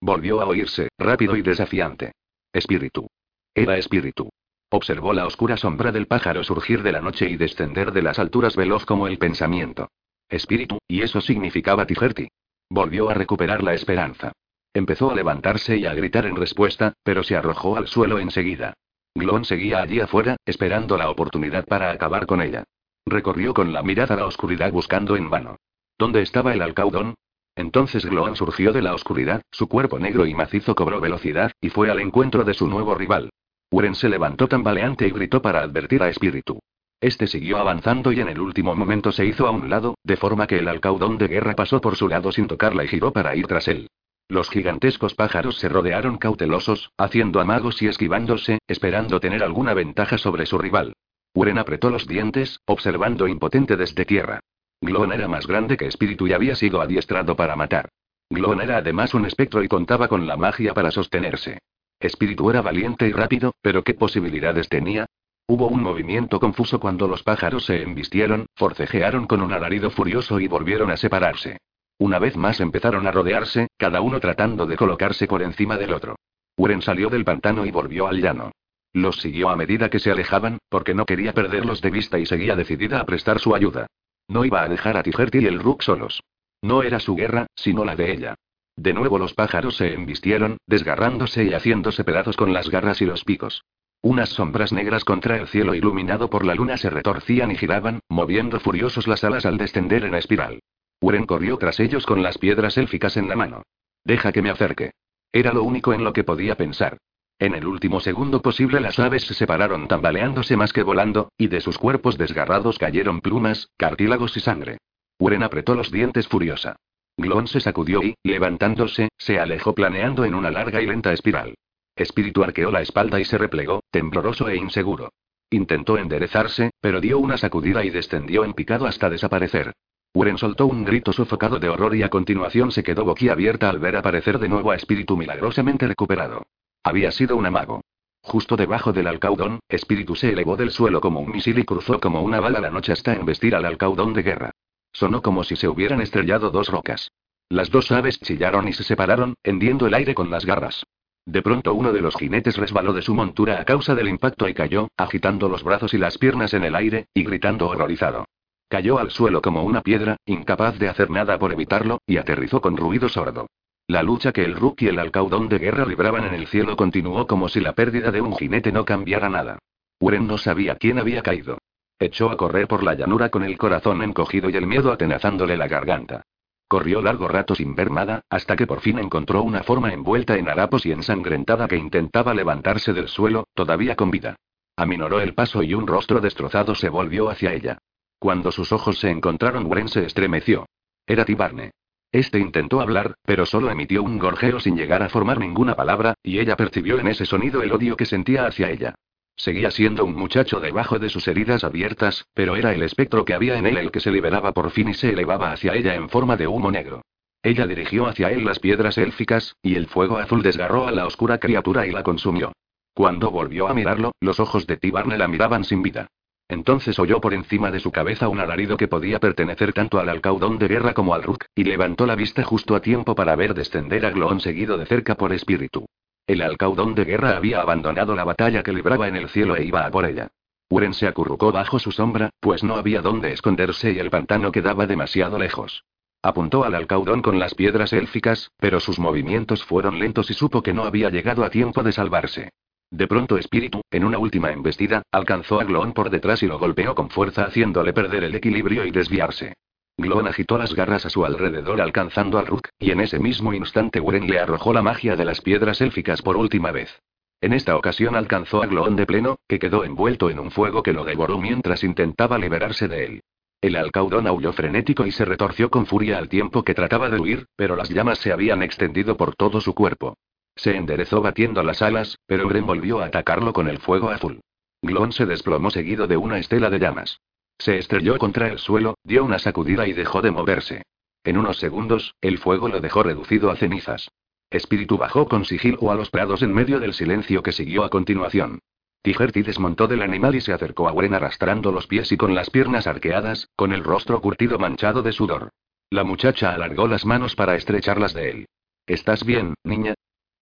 Volvió a oírse, rápido y desafiante. Espíritu. Era espíritu. Observó la oscura sombra del pájaro surgir de la noche y descender de las alturas veloz como el pensamiento. Espíritu, y eso significaba Tijerti. Volvió a recuperar la esperanza. Empezó a levantarse y a gritar en respuesta, pero se arrojó al suelo enseguida. Glon seguía allí afuera, esperando la oportunidad para acabar con ella. Recorrió con la mirada la oscuridad buscando en vano. ¿Dónde estaba el alcaudón? Entonces Glon surgió de la oscuridad, su cuerpo negro y macizo cobró velocidad, y fue al encuentro de su nuevo rival. Uren se levantó tambaleante y gritó para advertir a Espíritu. Este siguió avanzando y en el último momento se hizo a un lado, de forma que el alcaudón de guerra pasó por su lado sin tocarla y giró para ir tras él. Los gigantescos pájaros se rodearon cautelosos, haciendo amagos y esquivándose, esperando tener alguna ventaja sobre su rival. Uren apretó los dientes, observando impotente desde tierra. Glon era más grande que Espíritu y había sido adiestrado para matar. Glon era además un espectro y contaba con la magia para sostenerse. Espíritu era valiente y rápido, pero ¿qué posibilidades tenía? Hubo un movimiento confuso cuando los pájaros se embistieron, forcejearon con un alarido furioso y volvieron a separarse. Una vez más empezaron a rodearse, cada uno tratando de colocarse por encima del otro. Uren salió del pantano y volvió al llano. Los siguió a medida que se alejaban, porque no quería perderlos de vista y seguía decidida a prestar su ayuda. No iba a dejar a Tijerti y el Rook solos. No era su guerra, sino la de ella. De nuevo los pájaros se embistieron, desgarrándose y haciéndose pedazos con las garras y los picos. Unas sombras negras contra el cielo iluminado por la luna se retorcían y giraban, moviendo furiosos las alas al descender en espiral. Uren corrió tras ellos con las piedras élficas en la mano. Deja que me acerque. Era lo único en lo que podía pensar. En el último segundo posible las aves se separaron tambaleándose más que volando, y de sus cuerpos desgarrados cayeron plumas, cartílagos y sangre. Uren apretó los dientes furiosa. Glon se sacudió y, levantándose, se alejó planeando en una larga y lenta espiral. Espíritu arqueó la espalda y se replegó, tembloroso e inseguro. Intentó enderezarse, pero dio una sacudida y descendió en picado hasta desaparecer. Uren soltó un grito sofocado de horror y a continuación se quedó boquiabierta al ver aparecer de nuevo a Espíritu milagrosamente recuperado. Había sido un amago. Justo debajo del alcaudón, Espíritu se elevó del suelo como un misil y cruzó como una bala la noche hasta embestir al alcaudón de guerra. Sonó como si se hubieran estrellado dos rocas. Las dos aves chillaron y se separaron, hendiendo el aire con las garras. De pronto uno de los jinetes resbaló de su montura a causa del impacto y cayó, agitando los brazos y las piernas en el aire, y gritando horrorizado. Cayó al suelo como una piedra, incapaz de hacer nada por evitarlo, y aterrizó con ruido sordo. La lucha que el Rook y el alcaudón de guerra libraban en el cielo continuó como si la pérdida de un jinete no cambiara nada. Uren no sabía quién había caído. Echó a correr por la llanura con el corazón encogido y el miedo atenazándole la garganta. Corrió largo rato sin ver nada, hasta que por fin encontró una forma envuelta en harapos y ensangrentada que intentaba levantarse del suelo, todavía con vida. Aminoró el paso y un rostro destrozado se volvió hacia ella. Cuando sus ojos se encontraron, Wren se estremeció. Era Tibarne. Este intentó hablar, pero solo emitió un gorjeo sin llegar a formar ninguna palabra, y ella percibió en ese sonido el odio que sentía hacia ella. Seguía siendo un muchacho debajo de sus heridas abiertas, pero era el espectro que había en él el que se liberaba por fin y se elevaba hacia ella en forma de humo negro. Ella dirigió hacia él las piedras élficas, y el fuego azul desgarró a la oscura criatura y la consumió. Cuando volvió a mirarlo, los ojos de Tibarne la miraban sin vida. Entonces oyó por encima de su cabeza un alarido que podía pertenecer tanto al alcaudón de guerra como al Rook, y levantó la vista justo a tiempo para ver descender a Gloon seguido de cerca por espíritu. El alcaudón de guerra había abandonado la batalla que libraba en el cielo e iba a por ella. Uren se acurrucó bajo su sombra, pues no había dónde esconderse y el pantano quedaba demasiado lejos. Apuntó al alcaudón con las piedras élficas, pero sus movimientos fueron lentos y supo que no había llegado a tiempo de salvarse. De pronto Espíritu, en una última embestida, alcanzó a Glon por detrás y lo golpeó con fuerza haciéndole perder el equilibrio y desviarse. Glon agitó las garras a su alrededor alcanzando al Rook, y en ese mismo instante Wren le arrojó la magia de las piedras élficas por última vez. En esta ocasión alcanzó a Glon de pleno, que quedó envuelto en un fuego que lo devoró mientras intentaba liberarse de él. El alcaudón aulló frenético y se retorció con furia al tiempo que trataba de huir, pero las llamas se habían extendido por todo su cuerpo. Se enderezó batiendo las alas, pero Gren volvió a atacarlo con el fuego azul. Glon se desplomó seguido de una estela de llamas. Se estrelló contra el suelo, dio una sacudida y dejó de moverse. En unos segundos, el fuego lo dejó reducido a cenizas. Espíritu bajó con sigilo a los prados en medio del silencio que siguió a continuación. Tigerti desmontó del animal y se acercó a Gwen arrastrando los pies y con las piernas arqueadas, con el rostro curtido manchado de sudor. La muchacha alargó las manos para estrecharlas de él. ¿Estás bien, niña?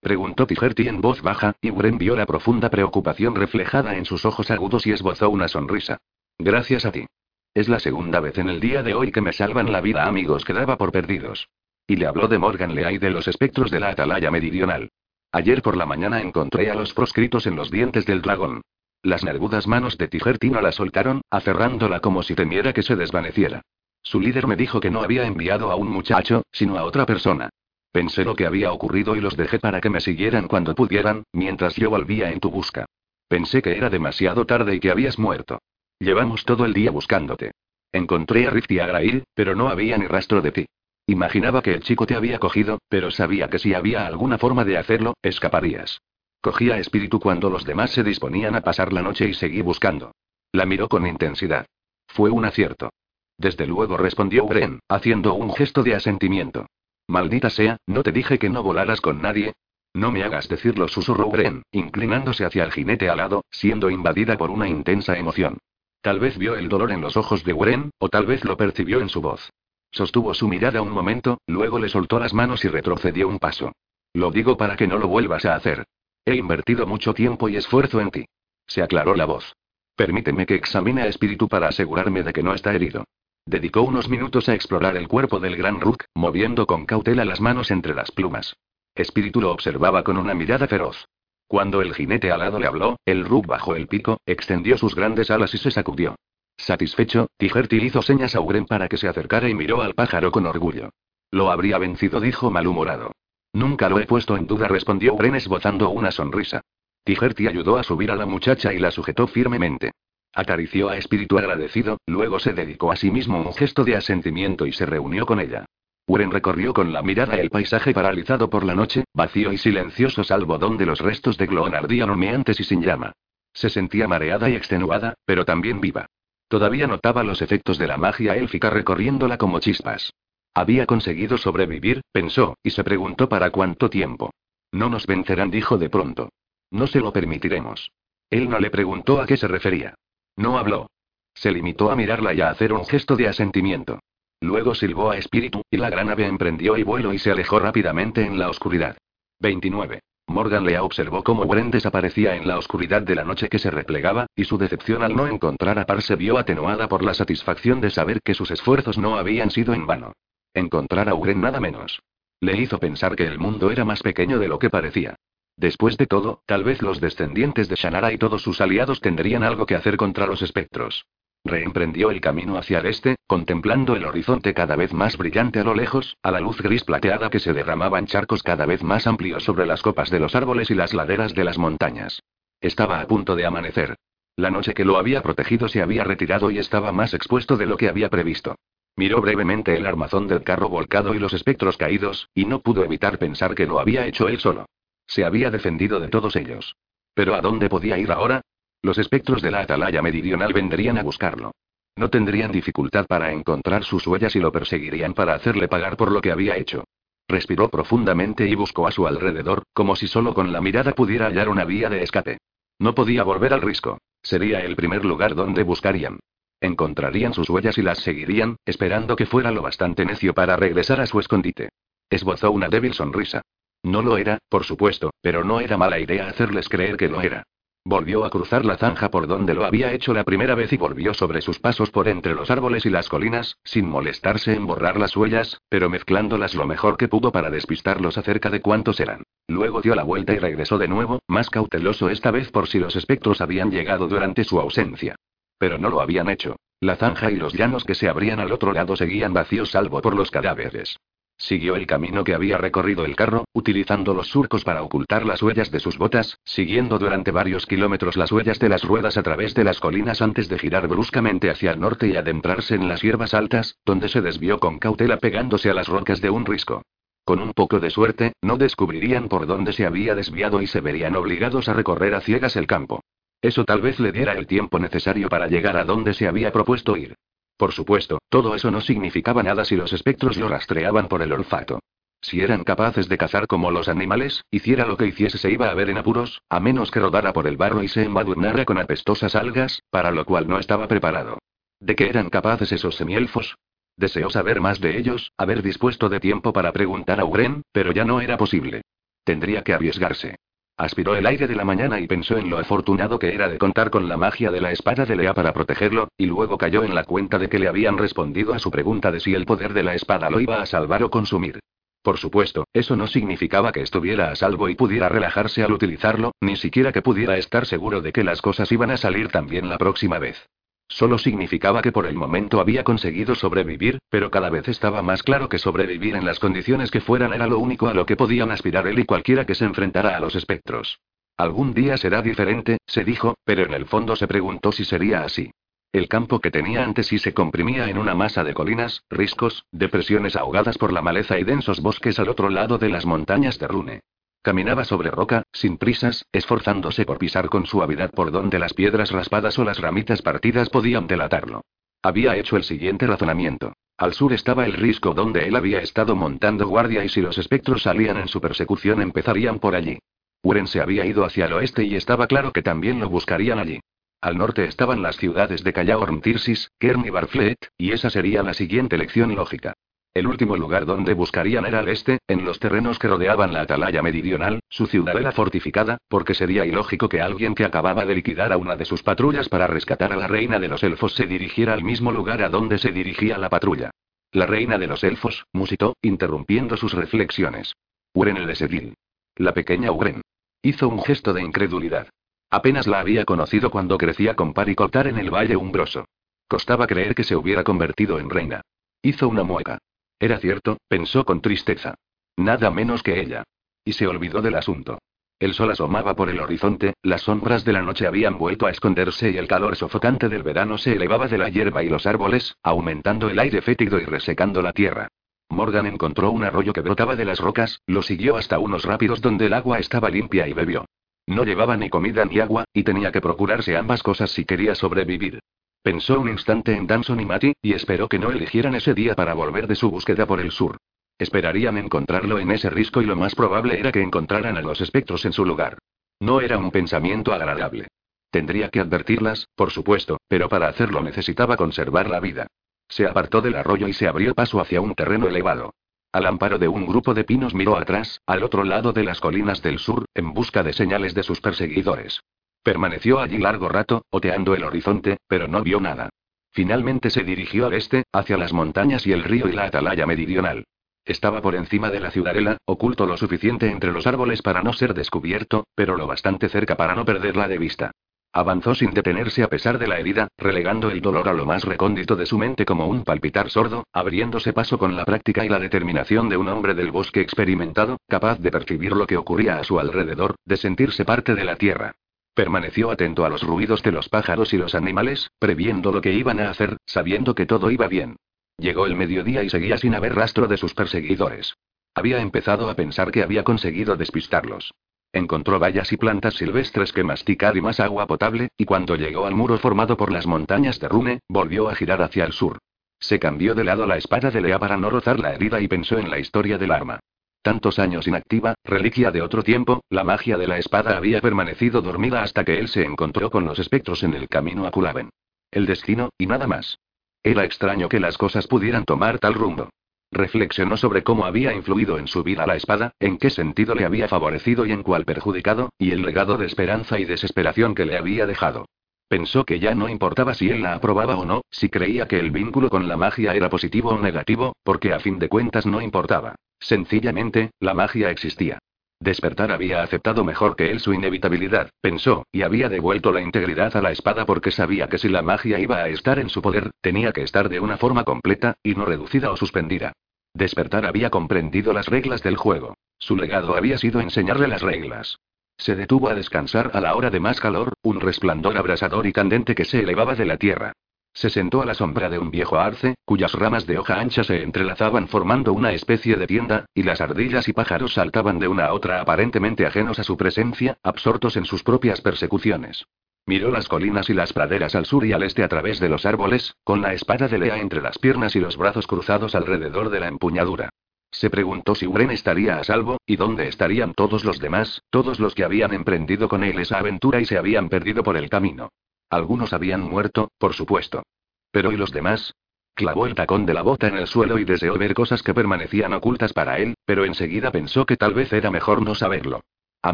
Preguntó Tigerti en voz baja, y Wren vio la profunda preocupación reflejada en sus ojos agudos y esbozó una sonrisa. Gracias a ti. Es la segunda vez en el día de hoy que me salvan la vida amigos que daba por perdidos. Y le habló de Morgan Lea y de los espectros de la atalaya meridional. Ayer por la mañana encontré a los proscritos en los dientes del dragón. Las nervudas manos de Tigerti no la soltaron, aferrándola como si temiera que se desvaneciera. Su líder me dijo que no había enviado a un muchacho, sino a otra persona. Pensé lo que había ocurrido y los dejé para que me siguieran cuando pudieran, mientras yo volvía en tu busca. Pensé que era demasiado tarde y que habías muerto. Llevamos todo el día buscándote. Encontré a Rift y a Grail, pero no había ni rastro de ti. Imaginaba que el chico te había cogido, pero sabía que si había alguna forma de hacerlo, escaparías. Cogí a espíritu cuando los demás se disponían a pasar la noche y seguí buscando. La miró con intensidad. Fue un acierto. Desde luego respondió Bren, haciendo un gesto de asentimiento. Maldita sea, ¿no te dije que no volaras con nadie? No me hagas decirlo, susurró Bren, inclinándose hacia el jinete alado, siendo invadida por una intensa emoción. Tal vez vio el dolor en los ojos de Wren, o tal vez lo percibió en su voz. Sostuvo su mirada un momento, luego le soltó las manos y retrocedió un paso. Lo digo para que no lo vuelvas a hacer. He invertido mucho tiempo y esfuerzo en ti. Se aclaró la voz. Permíteme que examine a espíritu para asegurarme de que no está herido. Dedicó unos minutos a explorar el cuerpo del gran Rook, moviendo con cautela las manos entre las plumas. Espíritu lo observaba con una mirada feroz. Cuando el jinete alado le habló, el Rook bajó el pico, extendió sus grandes alas y se sacudió. Satisfecho, Tigerti hizo señas a Uren para que se acercara y miró al pájaro con orgullo. Lo habría vencido, dijo malhumorado. Nunca lo he puesto en duda, respondió Uren esbozando una sonrisa. Tigerti ayudó a subir a la muchacha y la sujetó firmemente. Acarició a espíritu agradecido, luego se dedicó a sí mismo un gesto de asentimiento y se reunió con ella. Uren recorrió con la mirada el paisaje paralizado por la noche, vacío y silencioso salvo donde los restos de Glon ardían humeantes y sin llama. Se sentía mareada y extenuada, pero también viva. Todavía notaba los efectos de la magia élfica recorriéndola como chispas. Había conseguido sobrevivir, pensó, y se preguntó para cuánto tiempo. No nos vencerán, dijo de pronto. No se lo permitiremos. Él no le preguntó a qué se refería. No habló. Se limitó a mirarla y a hacer un gesto de asentimiento. Luego silbó a espíritu, y la gran ave emprendió y vuelo y se alejó rápidamente en la oscuridad. 29. Morgan le observó cómo Bren desaparecía en la oscuridad de la noche que se replegaba, y su decepción al no encontrar a Par se vio atenuada por la satisfacción de saber que sus esfuerzos no habían sido en vano. Encontrar a Uren nada menos. Le hizo pensar que el mundo era más pequeño de lo que parecía. Después de todo, tal vez los descendientes de Shannara y todos sus aliados tendrían algo que hacer contra los espectros. Reemprendió el camino hacia el este, contemplando el horizonte cada vez más brillante a lo lejos, a la luz gris plateada que se derramaba en charcos cada vez más amplios sobre las copas de los árboles y las laderas de las montañas. Estaba a punto de amanecer. La noche que lo había protegido se había retirado y estaba más expuesto de lo que había previsto. Miró brevemente el armazón del carro volcado y los espectros caídos, y no pudo evitar pensar que lo había hecho él solo. Se había defendido de todos ellos. Pero ¿a dónde podía ir ahora? Los espectros de la atalaya meridional vendrían a buscarlo. No tendrían dificultad para encontrar sus huellas y lo perseguirían para hacerle pagar por lo que había hecho. Respiró profundamente y buscó a su alrededor, como si solo con la mirada pudiera hallar una vía de escape. No podía volver al risco. Sería el primer lugar donde buscarían. Encontrarían sus huellas y las seguirían, esperando que fuera lo bastante necio para regresar a su escondite. Esbozó una débil sonrisa. No lo era, por supuesto, pero no era mala idea hacerles creer que lo era. Volvió a cruzar la zanja por donde lo había hecho la primera vez y volvió sobre sus pasos por entre los árboles y las colinas, sin molestarse en borrar las huellas, pero mezclándolas lo mejor que pudo para despistarlos acerca de cuántos eran. Luego dio la vuelta y regresó de nuevo, más cauteloso esta vez por si los espectros habían llegado durante su ausencia. Pero no lo habían hecho. La zanja y los llanos que se abrían al otro lado seguían vacíos salvo por los cadáveres. Siguió el camino que había recorrido el carro, utilizando los surcos para ocultar las huellas de sus botas, siguiendo durante varios kilómetros las huellas de las ruedas a través de las colinas antes de girar bruscamente hacia el norte y adentrarse en las hierbas altas, donde se desvió con cautela pegándose a las rocas de un risco. Con un poco de suerte, no descubrirían por dónde se había desviado y se verían obligados a recorrer a ciegas el campo. Eso tal vez le diera el tiempo necesario para llegar a donde se había propuesto ir. Por supuesto, todo eso no significaba nada si los espectros lo rastreaban por el olfato. Si eran capaces de cazar como los animales, hiciera lo que hiciese se iba a ver en apuros, a menos que rodara por el barro y se embadurnara con apestosas algas, para lo cual no estaba preparado. ¿De qué eran capaces esos semielfos? Deseó saber más de ellos, haber dispuesto de tiempo para preguntar a Uren, pero ya no era posible. Tendría que arriesgarse. Aspiró el aire de la mañana y pensó en lo afortunado que era de contar con la magia de la espada de Lea para protegerlo, y luego cayó en la cuenta de que le habían respondido a su pregunta de si el poder de la espada lo iba a salvar o consumir. Por supuesto, eso no significaba que estuviera a salvo y pudiera relajarse al utilizarlo, ni siquiera que pudiera estar seguro de que las cosas iban a salir también la próxima vez. Solo significaba que por el momento había conseguido sobrevivir, pero cada vez estaba más claro que sobrevivir en las condiciones que fueran era lo único a lo que podían aspirar él y cualquiera que se enfrentara a los espectros. Algún día será diferente, se dijo, pero en el fondo se preguntó si sería así. El campo que tenía antes sí se comprimía en una masa de colinas, riscos, depresiones ahogadas por la maleza y densos bosques al otro lado de las montañas de Rune. Caminaba sobre roca, sin prisas, esforzándose por pisar con suavidad por donde las piedras raspadas o las ramitas partidas podían delatarlo. Había hecho el siguiente razonamiento. Al sur estaba el risco donde él había estado montando guardia y si los espectros salían en su persecución empezarían por allí. Uren se había ido hacia el oeste y estaba claro que también lo buscarían allí. Al norte estaban las ciudades de Callaorn Tirsis, Kern y Barfleet, y esa sería la siguiente lección lógica. El último lugar donde buscarían era al este, en los terrenos que rodeaban la atalaya meridional, su ciudadela fortificada, porque sería ilógico que alguien que acababa de liquidar a una de sus patrullas para rescatar a la reina de los elfos se dirigiera al mismo lugar a donde se dirigía la patrulla. La reina de los elfos, musitó, interrumpiendo sus reflexiones. Uren el de Sedil. La pequeña Uren. Hizo un gesto de incredulidad. Apenas la había conocido cuando crecía con Paricotar en el Valle Umbroso. Costaba creer que se hubiera convertido en reina. Hizo una mueca. Era cierto, pensó con tristeza. Nada menos que ella. Y se olvidó del asunto. El sol asomaba por el horizonte, las sombras de la noche habían vuelto a esconderse y el calor sofocante del verano se elevaba de la hierba y los árboles, aumentando el aire fétido y resecando la tierra. Morgan encontró un arroyo que brotaba de las rocas, lo siguió hasta unos rápidos donde el agua estaba limpia y bebió. No llevaba ni comida ni agua, y tenía que procurarse ambas cosas si quería sobrevivir. Pensó un instante en Danson y Matty, y esperó que no eligieran ese día para volver de su búsqueda por el sur. Esperarían encontrarlo en ese risco y lo más probable era que encontraran a los espectros en su lugar. No era un pensamiento agradable. Tendría que advertirlas, por supuesto, pero para hacerlo necesitaba conservar la vida. Se apartó del arroyo y se abrió paso hacia un terreno elevado. Al amparo de un grupo de pinos miró atrás, al otro lado de las colinas del sur, en busca de señales de sus perseguidores. Permaneció allí largo rato, oteando el horizonte, pero no vio nada. Finalmente se dirigió al este, hacia las montañas y el río y la atalaya meridional. Estaba por encima de la ciudadela, oculto lo suficiente entre los árboles para no ser descubierto, pero lo bastante cerca para no perderla de vista. Avanzó sin detenerse a pesar de la herida, relegando el dolor a lo más recóndito de su mente como un palpitar sordo, abriéndose paso con la práctica y la determinación de un hombre del bosque experimentado, capaz de percibir lo que ocurría a su alrededor, de sentirse parte de la tierra. Permaneció atento a los ruidos de los pájaros y los animales, previendo lo que iban a hacer, sabiendo que todo iba bien. Llegó el mediodía y seguía sin haber rastro de sus perseguidores. Había empezado a pensar que había conseguido despistarlos. Encontró vallas y plantas silvestres que masticar y más agua potable, y cuando llegó al muro formado por las montañas de Rune, volvió a girar hacia el sur. Se cambió de lado la espada de Lea para no rozar la herida y pensó en la historia del arma. Tantos años inactiva, reliquia de otro tiempo, la magia de la espada había permanecido dormida hasta que él se encontró con los espectros en el camino a Kulaven. El destino, y nada más. Era extraño que las cosas pudieran tomar tal rumbo. Reflexionó sobre cómo había influido en su vida la espada, en qué sentido le había favorecido y en cuál perjudicado, y el legado de esperanza y desesperación que le había dejado. Pensó que ya no importaba si él la aprobaba o no, si creía que el vínculo con la magia era positivo o negativo, porque a fin de cuentas no importaba. Sencillamente, la magia existía. Despertar había aceptado mejor que él su inevitabilidad, pensó, y había devuelto la integridad a la espada porque sabía que si la magia iba a estar en su poder, tenía que estar de una forma completa, y no reducida o suspendida. Despertar había comprendido las reglas del juego. Su legado había sido enseñarle las reglas. Se detuvo a descansar a la hora de más calor, un resplandor abrasador y candente que se elevaba de la tierra. Se sentó a la sombra de un viejo arce, cuyas ramas de hoja ancha se entrelazaban formando una especie de tienda, y las ardillas y pájaros saltaban de una a otra aparentemente ajenos a su presencia, absortos en sus propias persecuciones. Miró las colinas y las praderas al sur y al este a través de los árboles, con la espada de Lea entre las piernas y los brazos cruzados alrededor de la empuñadura. Se preguntó si Uren estaría a salvo, y dónde estarían todos los demás, todos los que habían emprendido con él esa aventura y se habían perdido por el camino. Algunos habían muerto, por supuesto. Pero ¿y los demás? Clavó el tacón de la bota en el suelo y deseó ver cosas que permanecían ocultas para él, pero enseguida pensó que tal vez era mejor no saberlo. A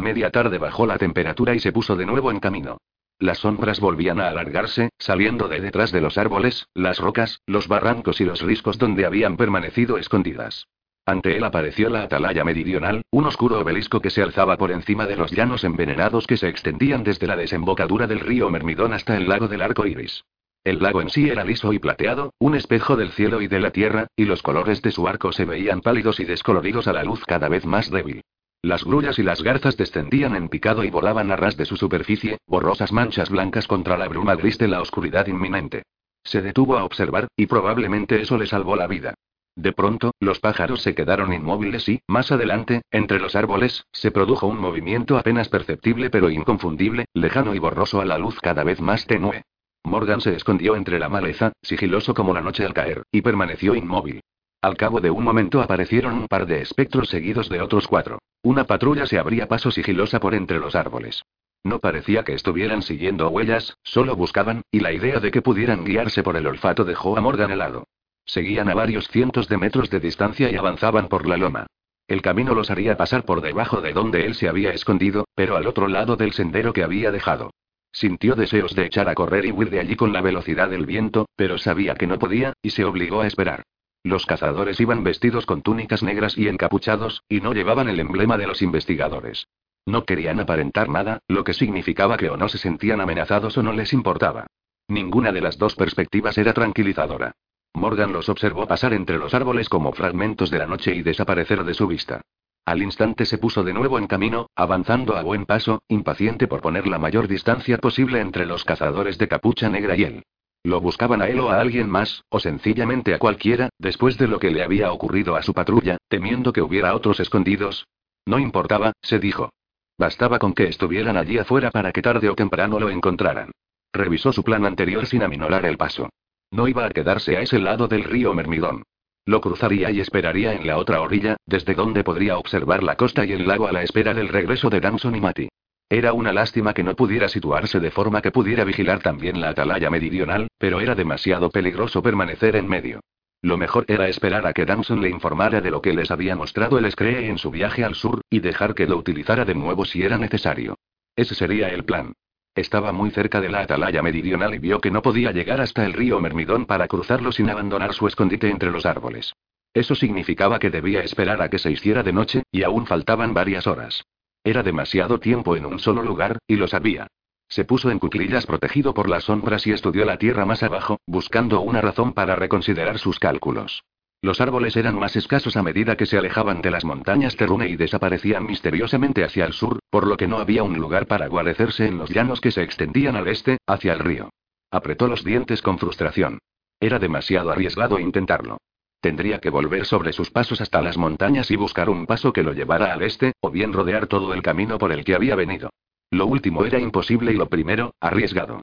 media tarde bajó la temperatura y se puso de nuevo en camino. Las sombras volvían a alargarse, saliendo de detrás de los árboles, las rocas, los barrancos y los riscos donde habían permanecido escondidas. Ante él apareció la atalaya meridional, un oscuro obelisco que se alzaba por encima de los llanos envenenados que se extendían desde la desembocadura del río Mermidón hasta el lago del arco iris. El lago en sí era liso y plateado, un espejo del cielo y de la tierra, y los colores de su arco se veían pálidos y descoloridos a la luz cada vez más débil. Las grullas y las garzas descendían en picado y volaban a ras de su superficie, borrosas manchas blancas contra la bruma gris de la oscuridad inminente. Se detuvo a observar, y probablemente eso le salvó la vida. De pronto, los pájaros se quedaron inmóviles y, más adelante, entre los árboles, se produjo un movimiento apenas perceptible pero inconfundible, lejano y borroso a la luz cada vez más tenue. Morgan se escondió entre la maleza, sigiloso como la noche al caer, y permaneció inmóvil. Al cabo de un momento aparecieron un par de espectros seguidos de otros cuatro. Una patrulla se abría paso sigilosa por entre los árboles. No parecía que estuvieran siguiendo huellas, solo buscaban, y la idea de que pudieran guiarse por el olfato dejó a Morgan helado. Seguían a varios cientos de metros de distancia y avanzaban por la loma. El camino los haría pasar por debajo de donde él se había escondido, pero al otro lado del sendero que había dejado. Sintió deseos de echar a correr y huir de allí con la velocidad del viento, pero sabía que no podía, y se obligó a esperar. Los cazadores iban vestidos con túnicas negras y encapuchados, y no llevaban el emblema de los investigadores. No querían aparentar nada, lo que significaba que o no se sentían amenazados o no les importaba. Ninguna de las dos perspectivas era tranquilizadora. Morgan los observó pasar entre los árboles como fragmentos de la noche y desaparecer de su vista. Al instante se puso de nuevo en camino, avanzando a buen paso, impaciente por poner la mayor distancia posible entre los cazadores de capucha negra y él. Lo buscaban a él o a alguien más, o sencillamente a cualquiera, después de lo que le había ocurrido a su patrulla, temiendo que hubiera otros escondidos. No importaba, se dijo. Bastaba con que estuvieran allí afuera para que tarde o temprano lo encontraran. Revisó su plan anterior sin aminorar el paso. No iba a quedarse a ese lado del río Mermidón. Lo cruzaría y esperaría en la otra orilla, desde donde podría observar la costa y el lago a la espera del regreso de Danson y Mati. Era una lástima que no pudiera situarse de forma que pudiera vigilar también la atalaya meridional, pero era demasiado peligroso permanecer en medio. Lo mejor era esperar a que Danson le informara de lo que les había mostrado el Scree en su viaje al sur, y dejar que lo utilizara de nuevo si era necesario. Ese sería el plan. Estaba muy cerca de la atalaya meridional y vio que no podía llegar hasta el río Mermidón para cruzarlo sin abandonar su escondite entre los árboles. Eso significaba que debía esperar a que se hiciera de noche, y aún faltaban varias horas. Era demasiado tiempo en un solo lugar, y lo sabía. Se puso en cuclillas protegido por las sombras y estudió la tierra más abajo, buscando una razón para reconsiderar sus cálculos. Los árboles eran más escasos a medida que se alejaban de las montañas Terrune y desaparecían misteriosamente hacia el sur, por lo que no había un lugar para guarecerse en los llanos que se extendían al este, hacia el río. Apretó los dientes con frustración. Era demasiado arriesgado intentarlo. Tendría que volver sobre sus pasos hasta las montañas y buscar un paso que lo llevara al este, o bien rodear todo el camino por el que había venido. Lo último era imposible y lo primero, arriesgado.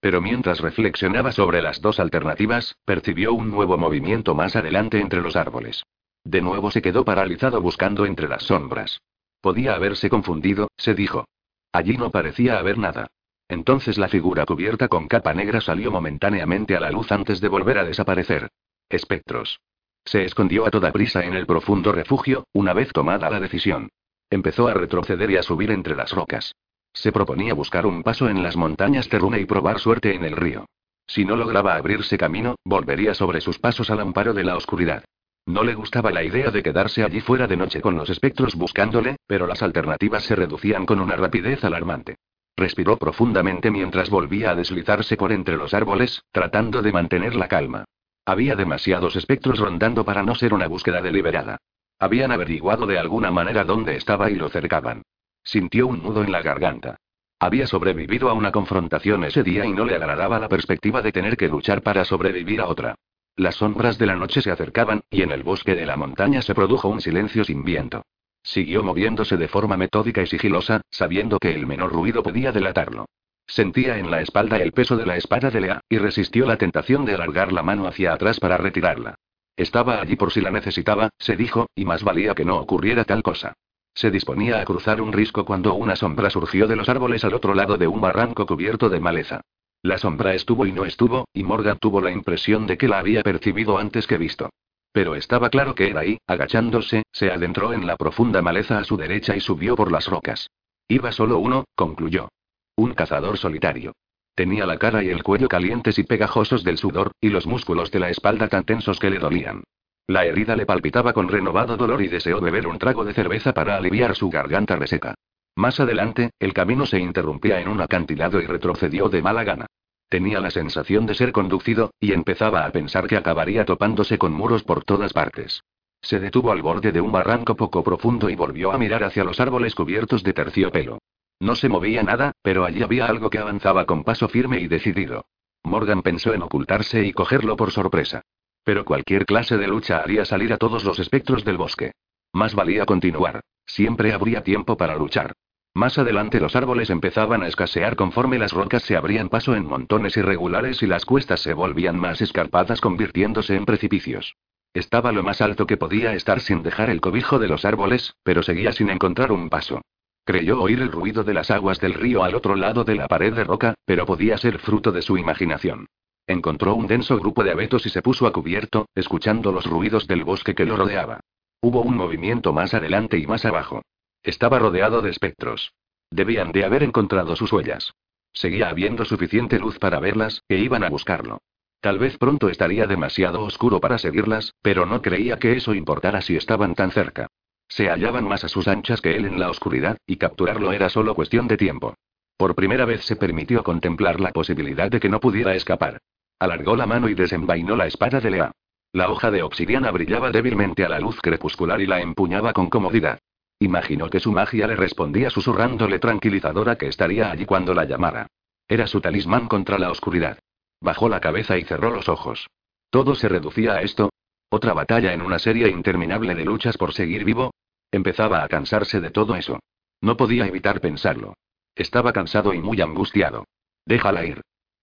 Pero mientras reflexionaba sobre las dos alternativas, percibió un nuevo movimiento más adelante entre los árboles. De nuevo se quedó paralizado buscando entre las sombras. Podía haberse confundido, se dijo. Allí no parecía haber nada. Entonces la figura cubierta con capa negra salió momentáneamente a la luz antes de volver a desaparecer. Espectros. Se escondió a toda prisa en el profundo refugio, una vez tomada la decisión. Empezó a retroceder y a subir entre las rocas. Se proponía buscar un paso en las montañas Terrune y probar suerte en el río. Si no lograba abrirse camino, volvería sobre sus pasos al amparo de la oscuridad. No le gustaba la idea de quedarse allí fuera de noche con los espectros buscándole, pero las alternativas se reducían con una rapidez alarmante. Respiró profundamente mientras volvía a deslizarse por entre los árboles, tratando de mantener la calma. Había demasiados espectros rondando para no ser una búsqueda deliberada. Habían averiguado de alguna manera dónde estaba y lo cercaban. Sintió un nudo en la garganta. Había sobrevivido a una confrontación ese día y no le agradaba la perspectiva de tener que luchar para sobrevivir a otra. Las sombras de la noche se acercaban, y en el bosque de la montaña se produjo un silencio sin viento. Siguió moviéndose de forma metódica y sigilosa, sabiendo que el menor ruido podía delatarlo. Sentía en la espalda el peso de la espada de Lea, y resistió la tentación de alargar la mano hacia atrás para retirarla. Estaba allí por si la necesitaba, se dijo, y más valía que no ocurriera tal cosa. Se disponía a cruzar un risco cuando una sombra surgió de los árboles al otro lado de un barranco cubierto de maleza. La sombra estuvo y no estuvo, y Morgan tuvo la impresión de que la había percibido antes que visto. Pero estaba claro que era ahí, agachándose, se adentró en la profunda maleza a su derecha y subió por las rocas. Iba solo uno, concluyó. Un cazador solitario. Tenía la cara y el cuello calientes y pegajosos del sudor, y los músculos de la espalda tan tensos que le dolían. La herida le palpitaba con renovado dolor y deseó beber un trago de cerveza para aliviar su garganta reseca. Más adelante, el camino se interrumpía en un acantilado y retrocedió de mala gana. Tenía la sensación de ser conducido, y empezaba a pensar que acabaría topándose con muros por todas partes. Se detuvo al borde de un barranco poco profundo y volvió a mirar hacia los árboles cubiertos de terciopelo. No se movía nada, pero allí había algo que avanzaba con paso firme y decidido. Morgan pensó en ocultarse y cogerlo por sorpresa. Pero cualquier clase de lucha haría salir a todos los espectros del bosque. Más valía continuar. Siempre habría tiempo para luchar. Más adelante los árboles empezaban a escasear conforme las rocas se abrían paso en montones irregulares y las cuestas se volvían más escarpadas convirtiéndose en precipicios. Estaba lo más alto que podía estar sin dejar el cobijo de los árboles, pero seguía sin encontrar un paso. Creyó oír el ruido de las aguas del río al otro lado de la pared de roca, pero podía ser fruto de su imaginación. Encontró un denso grupo de abetos y se puso a cubierto, escuchando los ruidos del bosque que lo rodeaba. Hubo un movimiento más adelante y más abajo. Estaba rodeado de espectros. Debían de haber encontrado sus huellas. Seguía habiendo suficiente luz para verlas, e iban a buscarlo. Tal vez pronto estaría demasiado oscuro para seguirlas, pero no creía que eso importara si estaban tan cerca. Se hallaban más a sus anchas que él en la oscuridad, y capturarlo era solo cuestión de tiempo. Por primera vez se permitió contemplar la posibilidad de que no pudiera escapar. Alargó la mano y desenvainó la espada de Lea. La hoja de obsidiana brillaba débilmente a la luz crepuscular y la empuñaba con comodidad. Imaginó que su magia le respondía susurrándole tranquilizadora que estaría allí cuando la llamara. Era su talismán contra la oscuridad. Bajó la cabeza y cerró los ojos. Todo se reducía a esto. Otra batalla en una serie interminable de luchas por seguir vivo. Empezaba a cansarse de todo eso. No podía evitar pensarlo. Estaba cansado y muy angustiado. Déjala ir.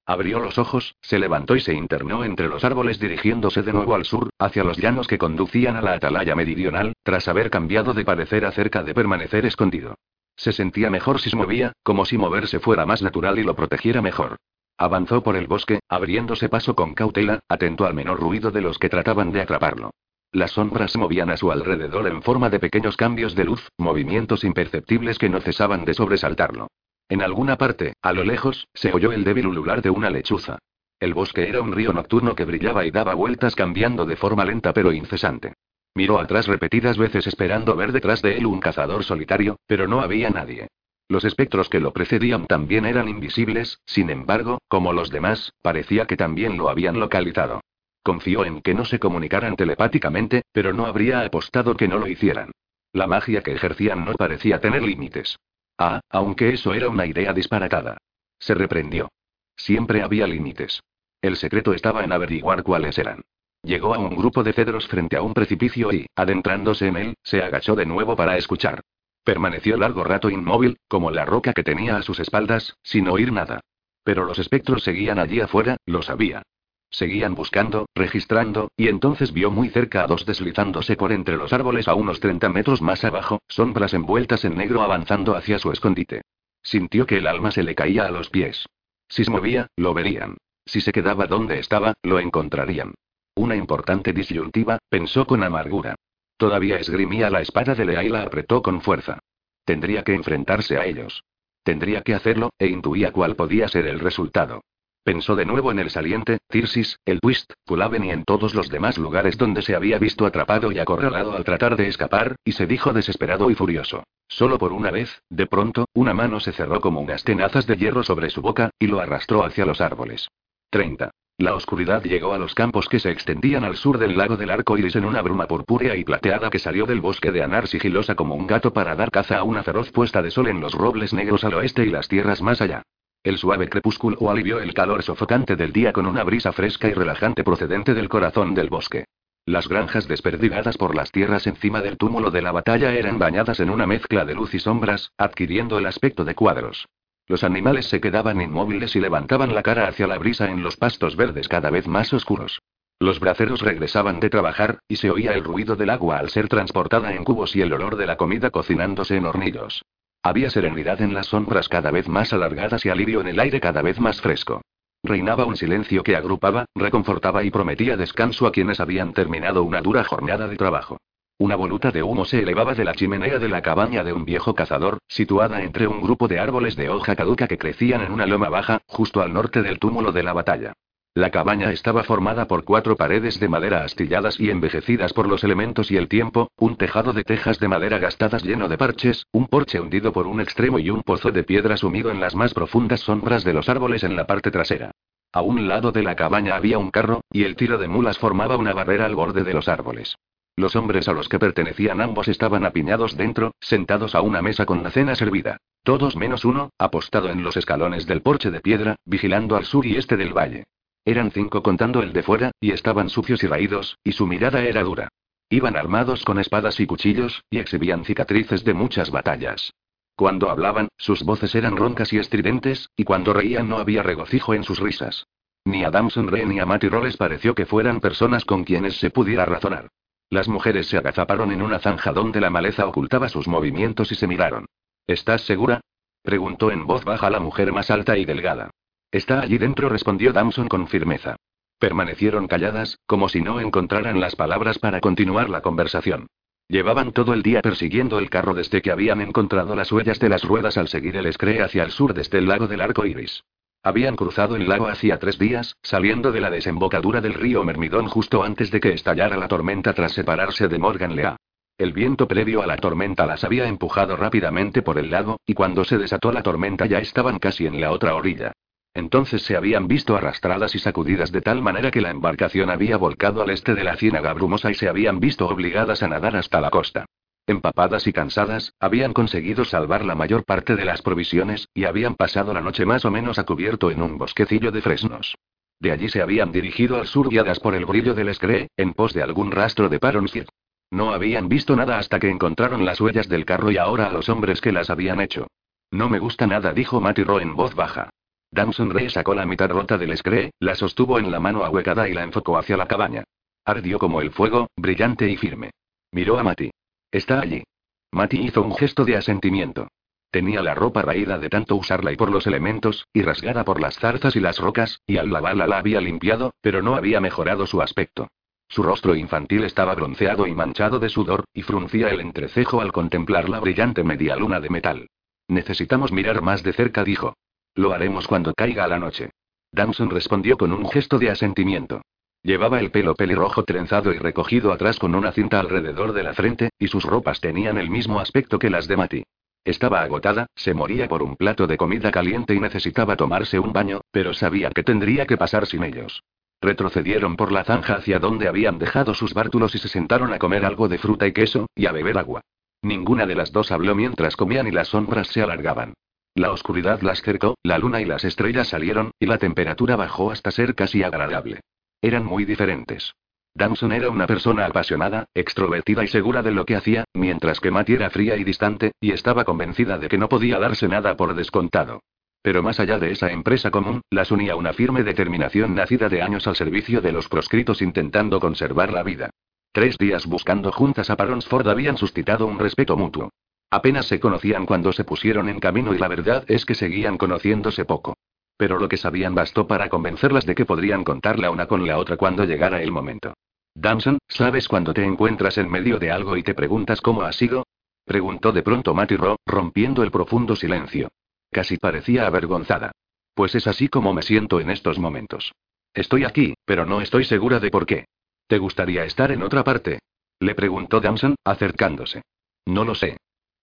Abrió los ojos, se levantó y se internó entre los árboles dirigiéndose de nuevo al sur, hacia los llanos que conducían a la atalaya meridional, tras haber cambiado de parecer acerca de permanecer escondido. Se sentía mejor si se movía, como si moverse fuera más natural y lo protegiera mejor. Avanzó por el bosque, abriéndose paso con cautela, atento al menor ruido de los que trataban de atraparlo. Las sombras se movían a su alrededor en forma de pequeños cambios de luz, movimientos imperceptibles que no cesaban de sobresaltarlo. En alguna parte, a lo lejos, se oyó el débil ulular de una lechuza. El bosque era un río nocturno que brillaba y daba vueltas cambiando de forma lenta pero incesante. Miró atrás repetidas veces esperando ver detrás de él un cazador solitario, pero no había nadie. Los espectros que lo precedían también eran invisibles, sin embargo, como los demás, parecía que también lo habían localizado. Confió en que no se comunicaran telepáticamente, pero no habría apostado que no lo hicieran. La magia que ejercían no parecía tener límites. Ah, aunque eso era una idea disparatada. Se reprendió. Siempre había límites. El secreto estaba en averiguar cuáles eran. Llegó a un grupo de cedros frente a un precipicio y, adentrándose en él, se agachó de nuevo para escuchar. Permaneció largo rato inmóvil, como la roca que tenía a sus espaldas, sin oír nada. Pero los espectros seguían allí afuera, lo sabía. Seguían buscando, registrando, y entonces vio muy cerca a dos deslizándose por entre los árboles a unos 30 metros más abajo, sombras envueltas en negro avanzando hacia su escondite. Sintió que el alma se le caía a los pies. Si se movía, lo verían. Si se quedaba donde estaba, lo encontrarían. Una importante disyuntiva, pensó con amargura. Todavía esgrimía la espada de Lea y la apretó con fuerza. Tendría que enfrentarse a ellos. Tendría que hacerlo, e intuía cuál podía ser el resultado. Pensó de nuevo en el saliente, Tirsis, el Twist, Pulaven y en todos los demás lugares donde se había visto atrapado y acorralado al tratar de escapar, y se dijo desesperado y furioso. Solo por una vez, de pronto, una mano se cerró como unas tenazas de hierro sobre su boca, y lo arrastró hacia los árboles. 30. La oscuridad llegó a los campos que se extendían al sur del lago del arco iris en una bruma purpúrea y plateada que salió del bosque de Anar sigilosa como un gato para dar caza a una feroz puesta de sol en los robles negros al oeste y las tierras más allá. El suave crepúsculo alivió el calor sofocante del día con una brisa fresca y relajante procedente del corazón del bosque. Las granjas desperdigadas por las tierras encima del túmulo de la batalla eran bañadas en una mezcla de luz y sombras, adquiriendo el aspecto de cuadros. Los animales se quedaban inmóviles y levantaban la cara hacia la brisa en los pastos verdes cada vez más oscuros. Los braceros regresaban de trabajar, y se oía el ruido del agua al ser transportada en cubos y el olor de la comida cocinándose en hornillos. Había serenidad en las sombras cada vez más alargadas y alivio en el aire cada vez más fresco. Reinaba un silencio que agrupaba, reconfortaba y prometía descanso a quienes habían terminado una dura jornada de trabajo. Una voluta de humo se elevaba de la chimenea de la cabaña de un viejo cazador, situada entre un grupo de árboles de hoja caduca que crecían en una loma baja, justo al norte del túmulo de la batalla. La cabaña estaba formada por cuatro paredes de madera astilladas y envejecidas por los elementos y el tiempo, un tejado de tejas de madera gastadas lleno de parches, un porche hundido por un extremo y un pozo de piedra sumido en las más profundas sombras de los árboles en la parte trasera. A un lado de la cabaña había un carro, y el tiro de mulas formaba una barrera al borde de los árboles. Los hombres a los que pertenecían ambos estaban apiñados dentro, sentados a una mesa con la cena servida. Todos menos uno, apostado en los escalones del porche de piedra, vigilando al sur y este del valle. Eran cinco contando el de fuera, y estaban sucios y raídos, y su mirada era dura. Iban armados con espadas y cuchillos, y exhibían cicatrices de muchas batallas. Cuando hablaban, sus voces eran roncas y estridentes, y cuando reían no había regocijo en sus risas. Ni a Damson Rey ni a Matty Rolles pareció que fueran personas con quienes se pudiera razonar. Las mujeres se agazaparon en una zanja donde la maleza ocultaba sus movimientos y se miraron. ¿Estás segura? preguntó en voz baja la mujer más alta y delgada. Está allí dentro, respondió Damson con firmeza. Permanecieron calladas, como si no encontraran las palabras para continuar la conversación. Llevaban todo el día persiguiendo el carro desde que habían encontrado las huellas de las ruedas al seguir el escree hacia el sur desde el lago del arco iris. Habían cruzado el lago hacía tres días, saliendo de la desembocadura del río Mermidón justo antes de que estallara la tormenta tras separarse de Morgan Lea. El viento previo a la tormenta las había empujado rápidamente por el lago, y cuando se desató la tormenta ya estaban casi en la otra orilla. Entonces se habían visto arrastradas y sacudidas de tal manera que la embarcación había volcado al este de la ciénaga brumosa y se habían visto obligadas a nadar hasta la costa. Empapadas y cansadas, habían conseguido salvar la mayor parte de las provisiones, y habían pasado la noche más o menos a cubierto en un bosquecillo de fresnos. De allí se habían dirigido al sur guiadas por el brillo del escree, en pos de algún rastro de Paronshire. No habían visto nada hasta que encontraron las huellas del carro y ahora a los hombres que las habían hecho. No me gusta nada, dijo Matty Rowe en voz baja. Damson Rey sacó la mitad rota del scree, la sostuvo en la mano ahuecada y la enfocó hacia la cabaña. Ardió como el fuego, brillante y firme. Miró a Mati. Está allí. Mati hizo un gesto de asentimiento. Tenía la ropa raída de tanto usarla y por los elementos, y rasgada por las zarzas y las rocas, y al lavarla la había limpiado, pero no había mejorado su aspecto. Su rostro infantil estaba bronceado y manchado de sudor, y fruncía el entrecejo al contemplar la brillante media luna de metal. Necesitamos mirar más de cerca, dijo. Lo haremos cuando caiga la noche. Damson respondió con un gesto de asentimiento. Llevaba el pelo pelirrojo trenzado y recogido atrás con una cinta alrededor de la frente, y sus ropas tenían el mismo aspecto que las de Mati. Estaba agotada, se moría por un plato de comida caliente y necesitaba tomarse un baño, pero sabía que tendría que pasar sin ellos. Retrocedieron por la zanja hacia donde habían dejado sus bártulos y se sentaron a comer algo de fruta y queso, y a beber agua. Ninguna de las dos habló mientras comían y las sombras se alargaban. La oscuridad las cercó, la luna y las estrellas salieron, y la temperatura bajó hasta ser casi agradable. Eran muy diferentes. Damson era una persona apasionada, extrovertida y segura de lo que hacía, mientras que Matty era fría y distante, y estaba convencida de que no podía darse nada por descontado. Pero más allá de esa empresa común, las unía una firme determinación nacida de años al servicio de los proscritos intentando conservar la vida. Tres días buscando juntas a Paronsford habían suscitado un respeto mutuo. Apenas se conocían cuando se pusieron en camino y la verdad es que seguían conociéndose poco. Pero lo que sabían bastó para convencerlas de que podrían contar la una con la otra cuando llegara el momento. Damson, ¿sabes cuando te encuentras en medio de algo y te preguntas cómo ha sido? Preguntó de pronto Matty Ro, rompiendo el profundo silencio. Casi parecía avergonzada. Pues es así como me siento en estos momentos. Estoy aquí, pero no estoy segura de por qué. ¿Te gustaría estar en otra parte? Le preguntó Damson, acercándose. No lo sé.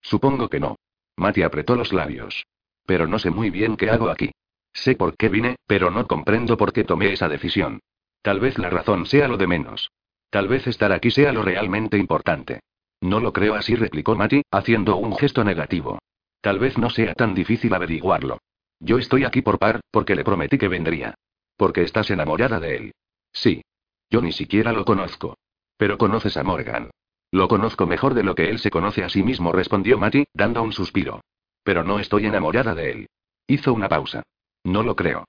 Supongo que no. Matty apretó los labios. Pero no sé muy bien qué hago aquí. Sé por qué vine, pero no comprendo por qué tomé esa decisión. Tal vez la razón sea lo de menos. Tal vez estar aquí sea lo realmente importante. No lo creo así, replicó Matty, haciendo un gesto negativo. Tal vez no sea tan difícil averiguarlo. Yo estoy aquí por par, porque le prometí que vendría. Porque estás enamorada de él. Sí. Yo ni siquiera lo conozco. Pero conoces a Morgan. Lo conozco mejor de lo que él se conoce a sí mismo, respondió Matty, dando un suspiro. Pero no estoy enamorada de él. Hizo una pausa. No lo creo.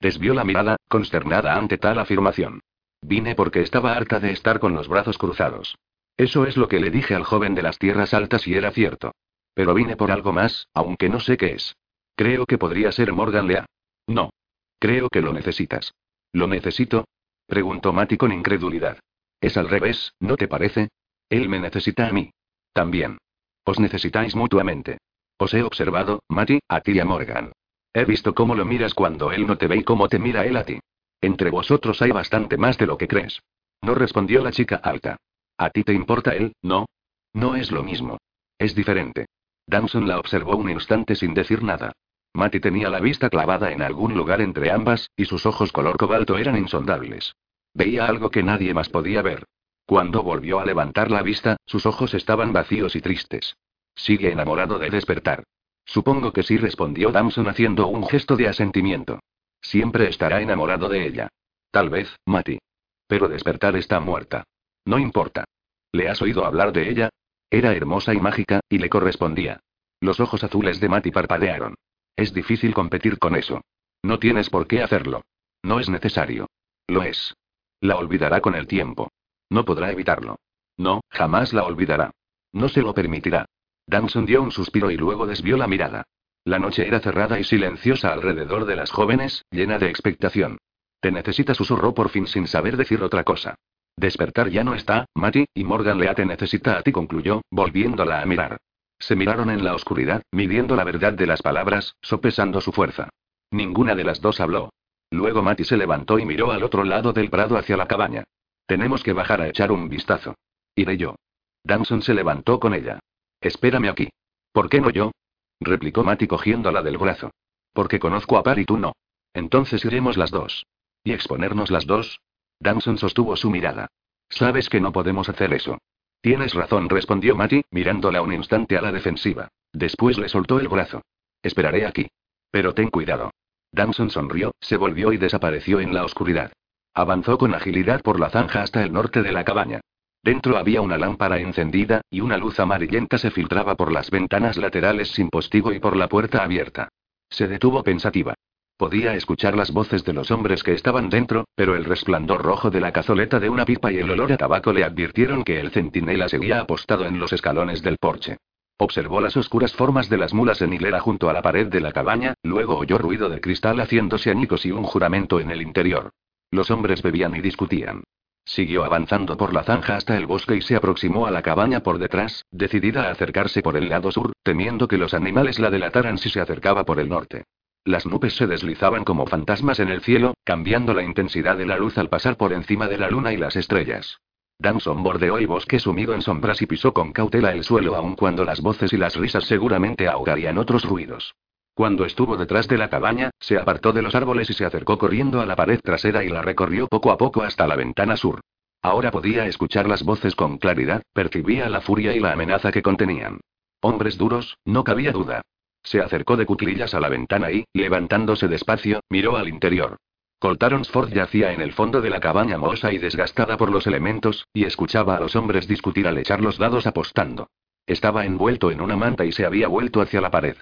Desvió la mirada, consternada ante tal afirmación. Vine porque estaba harta de estar con los brazos cruzados. Eso es lo que le dije al joven de las tierras altas y era cierto. Pero vine por algo más, aunque no sé qué es. Creo que podría ser Morgan Lea. No. Creo que lo necesitas. ¿Lo necesito? Preguntó Mati con incredulidad. Es al revés, ¿no te parece? Él me necesita a mí. También. Os necesitáis mutuamente. Os he observado, Mati, a ti y a Morgan. He visto cómo lo miras cuando él no te ve y cómo te mira él a ti. Entre vosotros hay bastante más de lo que crees. No respondió la chica alta. ¿A ti te importa él, no? No es lo mismo. Es diferente. Damson la observó un instante sin decir nada. Matty tenía la vista clavada en algún lugar entre ambas, y sus ojos color cobalto eran insondables. Veía algo que nadie más podía ver. Cuando volvió a levantar la vista, sus ojos estaban vacíos y tristes. Sigue enamorado de despertar. Supongo que sí, respondió Damson haciendo un gesto de asentimiento. Siempre estará enamorado de ella. Tal vez, Mati. Pero despertar está muerta. No importa. ¿Le has oído hablar de ella? Era hermosa y mágica, y le correspondía. Los ojos azules de Mati parpadearon. Es difícil competir con eso. No tienes por qué hacerlo. No es necesario. Lo es. La olvidará con el tiempo. No podrá evitarlo. No, jamás la olvidará. No se lo permitirá. Damson dio un suspiro y luego desvió la mirada. La noche era cerrada y silenciosa alrededor de las jóvenes, llena de expectación. Te necesita, susurró por fin sin saber decir otra cosa. Despertar ya no está, Matty, y Morgan Lea te necesita a ti, concluyó, volviéndola a mirar. Se miraron en la oscuridad, midiendo la verdad de las palabras, sopesando su fuerza. Ninguna de las dos habló. Luego Matty se levantó y miró al otro lado del prado hacia la cabaña. Tenemos que bajar a echar un vistazo. Iré yo. Damson se levantó con ella. Espérame aquí. ¿Por qué no yo? replicó Matty cogiéndola del brazo. Porque conozco a Par y tú no. Entonces iremos las dos. ¿Y exponernos las dos? Damson sostuvo su mirada. Sabes que no podemos hacer eso. Tienes razón, respondió Matty, mirándola un instante a la defensiva. Después le soltó el brazo. Esperaré aquí. Pero ten cuidado. Damson sonrió, se volvió y desapareció en la oscuridad. Avanzó con agilidad por la zanja hasta el norte de la cabaña. Dentro había una lámpara encendida, y una luz amarillenta se filtraba por las ventanas laterales sin postigo y por la puerta abierta. Se detuvo pensativa. Podía escuchar las voces de los hombres que estaban dentro, pero el resplandor rojo de la cazoleta de una pipa y el olor a tabaco le advirtieron que el centinela seguía apostado en los escalones del porche. Observó las oscuras formas de las mulas en hilera junto a la pared de la cabaña, luego oyó ruido de cristal haciéndose añicos y un juramento en el interior. Los hombres bebían y discutían. Siguió avanzando por la zanja hasta el bosque y se aproximó a la cabaña por detrás, decidida a acercarse por el lado sur, temiendo que los animales la delataran si se acercaba por el norte. Las nubes se deslizaban como fantasmas en el cielo, cambiando la intensidad de la luz al pasar por encima de la luna y las estrellas. Damson bordeó el bosque sumido en sombras y pisó con cautela el suelo aun cuando las voces y las risas seguramente ahogarían otros ruidos. Cuando estuvo detrás de la cabaña, se apartó de los árboles y se acercó corriendo a la pared trasera y la recorrió poco a poco hasta la ventana sur. Ahora podía escuchar las voces con claridad, percibía la furia y la amenaza que contenían. Hombres duros, no cabía duda. Se acercó de cuclillas a la ventana y, levantándose despacio, miró al interior. Coltaronsford yacía en el fondo de la cabaña mohosa y desgastada por los elementos, y escuchaba a los hombres discutir al echar los dados apostando. Estaba envuelto en una manta y se había vuelto hacia la pared.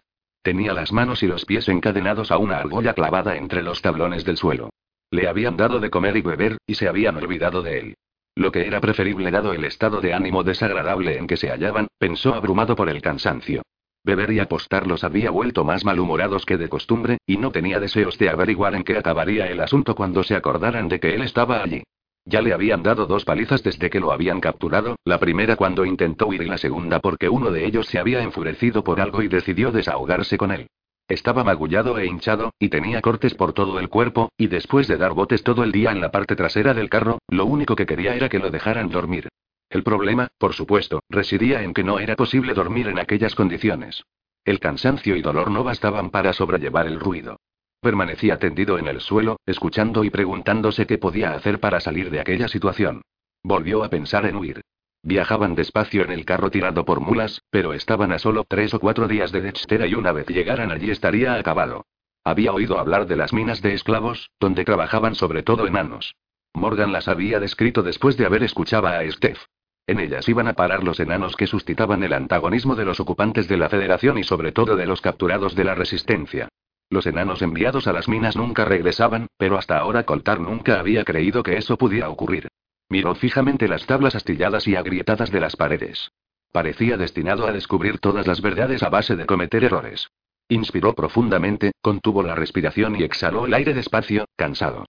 Tenía las manos y los pies encadenados a una argolla clavada entre los tablones del suelo. Le habían dado de comer y beber, y se habían olvidado de él. Lo que era preferible dado el estado de ánimo desagradable en que se hallaban, pensó abrumado por el cansancio. Beber y apostar los había vuelto más malhumorados que de costumbre, y no tenía deseos de averiguar en qué acabaría el asunto cuando se acordaran de que él estaba allí. Ya le habían dado dos palizas desde que lo habían capturado, la primera cuando intentó huir y la segunda porque uno de ellos se había enfurecido por algo y decidió desahogarse con él. Estaba magullado e hinchado, y tenía cortes por todo el cuerpo, y después de dar botes todo el día en la parte trasera del carro, lo único que quería era que lo dejaran dormir. El problema, por supuesto, residía en que no era posible dormir en aquellas condiciones. El cansancio y dolor no bastaban para sobrellevar el ruido. Permanecía tendido en el suelo, escuchando y preguntándose qué podía hacer para salir de aquella situación. Volvió a pensar en huir. Viajaban despacio en el carro tirado por mulas, pero estaban a solo tres o cuatro días de Dextera y una vez llegaran allí estaría acabado. Había oído hablar de las minas de esclavos, donde trabajaban sobre todo enanos. Morgan las había descrito después de haber escuchado a Steph. En ellas iban a parar los enanos que suscitaban el antagonismo de los ocupantes de la Federación y sobre todo de los capturados de la Resistencia. Los enanos enviados a las minas nunca regresaban, pero hasta ahora Coltar nunca había creído que eso pudiera ocurrir. Miró fijamente las tablas astilladas y agrietadas de las paredes. Parecía destinado a descubrir todas las verdades a base de cometer errores. Inspiró profundamente, contuvo la respiración y exhaló el aire despacio, cansado.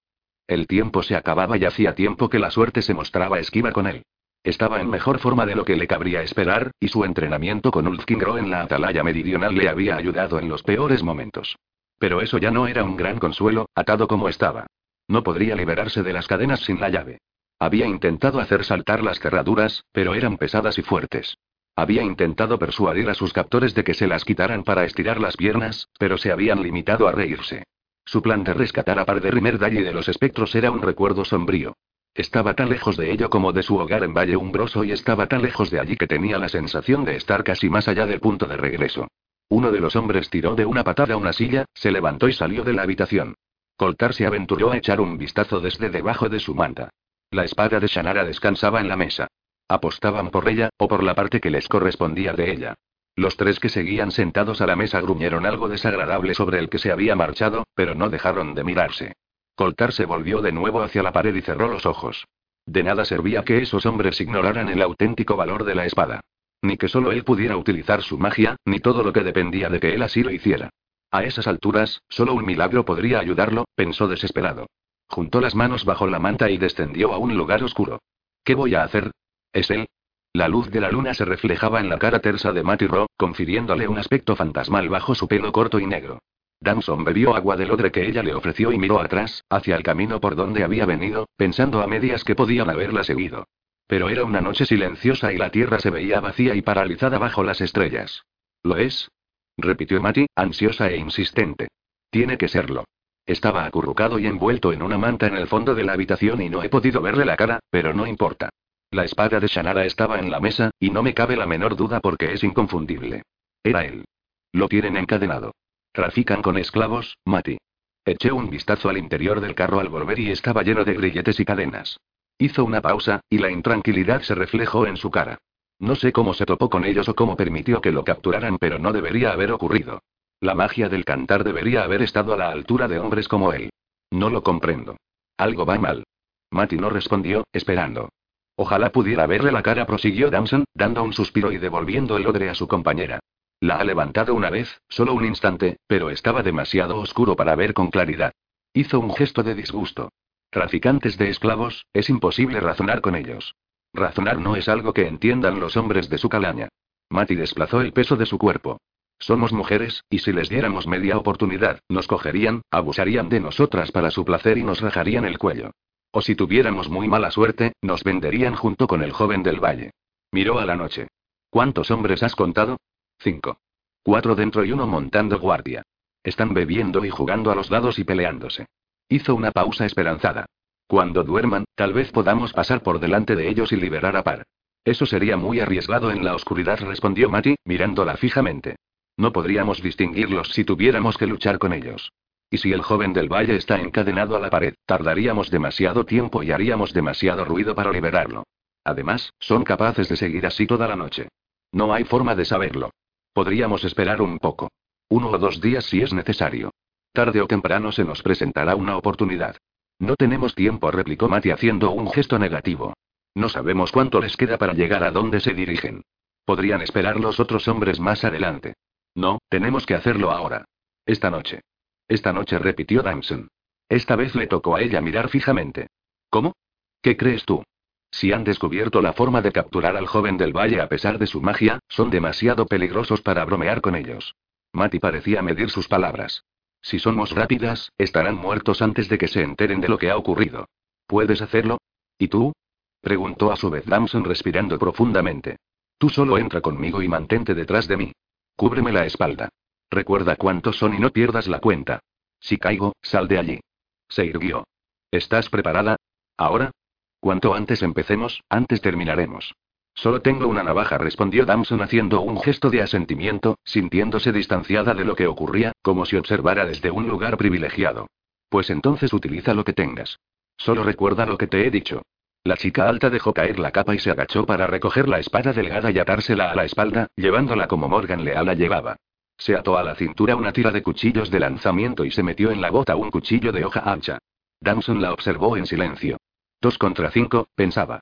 El tiempo se acababa y hacía tiempo que la suerte se mostraba esquiva con él. Estaba en mejor forma de lo que le cabría esperar, y su entrenamiento con Ulfkingro en la atalaya meridional le había ayudado en los peores momentos. Pero eso ya no era un gran consuelo, atado como estaba. No podría liberarse de las cadenas sin la llave. Había intentado hacer saltar las cerraduras, pero eran pesadas y fuertes. Había intentado persuadir a sus captores de que se las quitaran para estirar las piernas, pero se habían limitado a reírse. Su plan de rescatar a Par de Rimerdal de los espectros era un recuerdo sombrío. Estaba tan lejos de ello como de su hogar en Valle Umbroso y estaba tan lejos de allí que tenía la sensación de estar casi más allá del punto de regreso. Uno de los hombres tiró de una patada una silla, se levantó y salió de la habitación. Coltar se aventuró a echar un vistazo desde debajo de su manta. La espada de Shannara descansaba en la mesa. Apostaban por ella, o por la parte que les correspondía de ella. Los tres que seguían sentados a la mesa gruñeron algo desagradable sobre el que se había marchado, pero no dejaron de mirarse. Coltar se volvió de nuevo hacia la pared y cerró los ojos. De nada servía que esos hombres ignoraran el auténtico valor de la espada. Ni que solo él pudiera utilizar su magia, ni todo lo que dependía de que él así lo hiciera. A esas alturas, solo un milagro podría ayudarlo, pensó desesperado. Juntó las manos bajo la manta y descendió a un lugar oscuro. ¿Qué voy a hacer? ¿Es él? La luz de la luna se reflejaba en la cara tersa de Matty Ro, confiriéndole un aspecto fantasmal bajo su pelo corto y negro. Danson bebió agua del odre que ella le ofreció y miró atrás, hacia el camino por donde había venido, pensando a medias que podían haberla seguido. Pero era una noche silenciosa y la tierra se veía vacía y paralizada bajo las estrellas. ¿Lo es? repitió Matty, ansiosa e insistente. Tiene que serlo. Estaba acurrucado y envuelto en una manta en el fondo de la habitación y no he podido verle la cara, pero no importa. La espada de Shannara estaba en la mesa, y no me cabe la menor duda porque es inconfundible. Era él. Lo tienen encadenado. Trafican con esclavos, Mati. Eché un vistazo al interior del carro al volver y estaba lleno de grilletes y cadenas. Hizo una pausa, y la intranquilidad se reflejó en su cara. No sé cómo se topó con ellos o cómo permitió que lo capturaran, pero no debería haber ocurrido. La magia del cantar debería haber estado a la altura de hombres como él. No lo comprendo. Algo va mal. Matty no respondió, esperando. Ojalá pudiera verle la cara, prosiguió Damson, dando un suspiro y devolviendo el odre a su compañera. La ha levantado una vez, solo un instante, pero estaba demasiado oscuro para ver con claridad. Hizo un gesto de disgusto. Traficantes de esclavos, es imposible razonar con ellos. Razonar no es algo que entiendan los hombres de su calaña. Matty desplazó el peso de su cuerpo. Somos mujeres, y si les diéramos media oportunidad, nos cogerían, abusarían de nosotras para su placer y nos rajarían el cuello. O si tuviéramos muy mala suerte, nos venderían junto con el joven del valle. Miró a la noche. ¿Cuántos hombres has contado? Cinco. Cuatro dentro y uno montando guardia. Están bebiendo y jugando a los dados y peleándose. Hizo una pausa esperanzada. Cuando duerman, tal vez podamos pasar por delante de ellos y liberar a Par. Eso sería muy arriesgado en la oscuridad, respondió Mati, mirándola fijamente. No podríamos distinguirlos si tuviéramos que luchar con ellos. Y si el joven del valle está encadenado a la pared, tardaríamos demasiado tiempo y haríamos demasiado ruido para liberarlo. Además, son capaces de seguir así toda la noche. No hay forma de saberlo. Podríamos esperar un poco. Uno o dos días si es necesario. Tarde o temprano se nos presentará una oportunidad. No tenemos tiempo, replicó Mati haciendo un gesto negativo. No sabemos cuánto les queda para llegar a donde se dirigen. Podrían esperar los otros hombres más adelante. No, tenemos que hacerlo ahora. Esta noche. Esta noche repitió Damson. Esta vez le tocó a ella mirar fijamente. ¿Cómo? ¿Qué crees tú? Si han descubierto la forma de capturar al joven del valle a pesar de su magia, son demasiado peligrosos para bromear con ellos. Mati parecía medir sus palabras. Si somos rápidas, estarán muertos antes de que se enteren de lo que ha ocurrido. ¿Puedes hacerlo? ¿Y tú? Preguntó a su vez Damson respirando profundamente. Tú solo entra conmigo y mantente detrás de mí. Cúbreme la espalda. Recuerda cuántos son y no pierdas la cuenta. Si caigo, sal de allí. Se irguió. ¿Estás preparada? ¿Ahora? Cuanto antes empecemos, antes terminaremos. Solo tengo una navaja, respondió Damson haciendo un gesto de asentimiento, sintiéndose distanciada de lo que ocurría, como si observara desde un lugar privilegiado. Pues entonces utiliza lo que tengas. Solo recuerda lo que te he dicho. La chica alta dejó caer la capa y se agachó para recoger la espada delgada y atársela a la espalda, llevándola como Morgan Leal la llevaba. Se ató a la cintura una tira de cuchillos de lanzamiento y se metió en la bota un cuchillo de hoja ancha. Damson la observó en silencio. Dos contra cinco, pensaba.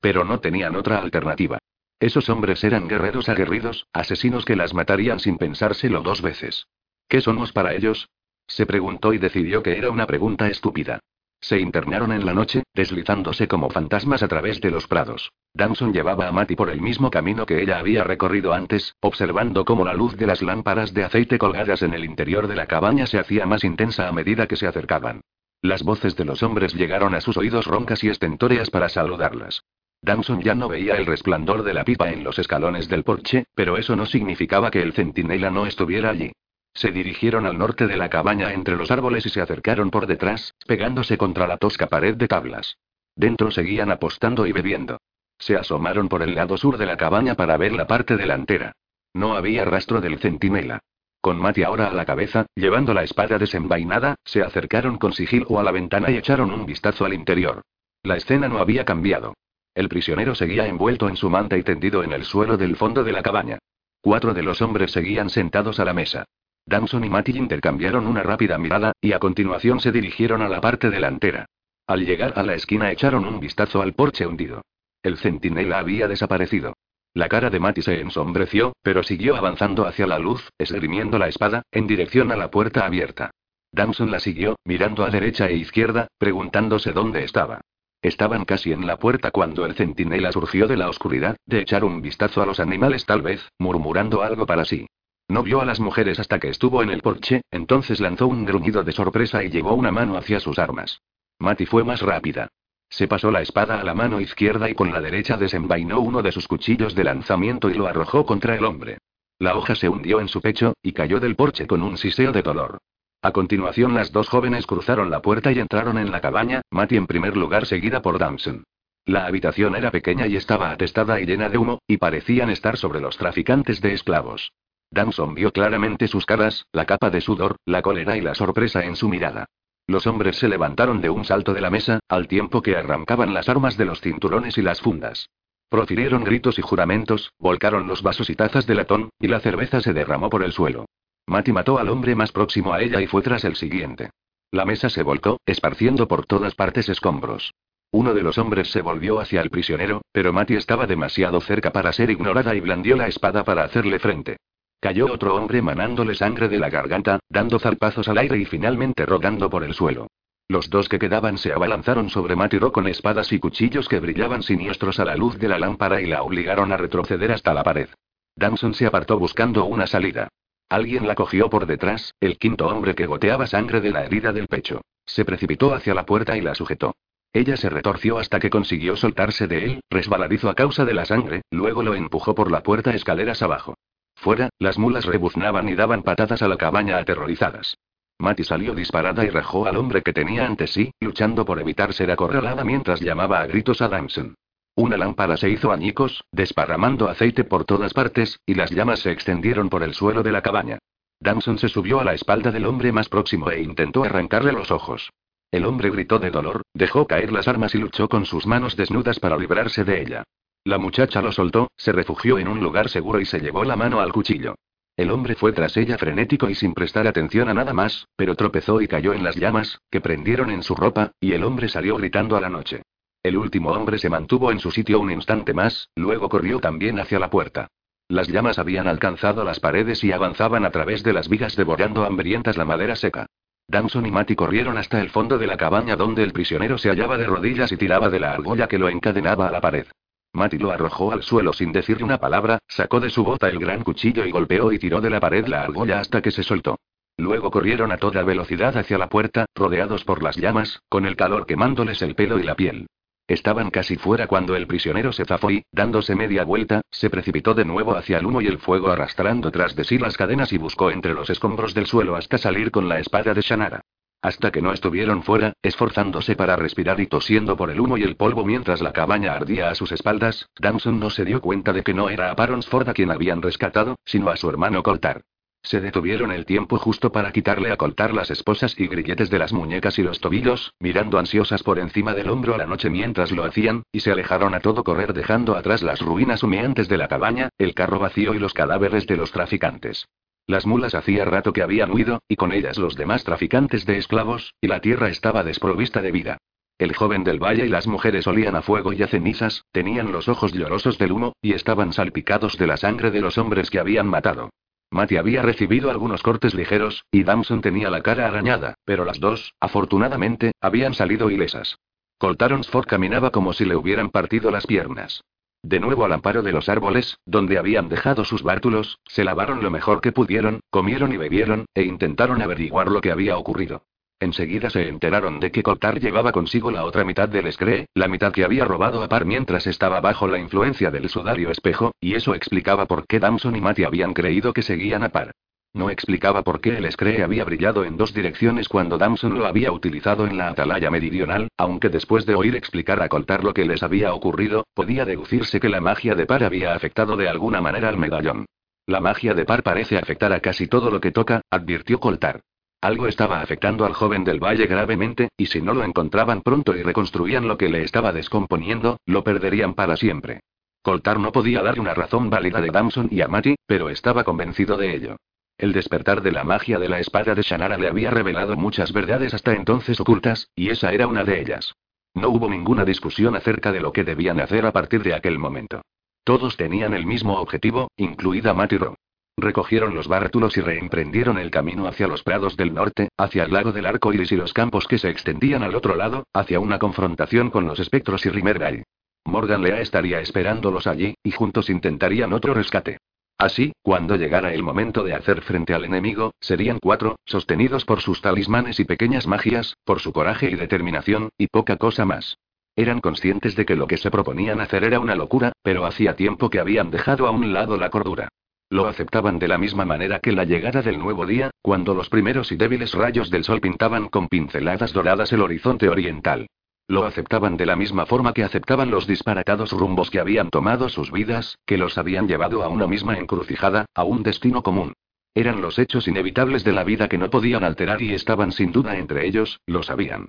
Pero no tenían otra alternativa. Esos hombres eran guerreros aguerridos, asesinos que las matarían sin pensárselo dos veces. ¿Qué somos para ellos? Se preguntó y decidió que era una pregunta estúpida. Se internaron en la noche, deslizándose como fantasmas a través de los prados. Damson llevaba a Matty por el mismo camino que ella había recorrido antes, observando cómo la luz de las lámparas de aceite colgadas en el interior de la cabaña se hacía más intensa a medida que se acercaban. Las voces de los hombres llegaron a sus oídos roncas y estentóreas para saludarlas. Damson ya no veía el resplandor de la pipa en los escalones del porche, pero eso no significaba que el centinela no estuviera allí. Se dirigieron al norte de la cabaña entre los árboles y se acercaron por detrás, pegándose contra la tosca pared de tablas. Dentro seguían apostando y bebiendo. Se asomaron por el lado sur de la cabaña para ver la parte delantera. No había rastro del centinela. Con Mati ahora a la cabeza, llevando la espada desenvainada, se acercaron con sigilo a la ventana y echaron un vistazo al interior. La escena no había cambiado. El prisionero seguía envuelto en su manta y tendido en el suelo del fondo de la cabaña. Cuatro de los hombres seguían sentados a la mesa. Damson y Matty intercambiaron una rápida mirada, y a continuación se dirigieron a la parte delantera. Al llegar a la esquina echaron un vistazo al porche hundido. El centinela había desaparecido. La cara de Matty se ensombreció, pero siguió avanzando hacia la luz, esgrimiendo la espada, en dirección a la puerta abierta. Damson la siguió, mirando a derecha e izquierda, preguntándose dónde estaba. Estaban casi en la puerta cuando el centinela surgió de la oscuridad, de echar un vistazo a los animales tal vez, murmurando algo para sí. No vio a las mujeres hasta que estuvo en el porche, entonces lanzó un gruñido de sorpresa y llevó una mano hacia sus armas. Mati fue más rápida. Se pasó la espada a la mano izquierda y con la derecha desenvainó uno de sus cuchillos de lanzamiento y lo arrojó contra el hombre. La hoja se hundió en su pecho, y cayó del porche con un siseo de dolor. A continuación las dos jóvenes cruzaron la puerta y entraron en la cabaña, Mati en primer lugar seguida por Damson. La habitación era pequeña y estaba atestada y llena de humo, y parecían estar sobre los traficantes de esclavos. Damson vio claramente sus caras, la capa de sudor, la cólera y la sorpresa en su mirada. Los hombres se levantaron de un salto de la mesa, al tiempo que arrancaban las armas de los cinturones y las fundas. Profirieron gritos y juramentos, volcaron los vasos y tazas de latón, y la cerveza se derramó por el suelo. Mati mató al hombre más próximo a ella y fue tras el siguiente. La mesa se volcó, esparciendo por todas partes escombros. Uno de los hombres se volvió hacia el prisionero, pero Mati estaba demasiado cerca para ser ignorada y blandió la espada para hacerle frente. Cayó otro hombre manándole sangre de la garganta, dando zarpazos al aire y finalmente rodando por el suelo. Los dos que quedaban se abalanzaron sobre Matiro con espadas y cuchillos que brillaban siniestros a la luz de la lámpara y la obligaron a retroceder hasta la pared. Damson se apartó buscando una salida. Alguien la cogió por detrás, el quinto hombre que goteaba sangre de la herida del pecho. Se precipitó hacia la puerta y la sujetó. Ella se retorció hasta que consiguió soltarse de él, resbaladizo a causa de la sangre, luego lo empujó por la puerta escaleras abajo. Fuera, las mulas rebuznaban y daban patadas a la cabaña aterrorizadas. Matty salió disparada y rajó al hombre que tenía ante sí, luchando por evitar ser acorralada mientras llamaba a gritos a Damson. Una lámpara se hizo añicos, desparramando aceite por todas partes, y las llamas se extendieron por el suelo de la cabaña. Damson se subió a la espalda del hombre más próximo e intentó arrancarle los ojos. El hombre gritó de dolor, dejó caer las armas y luchó con sus manos desnudas para librarse de ella. La muchacha lo soltó, se refugió en un lugar seguro y se llevó la mano al cuchillo. El hombre fue tras ella frenético y sin prestar atención a nada más, pero tropezó y cayó en las llamas, que prendieron en su ropa, y el hombre salió gritando a la noche. El último hombre se mantuvo en su sitio un instante más, luego corrió también hacia la puerta. Las llamas habían alcanzado las paredes y avanzaban a través de las vigas devorando hambrientas la madera seca. Damson y Matty corrieron hasta el fondo de la cabaña donde el prisionero se hallaba de rodillas y tiraba de la argolla que lo encadenaba a la pared. Matty lo arrojó al suelo sin decirle una palabra, sacó de su bota el gran cuchillo y golpeó y tiró de la pared la argolla hasta que se soltó. Luego corrieron a toda velocidad hacia la puerta, rodeados por las llamas, con el calor quemándoles el pelo y la piel. Estaban casi fuera cuando el prisionero se zafó y, dándose media vuelta, se precipitó de nuevo hacia el humo y el fuego arrastrando tras de sí las cadenas y buscó entre los escombros del suelo hasta salir con la espada de Shannara. Hasta que no estuvieron fuera, esforzándose para respirar y tosiendo por el humo y el polvo mientras la cabaña ardía a sus espaldas, Damson no se dio cuenta de que no era a Paronsford a quien habían rescatado, sino a su hermano Coltar. Se detuvieron el tiempo justo para quitarle a Coltar las esposas y grilletes de las muñecas y los tobillos, mirando ansiosas por encima del hombro a la noche mientras lo hacían, y se alejaron a todo correr dejando atrás las ruinas humeantes de la cabaña, el carro vacío y los cadáveres de los traficantes. Las mulas hacía rato que habían huido, y con ellas los demás traficantes de esclavos, y la tierra estaba desprovista de vida. El joven del valle y las mujeres olían a fuego y a cenizas, tenían los ojos llorosos del humo, y estaban salpicados de la sangre de los hombres que habían matado. Matty había recibido algunos cortes ligeros, y Damson tenía la cara arañada, pero las dos, afortunadamente, habían salido ilesas. Coltaronsford caminaba como si le hubieran partido las piernas. De nuevo al amparo de los árboles, donde habían dejado sus bártulos, se lavaron lo mejor que pudieron, comieron y bebieron, e intentaron averiguar lo que había ocurrido. Enseguida se enteraron de que Coltar llevaba consigo la otra mitad del escree, la mitad que había robado a Par mientras estaba bajo la influencia del sudario espejo, y eso explicaba por qué Damson y Matty habían creído que seguían a Par. No explicaba por qué el Scree había brillado en dos direcciones cuando Damson lo había utilizado en la atalaya meridional, aunque después de oír explicar a Coltar lo que les había ocurrido, podía deducirse que la magia de par había afectado de alguna manera al medallón. La magia de par parece afectar a casi todo lo que toca, advirtió Coltar. Algo estaba afectando al joven del valle gravemente, y si no lo encontraban pronto y reconstruían lo que le estaba descomponiendo, lo perderían para siempre. Coltar no podía dar una razón válida de Damson y a Matty, pero estaba convencido de ello. El despertar de la magia de la espada de Shannara le había revelado muchas verdades hasta entonces ocultas, y esa era una de ellas. No hubo ninguna discusión acerca de lo que debían hacer a partir de aquel momento. Todos tenían el mismo objetivo, incluida Matiro. Recogieron los bártulos y reemprendieron el camino hacia los prados del norte, hacia el lago del arco iris y los campos que se extendían al otro lado, hacia una confrontación con los espectros y Rimmerday. Morgan Lea estaría esperándolos allí, y juntos intentarían otro rescate. Así, cuando llegara el momento de hacer frente al enemigo, serían cuatro, sostenidos por sus talismanes y pequeñas magias, por su coraje y determinación, y poca cosa más. Eran conscientes de que lo que se proponían hacer era una locura, pero hacía tiempo que habían dejado a un lado la cordura. Lo aceptaban de la misma manera que la llegada del nuevo día, cuando los primeros y débiles rayos del sol pintaban con pinceladas doradas el horizonte oriental. Lo aceptaban de la misma forma que aceptaban los disparatados rumbos que habían tomado sus vidas, que los habían llevado a una misma encrucijada, a un destino común. Eran los hechos inevitables de la vida que no podían alterar y estaban sin duda entre ellos, lo sabían.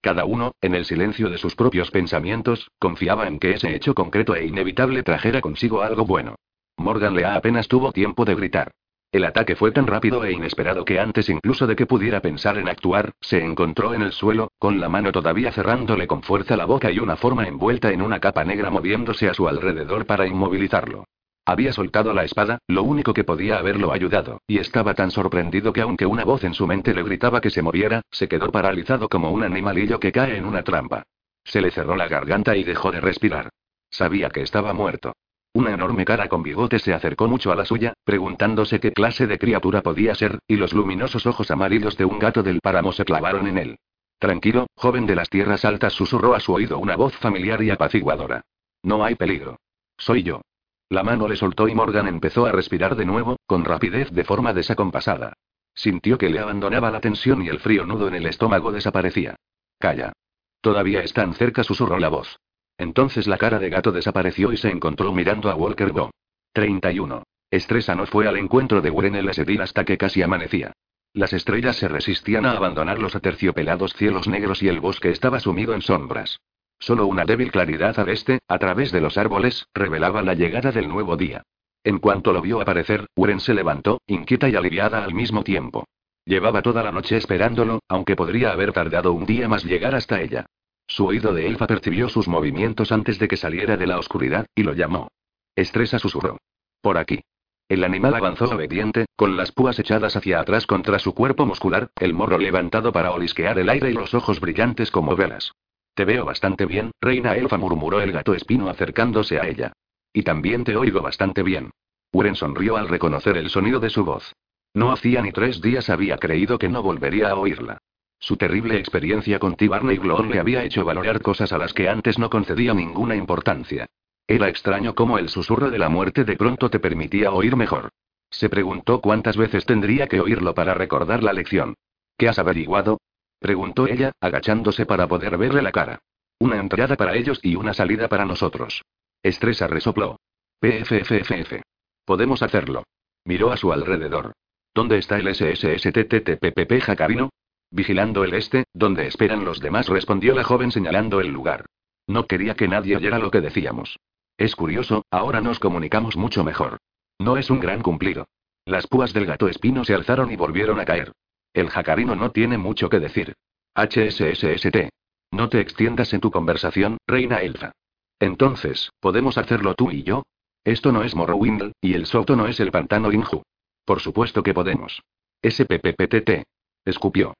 Cada uno, en el silencio de sus propios pensamientos, confiaba en que ese hecho concreto e inevitable trajera consigo algo bueno. Morgan Lea apenas tuvo tiempo de gritar. El ataque fue tan rápido e inesperado que antes incluso de que pudiera pensar en actuar, se encontró en el suelo, con la mano todavía cerrándole con fuerza la boca y una forma envuelta en una capa negra moviéndose a su alrededor para inmovilizarlo. Había soltado la espada, lo único que podía haberlo ayudado, y estaba tan sorprendido que aunque una voz en su mente le gritaba que se moviera, se quedó paralizado como un animalillo que cae en una trampa. Se le cerró la garganta y dejó de respirar. Sabía que estaba muerto. Una enorme cara con bigote se acercó mucho a la suya, preguntándose qué clase de criatura podía ser, y los luminosos ojos amarillos de un gato del páramo se clavaron en él. Tranquilo, joven de las tierras altas, susurró a su oído una voz familiar y apaciguadora. No hay peligro. Soy yo. La mano le soltó y Morgan empezó a respirar de nuevo, con rapidez de forma desacompasada. Sintió que le abandonaba la tensión y el frío nudo en el estómago desaparecía. Calla. Todavía están cerca, susurró la voz. Entonces la cara de gato desapareció y se encontró mirando a Walker Go. 31. Estresa no fue al encuentro de Warren el Esedil hasta que casi amanecía. Las estrellas se resistían a abandonar los aterciopelados cielos negros y el bosque estaba sumido en sombras. Solo una débil claridad al este, a través de los árboles, revelaba la llegada del nuevo día. En cuanto lo vio aparecer, Uren se levantó, inquieta y aliviada al mismo tiempo. Llevaba toda la noche esperándolo, aunque podría haber tardado un día más llegar hasta ella. Su oído de elfa percibió sus movimientos antes de que saliera de la oscuridad, y lo llamó. Estresa susurró. Por aquí. El animal avanzó obediente, con las púas echadas hacia atrás contra su cuerpo muscular, el morro levantado para olisquear el aire y los ojos brillantes como velas. Te veo bastante bien, reina elfa murmuró el gato espino acercándose a ella. Y también te oigo bastante bien. Uren sonrió al reconocer el sonido de su voz. No hacía ni tres días había creído que no volvería a oírla. Su terrible experiencia con T. Barney Glor le había hecho valorar cosas a las que antes no concedía ninguna importancia. Era extraño cómo el susurro de la muerte de pronto te permitía oír mejor. Se preguntó cuántas veces tendría que oírlo para recordar la lección. ¿Qué has averiguado? preguntó ella, agachándose para poder verle la cara. Una entrada para ellos y una salida para nosotros. Estresa resopló. PFFFF. Podemos hacerlo. Miró a su alrededor. ¿Dónde está el SSSTTTPPP Jacarino? Vigilando el este, donde esperan los demás, respondió la joven señalando el lugar. No quería que nadie oyera lo que decíamos. Es curioso, ahora nos comunicamos mucho mejor. No es un gran cumplido. Las púas del gato espino se alzaron y volvieron a caer. El jacarino no tiene mucho que decir. HSSST. No te extiendas en tu conversación, reina elfa. Entonces, ¿podemos hacerlo tú y yo? Esto no es Morrowind, y el Soto no es el pantano Inju. Por supuesto que podemos. SPPPTT. Escupió.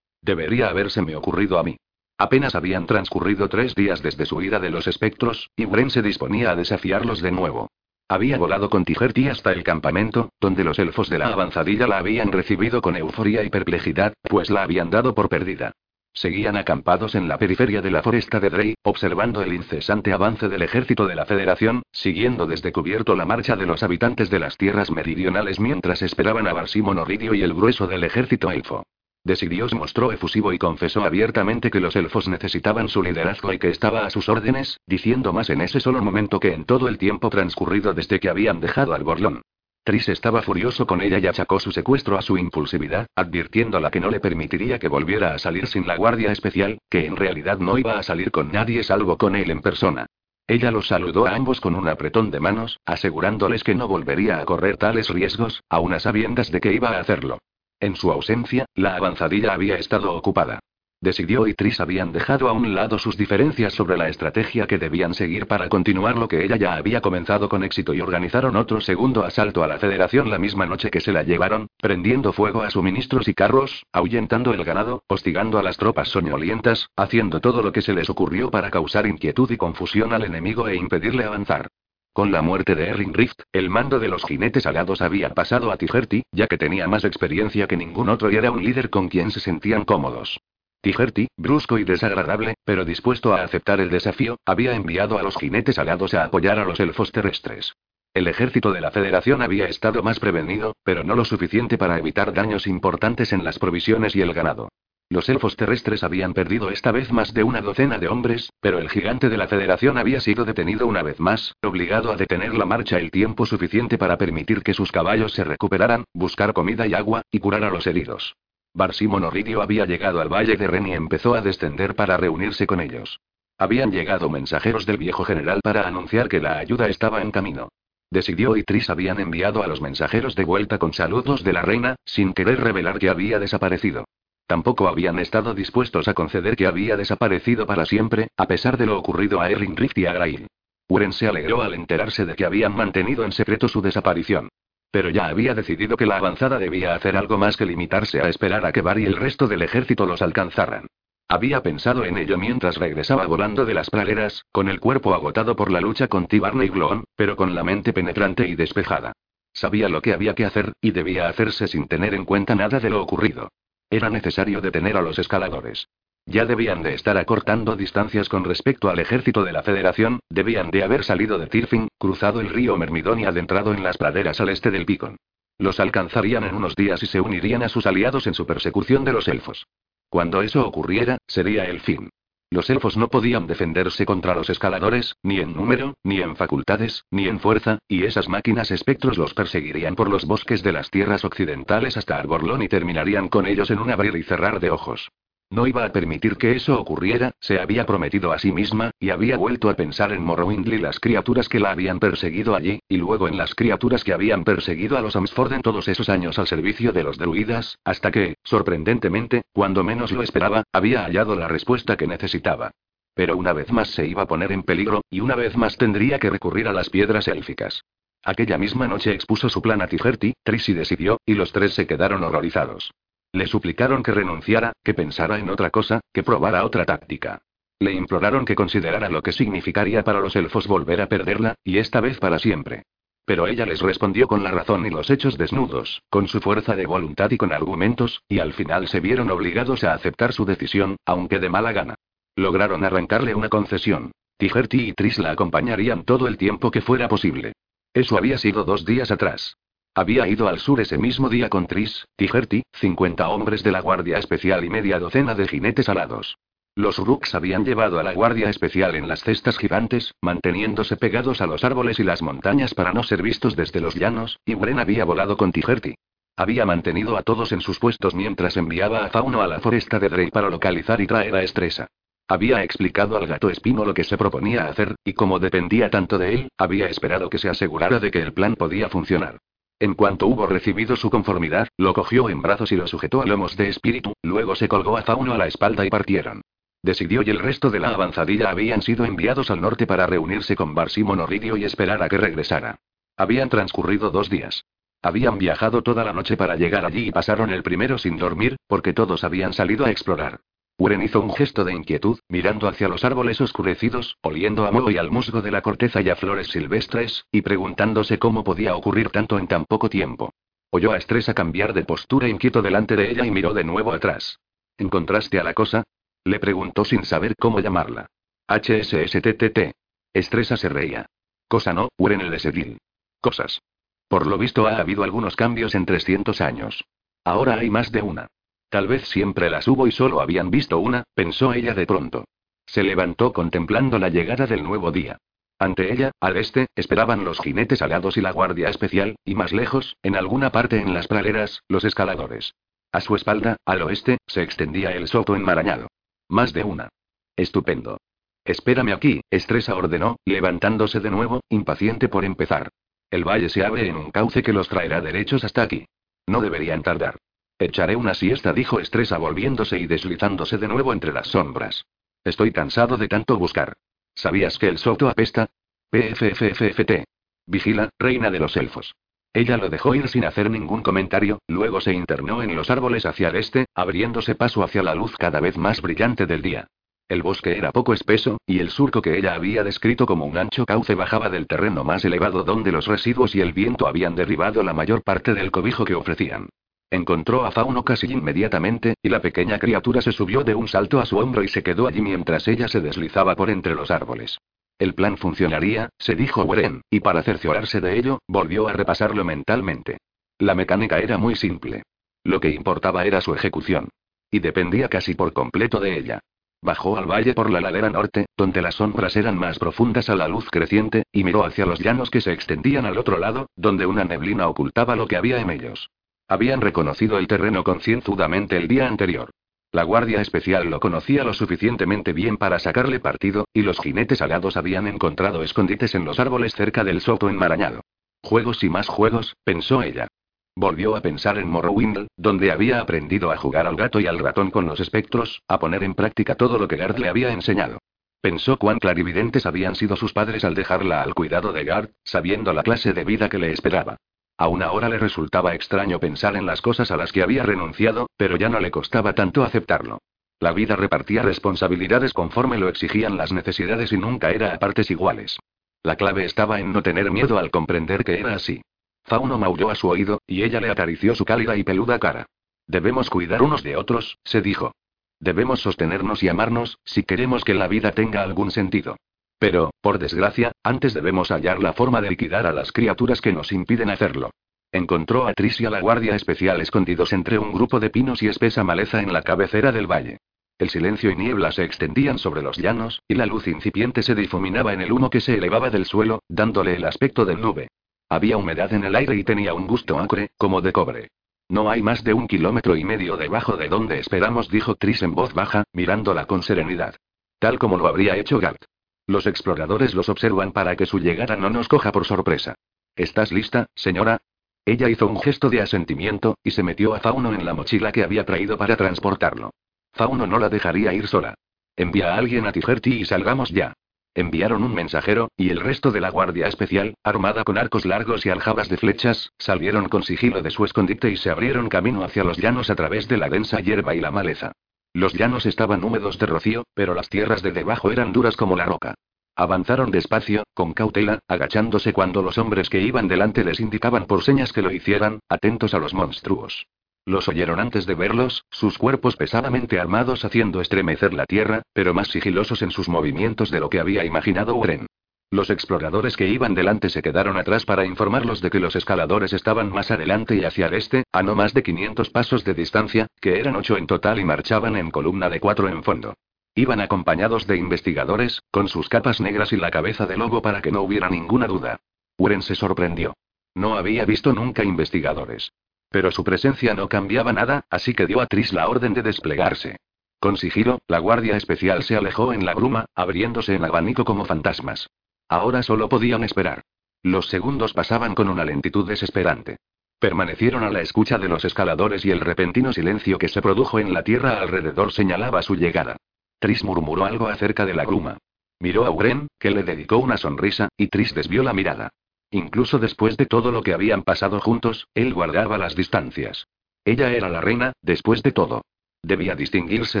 Debería habérseme ocurrido a mí. Apenas habían transcurrido tres días desde su ida de los espectros, y Bren se disponía a desafiarlos de nuevo. Había volado con Tijerti hasta el campamento, donde los elfos de la avanzadilla la habían recibido con euforia y perplejidad, pues la habían dado por perdida. Seguían acampados en la periferia de la foresta de Drey, observando el incesante avance del ejército de la Federación, siguiendo desde cubierto la marcha de los habitantes de las tierras meridionales mientras esperaban a Barsimo Norridio y el grueso del ejército elfo. Decidió se mostró efusivo y confesó abiertamente que los elfos necesitaban su liderazgo y que estaba a sus órdenes, diciendo más en ese solo momento que en todo el tiempo transcurrido desde que habían dejado al Borlón. Tris estaba furioso con ella y achacó su secuestro a su impulsividad, advirtiéndola que no le permitiría que volviera a salir sin la guardia especial, que en realidad no iba a salir con nadie salvo con él en persona. Ella los saludó a ambos con un apretón de manos, asegurándoles que no volvería a correr tales riesgos, a unas sabiendas de que iba a hacerlo. En su ausencia, la avanzadilla había estado ocupada. Decidió y Tris habían dejado a un lado sus diferencias sobre la estrategia que debían seguir para continuar lo que ella ya había comenzado con éxito y organizaron otro segundo asalto a la Federación la misma noche que se la llevaron, prendiendo fuego a suministros y carros, ahuyentando el ganado, hostigando a las tropas soñolientas, haciendo todo lo que se les ocurrió para causar inquietud y confusión al enemigo e impedirle avanzar. Con la muerte de Erring Rift, el mando de los jinetes alados había pasado a Tijerti, ya que tenía más experiencia que ningún otro y era un líder con quien se sentían cómodos. Tijerti, brusco y desagradable, pero dispuesto a aceptar el desafío, había enviado a los jinetes alados a apoyar a los elfos terrestres. El ejército de la Federación había estado más prevenido, pero no lo suficiente para evitar daños importantes en las provisiones y el ganado. Los elfos terrestres habían perdido esta vez más de una docena de hombres, pero el gigante de la Federación había sido detenido una vez más, obligado a detener la marcha el tiempo suficiente para permitir que sus caballos se recuperaran, buscar comida y agua, y curar a los heridos. Barsimo Norridio había llegado al valle de Ren y empezó a descender para reunirse con ellos. Habían llegado mensajeros del viejo general para anunciar que la ayuda estaba en camino. Decidió y Tris habían enviado a los mensajeros de vuelta con saludos de la reina, sin querer revelar que había desaparecido. Tampoco habían estado dispuestos a conceder que había desaparecido para siempre, a pesar de lo ocurrido a Erin Rift y a Grail. Uren se alegró al enterarse de que habían mantenido en secreto su desaparición. Pero ya había decidido que la avanzada debía hacer algo más que limitarse a esperar a que Bar y el resto del ejército los alcanzaran. Había pensado en ello mientras regresaba volando de las praderas, con el cuerpo agotado por la lucha con Tibarne y Gloon, pero con la mente penetrante y despejada. Sabía lo que había que hacer, y debía hacerse sin tener en cuenta nada de lo ocurrido. Era necesario detener a los escaladores. Ya debían de estar acortando distancias con respecto al ejército de la Federación, debían de haber salido de Tirfing, cruzado el río Mermidón y adentrado en las praderas al este del Picon. Los alcanzarían en unos días y se unirían a sus aliados en su persecución de los elfos. Cuando eso ocurriera, sería el fin. Los elfos no podían defenderse contra los escaladores, ni en número, ni en facultades, ni en fuerza, y esas máquinas espectros los perseguirían por los bosques de las tierras occidentales hasta Arborlón y terminarían con ellos en un abrir y cerrar de ojos. No iba a permitir que eso ocurriera, se había prometido a sí misma, y había vuelto a pensar en Morrowind y las criaturas que la habían perseguido allí, y luego en las criaturas que habían perseguido a los Amsford en todos esos años al servicio de los druidas, hasta que, sorprendentemente, cuando menos lo esperaba, había hallado la respuesta que necesitaba. Pero una vez más se iba a poner en peligro, y una vez más tendría que recurrir a las piedras élficas. Aquella misma noche expuso su plan a Tigerti, Trisi decidió, y los tres se quedaron horrorizados. Le suplicaron que renunciara, que pensara en otra cosa, que probara otra táctica. Le imploraron que considerara lo que significaría para los elfos volver a perderla, y esta vez para siempre. Pero ella les respondió con la razón y los hechos desnudos, con su fuerza de voluntad y con argumentos, y al final se vieron obligados a aceptar su decisión, aunque de mala gana. Lograron arrancarle una concesión. Tigerti y Tris la acompañarían todo el tiempo que fuera posible. Eso había sido dos días atrás. Había ido al sur ese mismo día con Tris, Tigerti, 50 hombres de la Guardia Especial y media docena de jinetes alados. Los Uruks habían llevado a la Guardia Especial en las cestas gigantes, manteniéndose pegados a los árboles y las montañas para no ser vistos desde los llanos, y Bren había volado con Tigerti. Había mantenido a todos en sus puestos mientras enviaba a Fauno a la foresta de Drake para localizar y traer a Estresa. Había explicado al gato espino lo que se proponía hacer, y como dependía tanto de él, había esperado que se asegurara de que el plan podía funcionar. En cuanto hubo recibido su conformidad, lo cogió en brazos y lo sujetó a lomos de espíritu, luego se colgó a Fauno a la espalda y partieron. Decidió y el resto de la avanzadilla habían sido enviados al norte para reunirse con Barsimo Noridio y esperar a que regresara. Habían transcurrido dos días. Habían viajado toda la noche para llegar allí y pasaron el primero sin dormir, porque todos habían salido a explorar. Uren hizo un gesto de inquietud, mirando hacia los árboles oscurecidos, oliendo a moho y al musgo de la corteza y a flores silvestres, y preguntándose cómo podía ocurrir tanto en tan poco tiempo. Oyó a Estresa cambiar de postura inquieto delante de ella y miró de nuevo atrás. ¿Encontraste a la cosa? Le preguntó sin saber cómo llamarla. HSSTTT. Estresa se reía. Cosa no, Uren el Esedil. Cosas. Por lo visto ha habido algunos cambios en 300 años. Ahora hay más de una. Tal vez siempre las hubo y solo habían visto una, pensó ella de pronto. Se levantó contemplando la llegada del nuevo día. Ante ella, al este, esperaban los jinetes alados y la guardia especial, y más lejos, en alguna parte en las praderas, los escaladores. A su espalda, al oeste, se extendía el soto enmarañado. Más de una. Estupendo. Espérame aquí, Estresa ordenó, levantándose de nuevo, impaciente por empezar. El valle se abre en un cauce que los traerá derechos hasta aquí. No deberían tardar. Echaré una siesta, dijo Estresa volviéndose y deslizándose de nuevo entre las sombras. Estoy cansado de tanto buscar. ¿Sabías que el soto apesta? PFFFFT. Vigila, reina de los elfos. Ella lo dejó ir sin hacer ningún comentario, luego se internó en los árboles hacia el este, abriéndose paso hacia la luz cada vez más brillante del día. El bosque era poco espeso, y el surco que ella había descrito como un ancho cauce bajaba del terreno más elevado donde los residuos y el viento habían derribado la mayor parte del cobijo que ofrecían. Encontró a Fauno casi inmediatamente, y la pequeña criatura se subió de un salto a su hombro y se quedó allí mientras ella se deslizaba por entre los árboles. El plan funcionaría, se dijo Weren, y para cerciorarse de ello, volvió a repasarlo mentalmente. La mecánica era muy simple. Lo que importaba era su ejecución. Y dependía casi por completo de ella. Bajó al valle por la ladera norte, donde las sombras eran más profundas a la luz creciente, y miró hacia los llanos que se extendían al otro lado, donde una neblina ocultaba lo que había en ellos. Habían reconocido el terreno concienzudamente el día anterior. La Guardia Especial lo conocía lo suficientemente bien para sacarle partido, y los jinetes alados habían encontrado escondites en los árboles cerca del soto enmarañado. Juegos y más juegos, pensó ella. Volvió a pensar en Morrowind, donde había aprendido a jugar al gato y al ratón con los espectros, a poner en práctica todo lo que Gard le había enseñado. Pensó cuán clarividentes habían sido sus padres al dejarla al cuidado de Gard, sabiendo la clase de vida que le esperaba. Aún ahora le resultaba extraño pensar en las cosas a las que había renunciado, pero ya no le costaba tanto aceptarlo. La vida repartía responsabilidades conforme lo exigían las necesidades y nunca era a partes iguales. La clave estaba en no tener miedo al comprender que era así. Fauno maulló a su oído, y ella le acarició su cálida y peluda cara. Debemos cuidar unos de otros, se dijo. Debemos sostenernos y amarnos, si queremos que la vida tenga algún sentido. Pero, por desgracia, antes debemos hallar la forma de liquidar a las criaturas que nos impiden hacerlo. Encontró a Tris y a la Guardia Especial escondidos entre un grupo de pinos y espesa maleza en la cabecera del valle. El silencio y niebla se extendían sobre los llanos, y la luz incipiente se difuminaba en el humo que se elevaba del suelo, dándole el aspecto de nube. Había humedad en el aire y tenía un gusto acre, como de cobre. No hay más de un kilómetro y medio debajo de donde esperamos, dijo Tris en voz baja, mirándola con serenidad. Tal como lo habría hecho Galt. Los exploradores los observan para que su llegada no nos coja por sorpresa. ¿Estás lista, señora? Ella hizo un gesto de asentimiento, y se metió a Fauno en la mochila que había traído para transportarlo. Fauno no la dejaría ir sola. Envía a alguien a Tijerti y salgamos ya. Enviaron un mensajero, y el resto de la Guardia Especial, armada con arcos largos y aljabas de flechas, salieron con sigilo de su escondite y se abrieron camino hacia los llanos a través de la densa hierba y la maleza. Los llanos estaban húmedos de rocío, pero las tierras de debajo eran duras como la roca. Avanzaron despacio, con cautela, agachándose cuando los hombres que iban delante les indicaban por señas que lo hicieran, atentos a los monstruos. Los oyeron antes de verlos, sus cuerpos pesadamente armados haciendo estremecer la tierra, pero más sigilosos en sus movimientos de lo que había imaginado Uren. Los exploradores que iban delante se quedaron atrás para informarlos de que los escaladores estaban más adelante y hacia el este, a no más de 500 pasos de distancia, que eran ocho en total y marchaban en columna de cuatro en fondo. Iban acompañados de investigadores, con sus capas negras y la cabeza de lobo para que no hubiera ninguna duda. Uren se sorprendió. No había visto nunca investigadores. Pero su presencia no cambiaba nada, así que dio a Tris la orden de desplegarse. Con sigilo, la guardia especial se alejó en la bruma, abriéndose en abanico como fantasmas. Ahora solo podían esperar. Los segundos pasaban con una lentitud desesperante. Permanecieron a la escucha de los escaladores y el repentino silencio que se produjo en la tierra alrededor señalaba su llegada. Tris murmuró algo acerca de la gruma. Miró a Uren, que le dedicó una sonrisa, y Tris desvió la mirada. Incluso después de todo lo que habían pasado juntos, él guardaba las distancias. Ella era la reina, después de todo. Debía distinguirse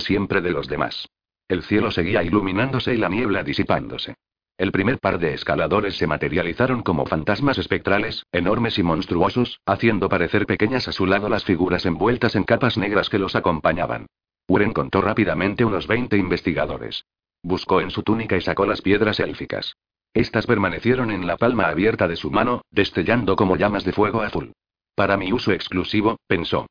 siempre de los demás. El cielo seguía iluminándose y la niebla disipándose. El primer par de escaladores se materializaron como fantasmas espectrales, enormes y monstruosos, haciendo parecer pequeñas a su lado las figuras envueltas en capas negras que los acompañaban. Uren contó rápidamente unos 20 investigadores. Buscó en su túnica y sacó las piedras élficas. Estas permanecieron en la palma abierta de su mano, destellando como llamas de fuego azul. Para mi uso exclusivo, pensó.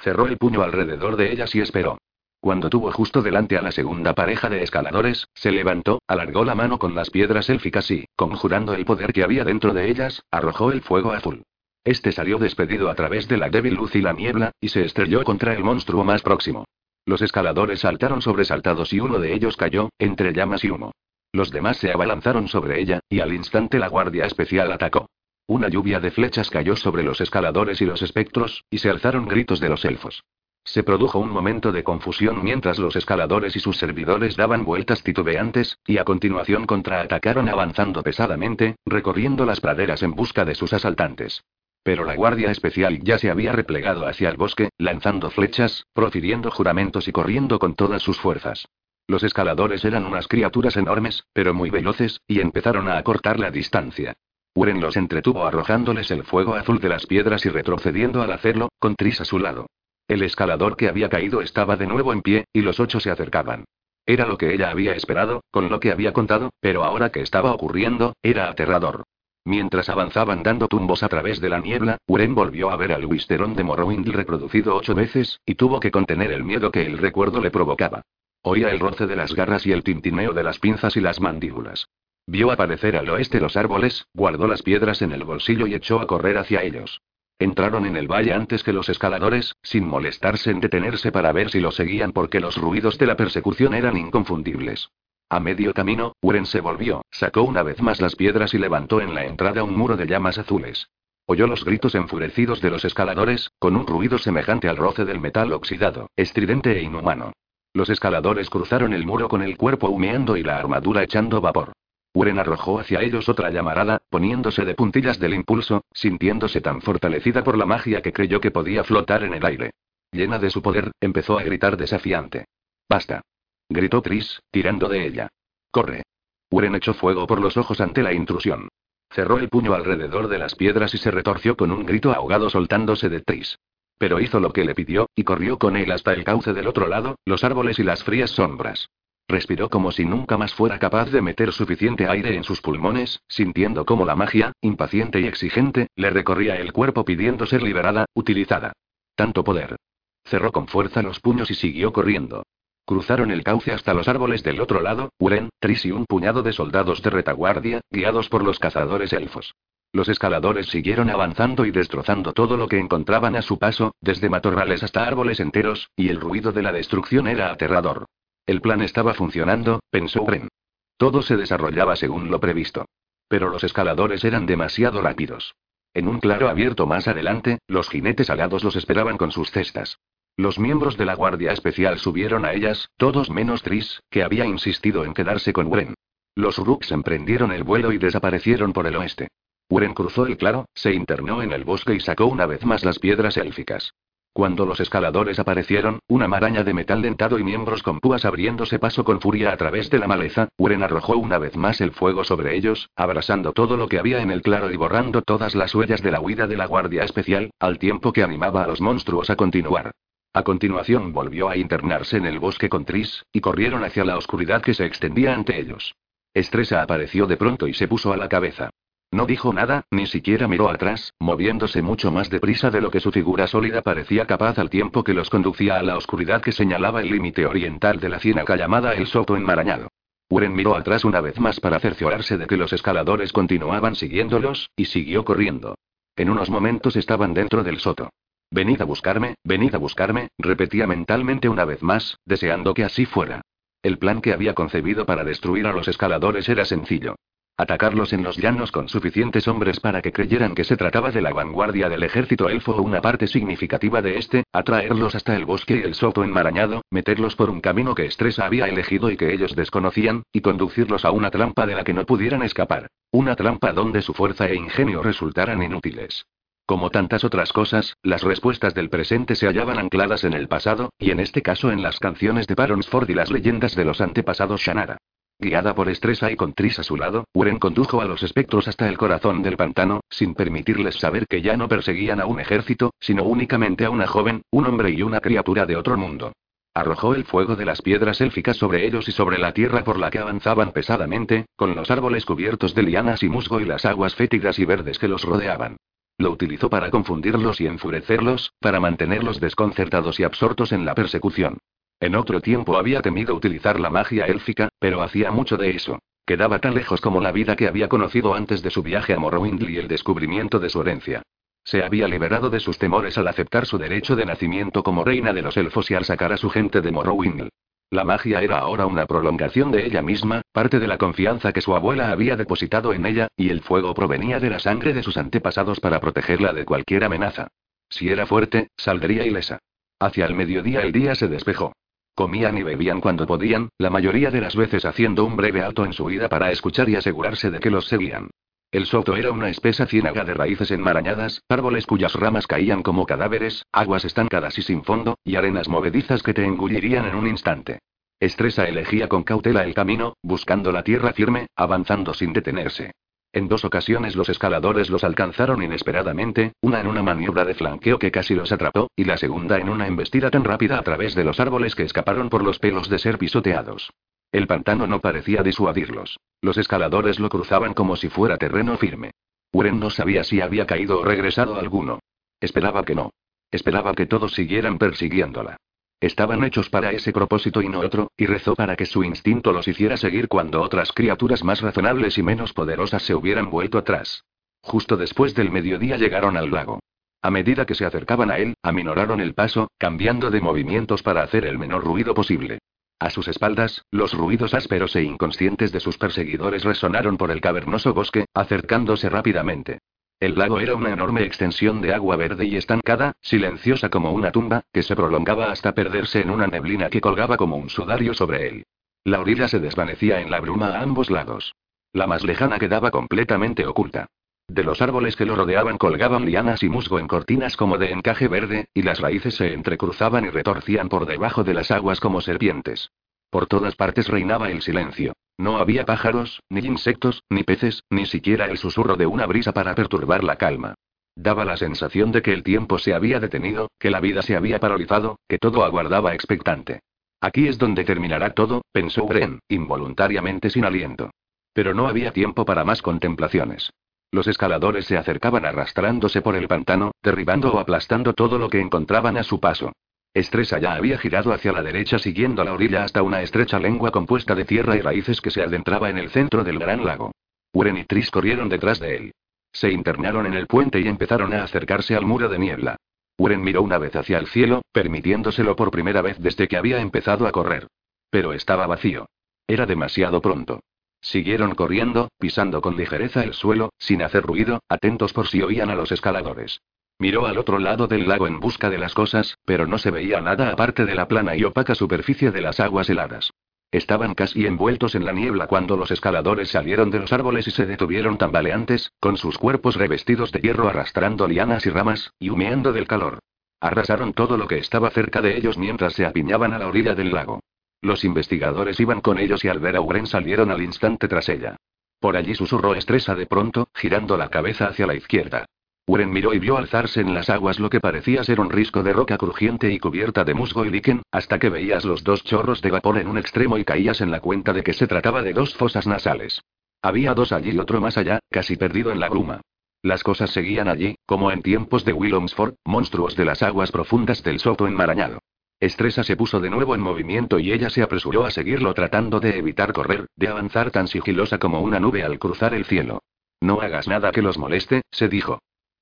Cerró el puño alrededor de ellas y esperó. Cuando tuvo justo delante a la segunda pareja de escaladores, se levantó, alargó la mano con las piedras élficas y, conjurando el poder que había dentro de ellas, arrojó el fuego azul. Este salió despedido a través de la débil luz y la niebla, y se estrelló contra el monstruo más próximo. Los escaladores saltaron sobresaltados y uno de ellos cayó, entre llamas y humo. Los demás se abalanzaron sobre ella, y al instante la guardia especial atacó. Una lluvia de flechas cayó sobre los escaladores y los espectros, y se alzaron gritos de los elfos. Se produjo un momento de confusión mientras los escaladores y sus servidores daban vueltas titubeantes, y a continuación contraatacaron avanzando pesadamente, recorriendo las praderas en busca de sus asaltantes. Pero la Guardia Especial ya se había replegado hacia el bosque, lanzando flechas, profiriendo juramentos y corriendo con todas sus fuerzas. Los escaladores eran unas criaturas enormes, pero muy veloces, y empezaron a acortar la distancia. Uren los entretuvo arrojándoles el fuego azul de las piedras y retrocediendo al hacerlo, con Tris a su lado. El escalador que había caído estaba de nuevo en pie, y los ocho se acercaban. Era lo que ella había esperado, con lo que había contado, pero ahora que estaba ocurriendo, era aterrador. Mientras avanzaban dando tumbos a través de la niebla, Uren volvió a ver al Wisteron de Morrowind reproducido ocho veces, y tuvo que contener el miedo que el recuerdo le provocaba. Oía el roce de las garras y el tintineo de las pinzas y las mandíbulas. Vio aparecer al oeste los árboles, guardó las piedras en el bolsillo y echó a correr hacia ellos. Entraron en el valle antes que los escaladores, sin molestarse en detenerse para ver si lo seguían porque los ruidos de la persecución eran inconfundibles. A medio camino, Uren se volvió, sacó una vez más las piedras y levantó en la entrada un muro de llamas azules. Oyó los gritos enfurecidos de los escaladores, con un ruido semejante al roce del metal oxidado, estridente e inhumano. Los escaladores cruzaron el muro con el cuerpo humeando y la armadura echando vapor. Uren arrojó hacia ellos otra llamarada, poniéndose de puntillas del impulso, sintiéndose tan fortalecida por la magia que creyó que podía flotar en el aire. Llena de su poder, empezó a gritar desafiante. Basta. Gritó Tris, tirando de ella. Corre. Uren echó fuego por los ojos ante la intrusión. Cerró el puño alrededor de las piedras y se retorció con un grito ahogado soltándose de Tris. Pero hizo lo que le pidió, y corrió con él hasta el cauce del otro lado, los árboles y las frías sombras. Respiró como si nunca más fuera capaz de meter suficiente aire en sus pulmones, sintiendo como la magia, impaciente y exigente, le recorría el cuerpo pidiendo ser liberada, utilizada. Tanto poder. Cerró con fuerza los puños y siguió corriendo. Cruzaron el cauce hasta los árboles del otro lado, Uren, Tris y un puñado de soldados de retaguardia, guiados por los cazadores elfos. Los escaladores siguieron avanzando y destrozando todo lo que encontraban a su paso, desde matorrales hasta árboles enteros, y el ruido de la destrucción era aterrador. El plan estaba funcionando, pensó Uren. Todo se desarrollaba según lo previsto. Pero los escaladores eran demasiado rápidos. En un claro abierto más adelante, los jinetes alados los esperaban con sus cestas. Los miembros de la Guardia Especial subieron a ellas, todos menos Tris, que había insistido en quedarse con Uren. Los Uruks emprendieron el vuelo y desaparecieron por el oeste. Uren cruzó el claro, se internó en el bosque y sacó una vez más las piedras élficas. Cuando los escaladores aparecieron, una maraña de metal dentado y miembros con púas abriéndose paso con furia a través de la maleza, Uren arrojó una vez más el fuego sobre ellos, abrasando todo lo que había en el claro y borrando todas las huellas de la huida de la Guardia Especial, al tiempo que animaba a los monstruos a continuar. A continuación volvió a internarse en el bosque con Tris, y corrieron hacia la oscuridad que se extendía ante ellos. Estresa apareció de pronto y se puso a la cabeza. No dijo nada, ni siquiera miró atrás, moviéndose mucho más deprisa de lo que su figura sólida parecía capaz al tiempo que los conducía a la oscuridad que señalaba el límite oriental de la ciénaga llamada el Soto Enmarañado. Uren miró atrás una vez más para cerciorarse de que los escaladores continuaban siguiéndolos, y siguió corriendo. En unos momentos estaban dentro del Soto. Venid a buscarme, venid a buscarme, repetía mentalmente una vez más, deseando que así fuera. El plan que había concebido para destruir a los escaladores era sencillo. Atacarlos en los llanos con suficientes hombres para que creyeran que se trataba de la vanguardia del ejército elfo o una parte significativa de este, atraerlos hasta el bosque y el soto enmarañado, meterlos por un camino que Estresa había elegido y que ellos desconocían, y conducirlos a una trampa de la que no pudieran escapar. Una trampa donde su fuerza e ingenio resultaran inútiles. Como tantas otras cosas, las respuestas del presente se hallaban ancladas en el pasado, y en este caso en las canciones de Baronsford y las leyendas de los antepasados Shannara. Guiada por Estresa y con Tris a su lado, Uren condujo a los espectros hasta el corazón del pantano, sin permitirles saber que ya no perseguían a un ejército, sino únicamente a una joven, un hombre y una criatura de otro mundo. Arrojó el fuego de las piedras élficas sobre ellos y sobre la tierra por la que avanzaban pesadamente, con los árboles cubiertos de lianas y musgo y las aguas fétidas y verdes que los rodeaban. Lo utilizó para confundirlos y enfurecerlos, para mantenerlos desconcertados y absortos en la persecución. En otro tiempo había temido utilizar la magia élfica, pero hacía mucho de eso. Quedaba tan lejos como la vida que había conocido antes de su viaje a Morrowind y el descubrimiento de su herencia. Se había liberado de sus temores al aceptar su derecho de nacimiento como reina de los elfos y al sacar a su gente de Morrowind. La magia era ahora una prolongación de ella misma, parte de la confianza que su abuela había depositado en ella, y el fuego provenía de la sangre de sus antepasados para protegerla de cualquier amenaza. Si era fuerte, saldría ilesa. Hacia el mediodía el día se despejó. Comían y bebían cuando podían, la mayoría de las veces haciendo un breve alto en su vida para escuchar y asegurarse de que los seguían. El soto era una espesa ciénaga de raíces enmarañadas, árboles cuyas ramas caían como cadáveres, aguas estancadas y sin fondo, y arenas movedizas que te engullirían en un instante. Estresa elegía con cautela el camino, buscando la tierra firme, avanzando sin detenerse. En dos ocasiones los escaladores los alcanzaron inesperadamente, una en una maniobra de flanqueo que casi los atrapó, y la segunda en una embestida tan rápida a través de los árboles que escaparon por los pelos de ser pisoteados. El pantano no parecía disuadirlos. Los escaladores lo cruzaban como si fuera terreno firme. Uren no sabía si había caído o regresado alguno. Esperaba que no. Esperaba que todos siguieran persiguiéndola. Estaban hechos para ese propósito y no otro, y rezó para que su instinto los hiciera seguir cuando otras criaturas más razonables y menos poderosas se hubieran vuelto atrás. Justo después del mediodía llegaron al lago. A medida que se acercaban a él, aminoraron el paso, cambiando de movimientos para hacer el menor ruido posible. A sus espaldas, los ruidos ásperos e inconscientes de sus perseguidores resonaron por el cavernoso bosque, acercándose rápidamente. El lago era una enorme extensión de agua verde y estancada, silenciosa como una tumba, que se prolongaba hasta perderse en una neblina que colgaba como un sudario sobre él. La orilla se desvanecía en la bruma a ambos lados. La más lejana quedaba completamente oculta. De los árboles que lo rodeaban colgaban lianas y musgo en cortinas como de encaje verde, y las raíces se entrecruzaban y retorcían por debajo de las aguas como serpientes. Por todas partes reinaba el silencio. No había pájaros, ni insectos, ni peces, ni siquiera el susurro de una brisa para perturbar la calma. Daba la sensación de que el tiempo se había detenido, que la vida se había paralizado, que todo aguardaba expectante. Aquí es donde terminará todo, pensó Bren, involuntariamente sin aliento. Pero no había tiempo para más contemplaciones. Los escaladores se acercaban arrastrándose por el pantano, derribando o aplastando todo lo que encontraban a su paso. Estresa ya había girado hacia la derecha siguiendo la orilla hasta una estrecha lengua compuesta de tierra y raíces que se adentraba en el centro del gran lago. Uren y Tris corrieron detrás de él. Se internaron en el puente y empezaron a acercarse al muro de niebla. Uren miró una vez hacia el cielo, permitiéndoselo por primera vez desde que había empezado a correr. Pero estaba vacío. Era demasiado pronto. Siguieron corriendo, pisando con ligereza el suelo, sin hacer ruido, atentos por si oían a los escaladores. Miró al otro lado del lago en busca de las cosas, pero no se veía nada aparte de la plana y opaca superficie de las aguas heladas. Estaban casi envueltos en la niebla cuando los escaladores salieron de los árboles y se detuvieron tambaleantes, con sus cuerpos revestidos de hierro arrastrando lianas y ramas, y humeando del calor. Arrasaron todo lo que estaba cerca de ellos mientras se apiñaban a la orilla del lago. Los investigadores iban con ellos y al ver a Uren salieron al instante tras ella. Por allí susurró Estresa de pronto, girando la cabeza hacia la izquierda. Uren miró y vio alzarse en las aguas lo que parecía ser un risco de roca crujiente y cubierta de musgo y líquen, hasta que veías los dos chorros de vapor en un extremo y caías en la cuenta de que se trataba de dos fosas nasales. Había dos allí y otro más allá, casi perdido en la bruma. Las cosas seguían allí, como en tiempos de Willemsford, monstruos de las aguas profundas del Soto enmarañado. Estresa se puso de nuevo en movimiento y ella se apresuró a seguirlo tratando de evitar correr, de avanzar tan sigilosa como una nube al cruzar el cielo. No hagas nada que los moleste, se dijo.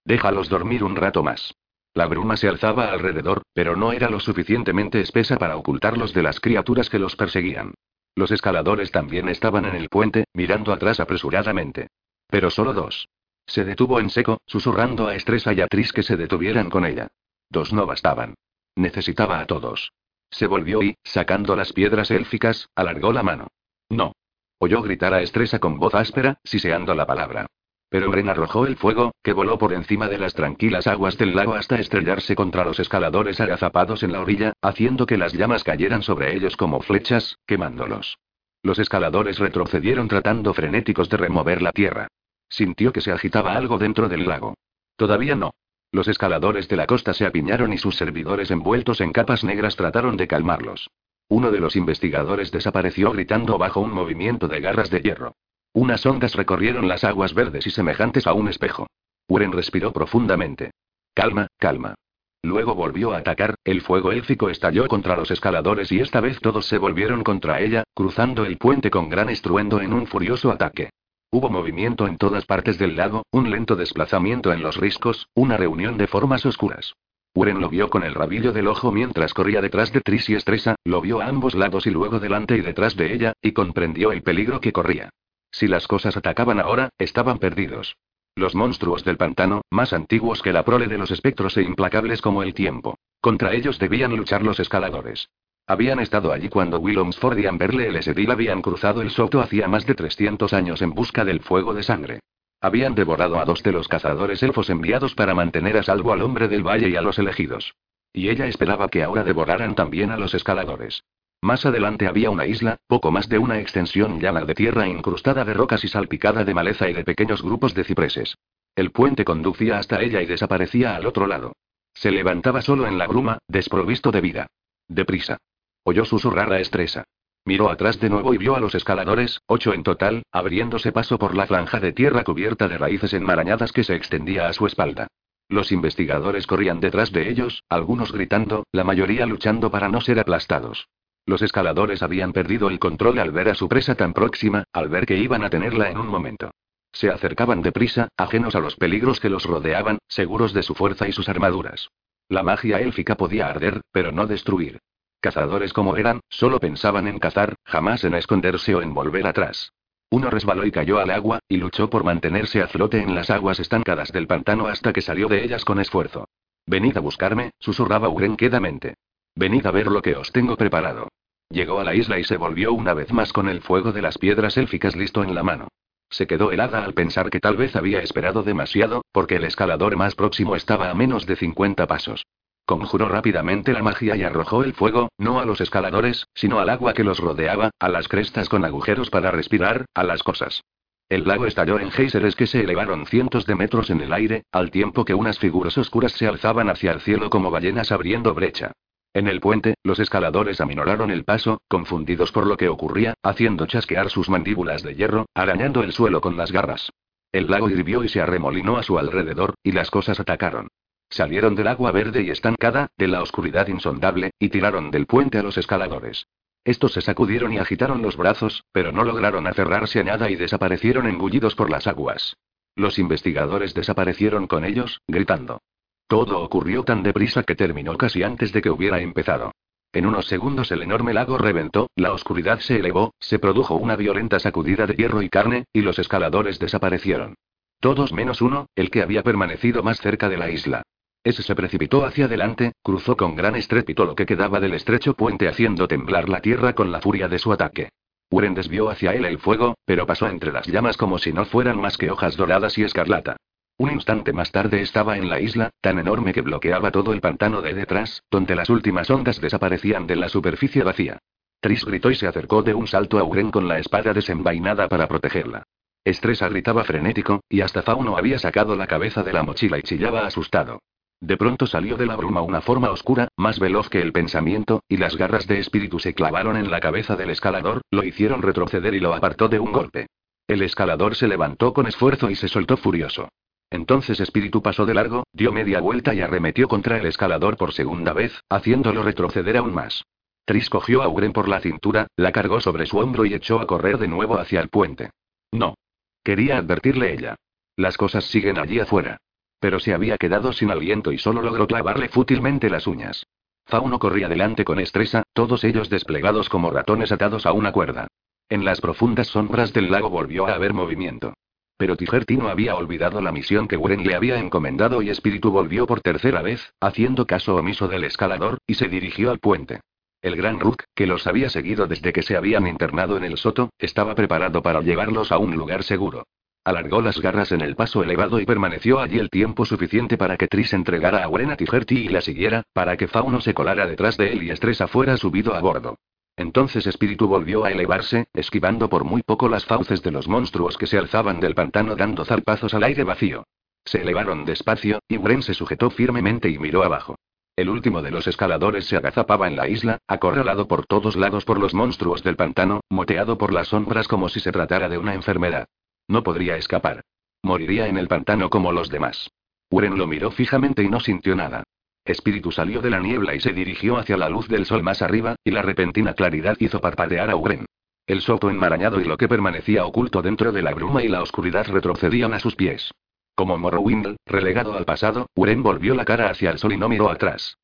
Déjalos dormir un rato más. La bruma se alzaba alrededor, pero no era lo suficientemente espesa para ocultarlos de las criaturas que los perseguían. Los escaladores también estaban en el puente, mirando atrás apresuradamente. Pero solo dos. Se detuvo en seco, susurrando a Estresa y a Tris que se detuvieran con ella. Dos no bastaban. Necesitaba a todos. Se volvió y, sacando las piedras élficas, alargó la mano. No. Oyó gritar a Estresa con voz áspera, siseando la palabra. Pero Bren arrojó el fuego, que voló por encima de las tranquilas aguas del lago hasta estrellarse contra los escaladores agazapados en la orilla, haciendo que las llamas cayeran sobre ellos como flechas, quemándolos. Los escaladores retrocedieron tratando frenéticos de remover la tierra. Sintió que se agitaba algo dentro del lago. Todavía no. Los escaladores de la costa se apiñaron y sus servidores envueltos en capas negras trataron de calmarlos. Uno de los investigadores desapareció gritando bajo un movimiento de garras de hierro. Unas ondas recorrieron las aguas verdes y semejantes a un espejo. Uren respiró profundamente. Calma, calma. Luego volvió a atacar, el fuego élfico estalló contra los escaladores y esta vez todos se volvieron contra ella, cruzando el puente con gran estruendo en un furioso ataque. Hubo movimiento en todas partes del lago, un lento desplazamiento en los riscos, una reunión de formas oscuras. Uren lo vio con el rabillo del ojo mientras corría detrás de Tris y Estresa, lo vio a ambos lados y luego delante y detrás de ella, y comprendió el peligro que corría. Si las cosas atacaban ahora, estaban perdidos. Los monstruos del pantano, más antiguos que la prole de los espectros e implacables como el tiempo. Contra ellos debían luchar los escaladores. Habían estado allí cuando Willemsford y Amberle el Sedil habían cruzado el Soto hacía más de 300 años en busca del fuego de sangre. Habían devorado a dos de los cazadores elfos enviados para mantener a salvo al hombre del valle y a los elegidos. Y ella esperaba que ahora devoraran también a los escaladores. Más adelante había una isla, poco más de una extensión llana de tierra incrustada de rocas y salpicada de maleza y de pequeños grupos de cipreses. El puente conducía hasta ella y desaparecía al otro lado. Se levantaba solo en la bruma, desprovisto de vida. Deprisa. Oyó susurrar a Estresa. Miró atrás de nuevo y vio a los escaladores, ocho en total, abriéndose paso por la franja de tierra cubierta de raíces enmarañadas que se extendía a su espalda. Los investigadores corrían detrás de ellos, algunos gritando, la mayoría luchando para no ser aplastados. Los escaladores habían perdido el control al ver a su presa tan próxima, al ver que iban a tenerla en un momento. Se acercaban deprisa, ajenos a los peligros que los rodeaban, seguros de su fuerza y sus armaduras. La magia élfica podía arder, pero no destruir. Cazadores como eran, solo pensaban en cazar, jamás en esconderse o en volver atrás. Uno resbaló y cayó al agua, y luchó por mantenerse a flote en las aguas estancadas del pantano hasta que salió de ellas con esfuerzo. Venid a buscarme, susurraba Uren quedamente. Venid a ver lo que os tengo preparado. Llegó a la isla y se volvió una vez más con el fuego de las piedras élficas listo en la mano. Se quedó helada al pensar que tal vez había esperado demasiado, porque el escalador más próximo estaba a menos de 50 pasos. Conjuró rápidamente la magia y arrojó el fuego, no a los escaladores, sino al agua que los rodeaba, a las crestas con agujeros para respirar, a las cosas. El lago estalló en géiseres que se elevaron cientos de metros en el aire, al tiempo que unas figuras oscuras se alzaban hacia el cielo como ballenas abriendo brecha. En el puente, los escaladores aminoraron el paso, confundidos por lo que ocurría, haciendo chasquear sus mandíbulas de hierro, arañando el suelo con las garras. El lago hirvió y se arremolinó a su alrededor, y las cosas atacaron. Salieron del agua verde y estancada, de la oscuridad insondable, y tiraron del puente a los escaladores. Estos se sacudieron y agitaron los brazos, pero no lograron aferrarse a nada y desaparecieron engullidos por las aguas. Los investigadores desaparecieron con ellos, gritando. Todo ocurrió tan deprisa que terminó casi antes de que hubiera empezado. En unos segundos el enorme lago reventó, la oscuridad se elevó, se produjo una violenta sacudida de hierro y carne, y los escaladores desaparecieron. Todos menos uno, el que había permanecido más cerca de la isla. Ese se precipitó hacia adelante, cruzó con gran estrépito lo que quedaba del estrecho puente haciendo temblar la tierra con la furia de su ataque. Uren desvió hacia él el fuego, pero pasó entre las llamas como si no fueran más que hojas doradas y escarlata. Un instante más tarde estaba en la isla, tan enorme que bloqueaba todo el pantano de detrás, donde las últimas ondas desaparecían de la superficie vacía. Tris gritó y se acercó de un salto a Uren con la espada desenvainada para protegerla. Estresa gritaba frenético, y hasta Fauno había sacado la cabeza de la mochila y chillaba asustado. De pronto salió de la bruma una forma oscura, más veloz que el pensamiento, y las garras de espíritu se clavaron en la cabeza del escalador, lo hicieron retroceder y lo apartó de un golpe. El escalador se levantó con esfuerzo y se soltó furioso. Entonces Espíritu pasó de largo, dio media vuelta y arremetió contra el escalador por segunda vez, haciéndolo retroceder aún más. Tris cogió a Uren por la cintura, la cargó sobre su hombro y echó a correr de nuevo hacia el puente. No. Quería advertirle ella. Las cosas siguen allí afuera. Pero se había quedado sin aliento y solo logró clavarle fútilmente las uñas. Fauno corría delante con estresa, todos ellos desplegados como ratones atados a una cuerda. En las profundas sombras del lago volvió a haber movimiento. Pero Tijerti no había olvidado la misión que Wuren le había encomendado y Espíritu volvió por tercera vez, haciendo caso omiso del escalador, y se dirigió al puente. El gran Rook, que los había seguido desde que se habían internado en el soto, estaba preparado para llevarlos a un lugar seguro. Alargó las garras en el paso elevado y permaneció allí el tiempo suficiente para que Tris entregara a Buena Tijerti y la siguiera, para que Fauno se colara detrás de él y Estresa fuera subido a bordo. Entonces Espíritu volvió a elevarse, esquivando por muy poco las fauces de los monstruos que se alzaban del pantano dando zarpazos al aire vacío. Se elevaron despacio, y Bren se sujetó firmemente y miró abajo. El último de los escaladores se agazapaba en la isla, acorralado por todos lados por los monstruos del pantano, moteado por las sombras como si se tratara de una enfermedad. No podría escapar. Moriría en el pantano como los demás. Uren lo miró fijamente y no sintió nada. Espíritu salió de la niebla y se dirigió hacia la luz del sol más arriba, y la repentina claridad hizo parpadear a Uren. El soto enmarañado y lo que permanecía oculto dentro de la bruma y la oscuridad retrocedían a sus pies. Como Morrowind, relegado al pasado, Uren volvió la cara hacia el sol y no miró atrás.